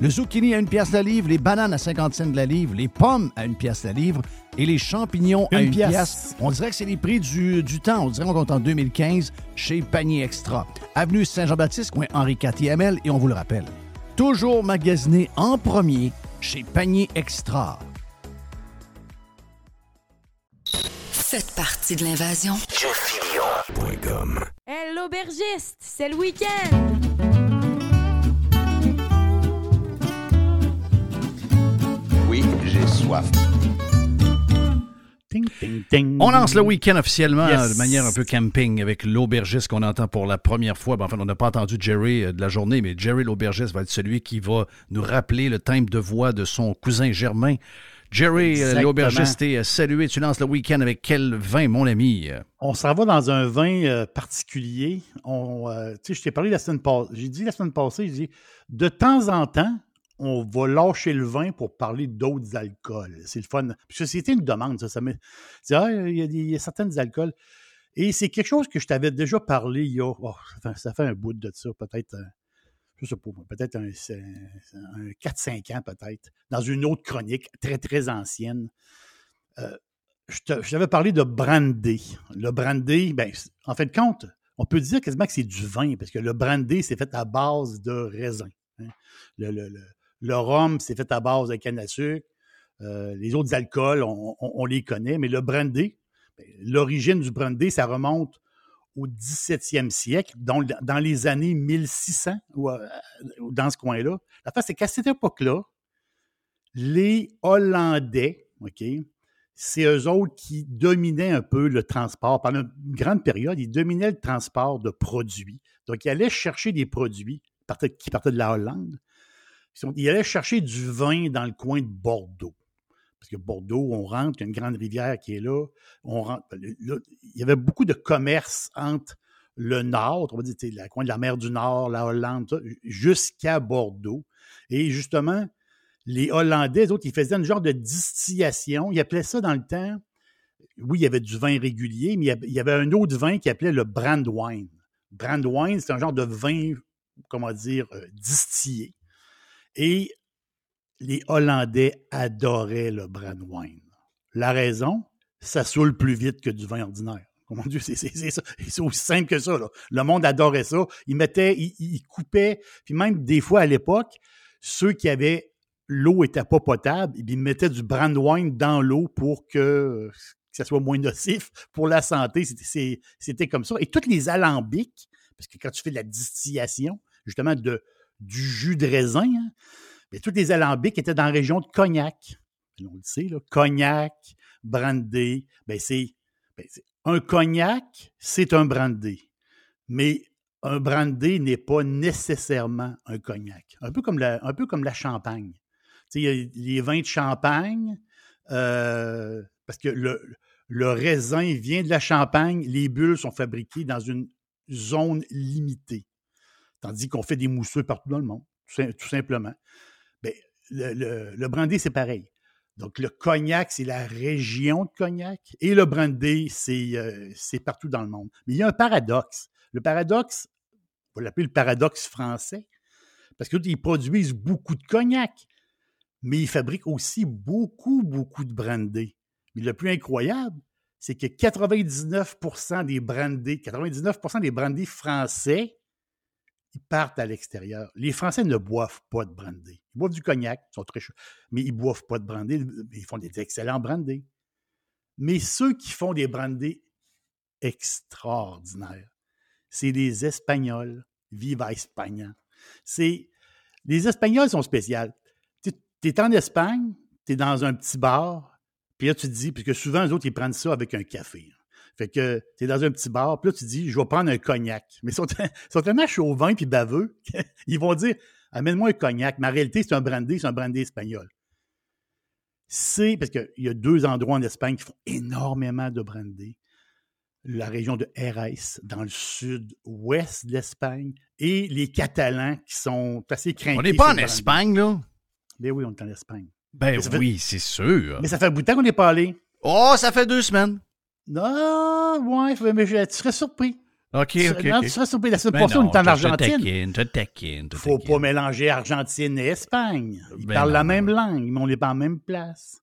Le zucchini à 1 pièce la livre. Les bananes à 50 cents la livre. Les pommes à 1 pièce la livre. Et les champignons à Une 1 pièce. pièce. On dirait que c'est les prix du, du temps. On dirait qu'on compte en 2015 chez Panier Extra. Avenue Saint-Jean-Baptiste, coin Henri ML. Et on vous le rappelle, toujours magasiné en premier chez Panier Extra. Faites partie de l'invasion. Hey, l'aubergiste, c'est le week-end! J'ai soif. On lance le week-end officiellement Yes. de manière un peu camping avec l'aubergiste qu'on entend pour la première fois. Ben, enfin, on n'a pas entendu Jerry euh, de la journée, mais Jerry l'aubergiste va être celui qui va nous rappeler le timbre de voix de son cousin Germain. Jerry euh, l'aubergiste est euh, salué. Tu lances le week-end avec quel vin, mon ami? On s'en va dans un vin euh, particulier. On, euh, tu sais, je t'ai parlé la semaine passée. J'ai dit la semaine passée, j'ai dit, de temps en temps, on va lâcher le vin pour parler d'autres alcools. C'est le fun. Parce c'était une demande, ça. ça c'est, ah, il, y a alcools. Et c'est quelque chose que je t'avais déjà parlé il y a. oh, ça, fait, un bout de ça, peut-être. je sais pas, peut-être un, c'est- un 4-5 ans, peut-être, dans une autre chronique très, très ancienne. Euh, je t'avais parlé de brandy. Le brandy, ben, en fait, de compte, on peut dire quasiment que c'est du vin, parce que le brandy, c'est fait à base de raisin. hein. Le rhum, c'est fait à base de canne à sucre. Euh, les autres alcools, on, les connaît, mais le brandy, ben, l'origine du brandy, ça remonte au 17e siècle, dans les années 1600, ou, euh, ou dans ce coin-là. La face, c'est qu'à cette époque-là, les Hollandais, OK, c'est eux autres qui dominaient un peu le transport. Pendant une grande période, ils dominaient le transport de produits. Donc, ils allaient chercher des produits qui partaient de la Hollande. Ils allaient chercher du vin dans le coin de Bordeaux. Parce que Bordeaux, on rentre, il y a une grande rivière qui est là. On rentre, là, il y avait beaucoup de commerce entre le nord, on va dire, le coin de la mer du Nord, la Hollande, jusqu'à Bordeaux. Et justement, les Hollandais, eux autres, ils faisaient une genre de distillation. Ils appelaient ça dans le temps, oui, il y avait du vin régulier, mais il y avait- un autre vin qui appelait le brandewine. Brandewine, c'est un genre de vin, comment dire, euh, distillé. Et les Hollandais adoraient le brandewine. La raison, ça saoule plus vite que du vin ordinaire. Comment Dieu, c'est ça. C'est aussi simple que ça. là. Le monde adorait ça. Ils mettaient, ils, coupaient, puis même des fois à l'époque, ceux qui avaient l'eau n'était pas potable, ils mettaient du brandewine dans l'eau pour que, ça soit moins nocif pour la santé. C'était comme ça. Et tous les alambics, parce que quand tu fais de la distillation, justement, de, du jus de raisin, hein, tous les alambics étaient dans la région de Cognac. On le sait, là. Cognac, brandy, ben ben c'est- un cognac, c'est un brandy. Mais un brandy n'est pas nécessairement un cognac. Un peu comme la, un peu comme la champagne. Tu sais, les vins de champagne, euh, parce que le raisin vient de la champagne, les bulles sont fabriquées dans une zone limitée. Tandis qu'on fait des mousseux partout dans le monde, tout, sim- tout simplement. Ben, le, le, brandy, c'est pareil. Donc, le cognac, c'est la région de cognac et le brandy, c'est euh, c'est partout dans le monde. Mais il y a un paradoxe. Le paradoxe, on va l'appeler le paradoxe français, parce qu'ils produisent beaucoup de cognac, mais ils fabriquent aussi beaucoup, beaucoup de brandy. Mais le plus incroyable, c'est que 99 des brandy, 99 des brandy français, ils partent à l'extérieur. Les Français ne boivent pas de brandy. Ils boivent du cognac, ils sont très chauds, mais ils ne boivent pas de brandy. Ils font des excellents brandy. Mais ceux qui font des brandy extraordinaires, c'est les Espagnols. Viva Espagne. C'est les Espagnols sont spéciaux. Tu es en Espagne, tu es dans un petit bar, puis là tu te dis, parce que souvent les autres ils prennent ça avec un café. Fait que tu es dans un petit bar, puis là tu dis, je vais prendre un cognac. Mais ils sont, [laughs] sont tellement chauvins puis baveux, [laughs] ils vont dire, amène-moi un cognac. Mais en réalité, c'est un brandy, c'est un brandy espagnol. C'est parce qu'il y a deux endroits en Espagne qui font énormément de brandy. La région de Jerez, dans le sud-ouest de l'Espagne, et les Catalans qui sont assez crainqués. On n'est pas en. Espagne, là? Ben oui, on est en Espagne. Ben fait- oui, c'est sûr. Mais ça fait un bout de temps qu'on n'est pas allé. Oh, ça fait deux semaines. Non, ouais, mais je- tu serais surpris. OK, OK. non, tu serais surpris. La semaine passée, on était en Argentine. je te faut pas mélanger Argentine et Espagne. Ils Ben parlent la non, même langue, mais on n'est pas en même place.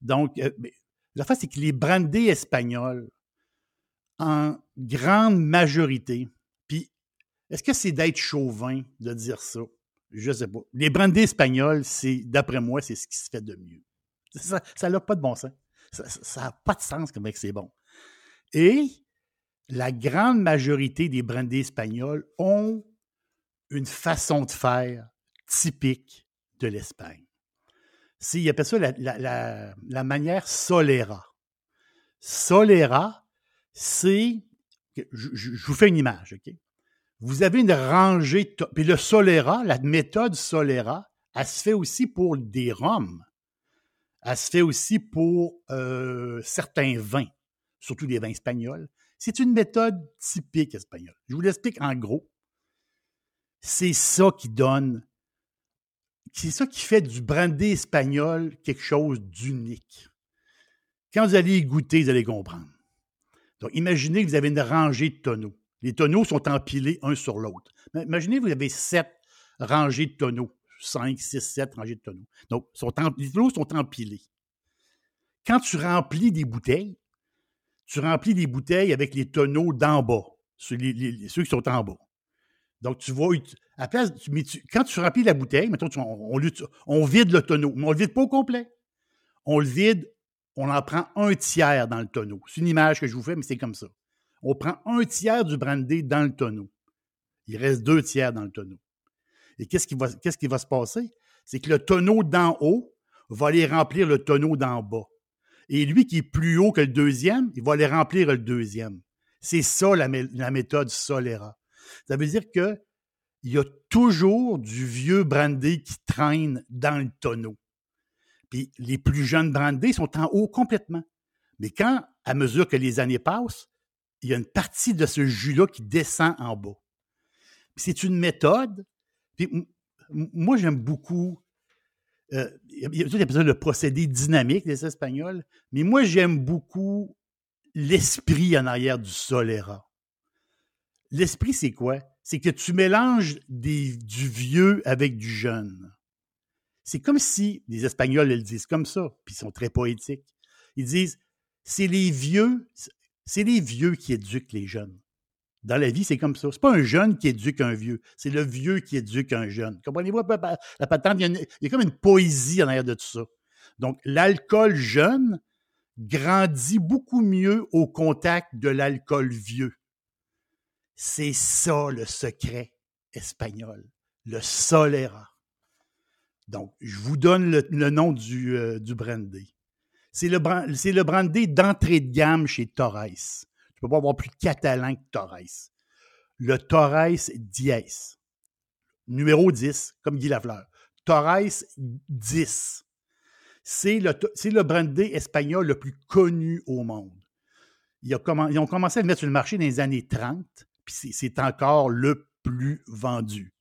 Donc, euh, la face, c'est que les brandés espagnols, en grande majorité, puis est-ce que c'est d'être chauvin de dire ça? Je sais pas. Les brandés espagnols, c'est, d'après moi, c'est ce qui se fait de mieux. Ça n'a pas de bon sens. Ça n'a pas de sens comme c'est bon. Et la grande majorité des brandés espagnols ont une façon de faire typique de l'Espagne. C'est- Ils appellent ça la, manière solera. Solera, c'est. Je, vous fais une image, OK? Vous avez une rangée. Puis le solera, la méthode solera, elle se fait aussi pour des rhums. Elle se fait aussi pour euh, certains vins, surtout des vins espagnols. C'est une méthode typique espagnole. Je vous l'explique en gros. C'est ça qui donne, c'est ça qui fait du brandy espagnol quelque chose d'unique. Quand vous allez y goûter, vous allez comprendre. Donc, imaginez que vous avez une rangée de tonneaux. Les tonneaux sont empilés un sur l'autre. Imaginez que vous avez sept rangées de tonneaux. Cinq, six, sept rangées de tonneaux. Donc, les tonneaux sont empilés. Quand tu remplis des bouteilles, tu remplis les bouteilles avec les tonneaux d'en bas, ceux, qui sont en bas. Donc, tu ut- À la place, mais quand tu remplis la bouteille, mettons, on, vide le tonneau, mais on ne le vide pas au complet. On le vide, on en prend un tiers dans le tonneau. C'est une image que je vous fais, mais c'est comme ça. On prend un tiers du brandy dans le tonneau. Il reste deux tiers dans le tonneau. Et qu'est-ce qui va se passer? C'est que le tonneau d'en haut va aller remplir le tonneau d'en bas. Et lui qui est plus haut que le deuxième, il va aller remplir le deuxième. C'est ça la, mé- la méthode Solera. Ça veut dire que il y a toujours du vieux brandy qui traîne dans le tonneau. Puis les plus jeunes brandés sont en haut complètement. Mais quand, à mesure que les années passent, il y a une partie de ce jus-là qui descend en bas. C'est une méthode. Puis moi, j'aime beaucoup. Euh, il y a- ça le procédé dynamique des Espagnols, mais moi, j'aime beaucoup l'esprit en arrière du Solera. L'esprit, c'est quoi? C'est que tu mélanges des- du vieux avec du jeune. C'est comme si, les Espagnols le disent comme ça, puis ils sont très poétiques. Ils disent, c'est les vieux, c'est les vieux qui éduquent les jeunes. Dans la vie, c'est comme ça. C'est pas un jeune qui éduque un vieux, c'est le vieux qui éduque un jeune. Comprenez-vous? La patente? Il y, a il y a comme une poésie en arrière de tout ça. Donc, l'alcool jeune grandit beaucoup mieux au contact de l'alcool vieux. C'est ça le secret espagnol, le solera. Donc, je vous donne le, nom du, euh, du brandy. C'est le, le brandy d'entrée de gamme chez Torres. Peux pas avoir plus catalan que Torres. Le Torres 10. Numéro 10, comme Guy Lafleur. Torres 10. C'est le, brandy espagnol le plus connu au monde. Ils ont commencé à le mettre sur le marché dans les années 30, puis c'est, encore le plus vendu.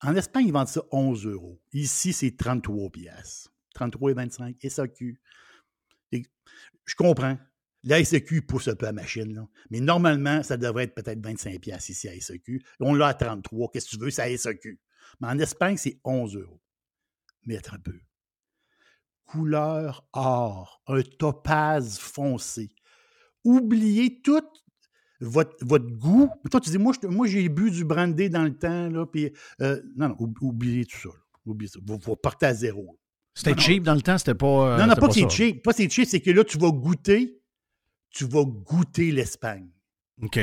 En Espagne, ils vendent ça 11 euros. Ici, c'est 33 piastres. 33 et 25, SAQ. Et je comprends. La SAQ pousse un peu à la machine, là. mais normalement, ça devrait être peut-être 25 piastres ici à SAQ. On l'a à 33. Qu'est-ce que tu veux, c'est à SAQ. Mais en Espagne, c'est 11 euros. Mais attends un peu. Couleur or, un topaz foncé. Oubliez tout votre, votre goût. Toi, tu dis, moi, je- moi, j'ai bu du brandy dans le temps, là, puis euh, non, non, oub- oubliez tout ça. là. Oubliez ça. Vous, vous partez à zéro. C'était cheap dans le temps, c'était pas. euh, non, non, c'était pas que c'est cheap. Pas c'est cheap, c'est que là, tu vas goûter, tu vas goûter l'Espagne. OK.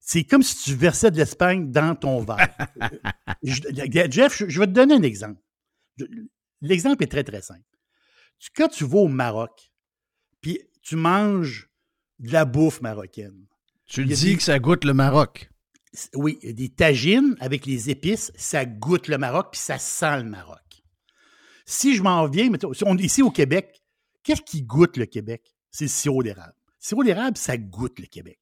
C'est comme si tu versais de l'Espagne dans ton verre. [laughs] Je- Jeff, je, je vais te donner un exemple. L'exemple est très, très simple. Quand tu vas au Maroc, puis tu manges de la bouffe marocaine. Tu dis des- que ça goûte le Maroc. Oui, des tagines avec les épices, ça goûte le Maroc, puis ça sent le Maroc. Si je m'en viens, on est ici au Québec, qu'est-ce qui goûte le Québec? C'est le sirop d'érable. Sirop d'érable, ça goûte le Québec.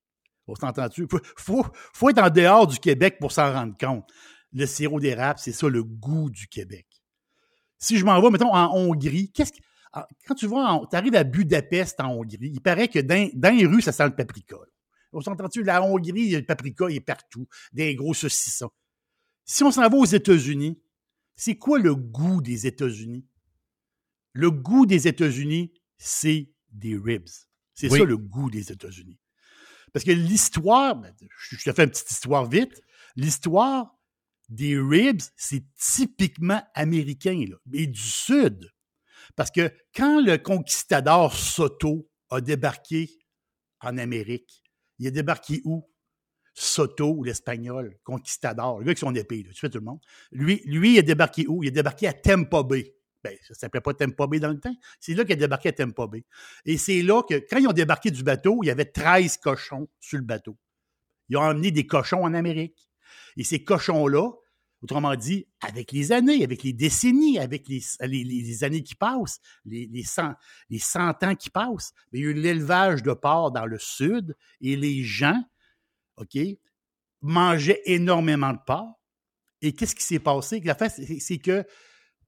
On s'entend-tu? Faut, faut, être en dehors du Québec pour s'en rendre compte. Le sirop d'érable, c'est ça le goût du Québec. Si je m'en vais, mettons, en Hongrie, qu'est-ce que. Quand tu vas, tu arrives à Budapest en Hongrie, il paraît que dans, les rues, ça sent le paprika. On s'entend-tu? La Hongrie, le paprika il est partout, des gros saucissons. Si on s'en va aux États-Unis, c'est quoi le goût des États-Unis? Le goût des États-Unis, c'est des ribs. C'est ça le goût des États-Unis. Parce que l'histoire, ben, je te fais une petite histoire vite, l'histoire des ribs, c'est typiquement américain, là, et du Sud. Parce que quand le conquistador Soto a débarqué en Amérique, il a débarqué où? Soto, l'Espagnol, conquistador, le gars avec son épée, tu fais tout le monde. Lui, lui, il a débarqué où? Il a débarqué à Tampa Bay. Ben, ça s'appelait pas Tampa Bay dans le temps. C'est là qu'il a débarqué à Tampa Bay. Et c'est là que, quand ils ont débarqué du bateau, il y avait 13 cochons sur le bateau. Ils ont emmené des cochons en Amérique. Et ces cochons-là, Autrement dit, avec les années, avec les décennies, avec les, années qui passent, les, les, 100, les 100 ans qui passent, il y a eu l'élevage de porc dans le sud et les gens, OK, mangeaient énormément de porc. Et qu'est-ce qui s'est passé? La c'est que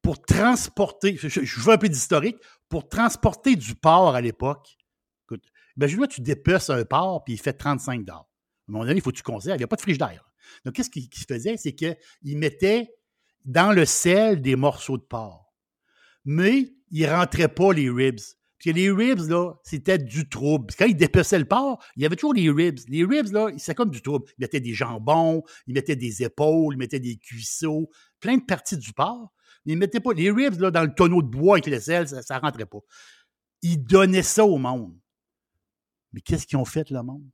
pour transporter, je, veux un peu d'historique, pour transporter du porc à l'époque, écoute, imagine-moi, tu dépeces un porc puis il fait 35 dollars. À un moment donné, il faut que tu conserves. Il n'y a pas de frigidaire. Donc, qu'est-ce qu'il faisait? C'est qu'il mettait dans le sel des morceaux de porc. Mais il ne rentrait pas les ribs. Parce que les ribs, là, c'était du trouble. Quand il dépeçait le porc, il y avait toujours les ribs. Les ribs, là, c'est comme du trouble. Il mettait des jambons, il mettait des épaules, il mettait des cuisseaux, plein de parties du porc. Il mettait pas les ribs, là, dans le tonneau de bois avec le sel, ça ne rentrait pas. Il donnait ça au monde. Mais qu'est-ce qu'ils ont fait, le monde?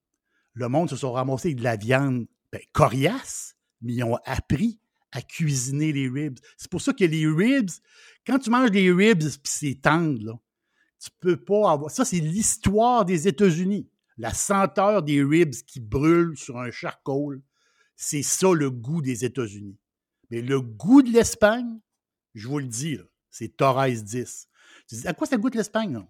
Le monde se sont ramassés de la viande ben, coriace, mais ils ont appris à cuisiner les ribs. C'est pour ça que les ribs, quand tu manges des ribs puis c'est tendre, là, tu peux pas avoir. Ça, c'est l'histoire des États-Unis. La senteur des ribs qui brûlent sur un charcoal, c'est ça le goût des États-Unis. Mais le goût de l'Espagne, je vous le dis, c'est Torres 10. Tu dis, à quoi ça goûte l'Espagne?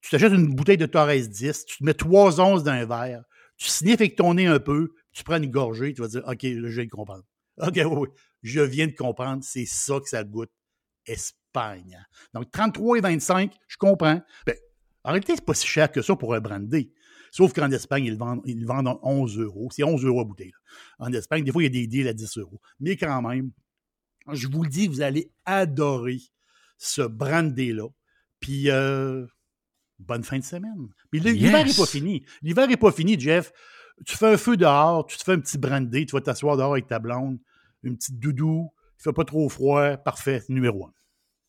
Tu t'achètes une bouteille de Torres 10, tu te mets trois onces dans un verre, tu sniffes avec ton nez un peu, tu prends une gorgée, tu vas dire OK, je viens de comprendre. OK, oui, oui, je viens de comprendre, c'est ça que ça goûte. Espagne. Donc 33 et 25, je comprends. Ben, en réalité, c'est pas si cher que ça pour un brandy. Sauf qu'en Espagne, ils vendent, ils vendent 11 euros. C'est 11 euros à bouteille. En Espagne, des fois, il y a des deals à 10 euros. Mais quand même, je vous le dis, vous allez adorer ce brandy-là. Puis, euh, bonne fin de semaine. Mais l'hiver n'est pas fini. L'hiver n'est pas fini, Jeff tu fais un feu dehors, tu te fais un petit brandy, tu vas t'asseoir dehors avec ta blonde, une petite doudou, il fait pas trop froid, parfait, numéro un.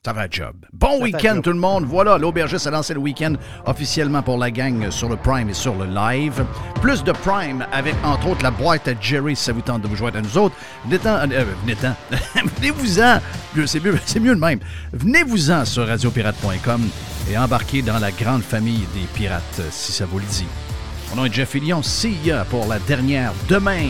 Ça va job. Bon week-end tout le monde. Voilà, l'aubergiste a lancé le week-end officiellement pour la gang sur le Prime et sur le live. Plus de Prime avec entre autres la boîte à Jerry si ça vous tente de vous joindre à nous autres. Venez-t'en, euh, venez-t'en. [laughs] Venez-vous-en. C'est mieux, [laughs] c'est mieux de même. Venez-vous-en sur radiopirate.com et embarquez dans la grande famille des pirates si ça vous le dit. Mon nom est Jeff Fillion. See ya pour la dernière demain.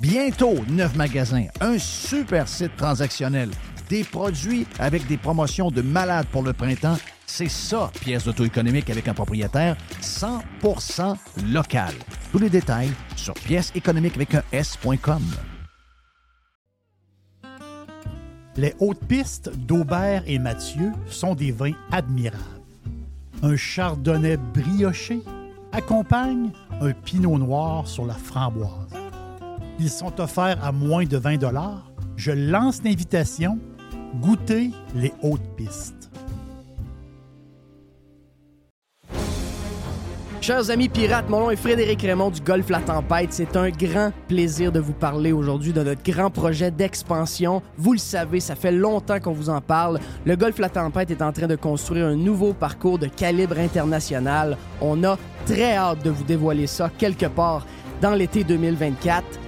Bientôt, neuf magasins, un super site transactionnel, des produits avec des promotions de malades pour le printemps. C'est ça, pièce d'auto économique avec un propriétaire 100% local. Tous les détails sur pièce économique avec un S.com. Les hautes pistes d'Aubert et Mathieu sont des vins admirables. Un chardonnay brioché accompagne un pinot noir sur la framboise. Ils sont offerts à moins de 20 Je lance l'invitation. Goûtez les hautes pistes. Chers amis pirates, mon nom est Frédéric Raymond du Golfe La Tempête. C'est un grand plaisir de vous parler aujourd'hui de notre grand projet d'expansion. Vous le savez, ça fait longtemps qu'on vous en parle. Le Golfe La Tempête est en train de construire un nouveau parcours de calibre international. On a très hâte de vous dévoiler ça quelque part dans l'été 2024.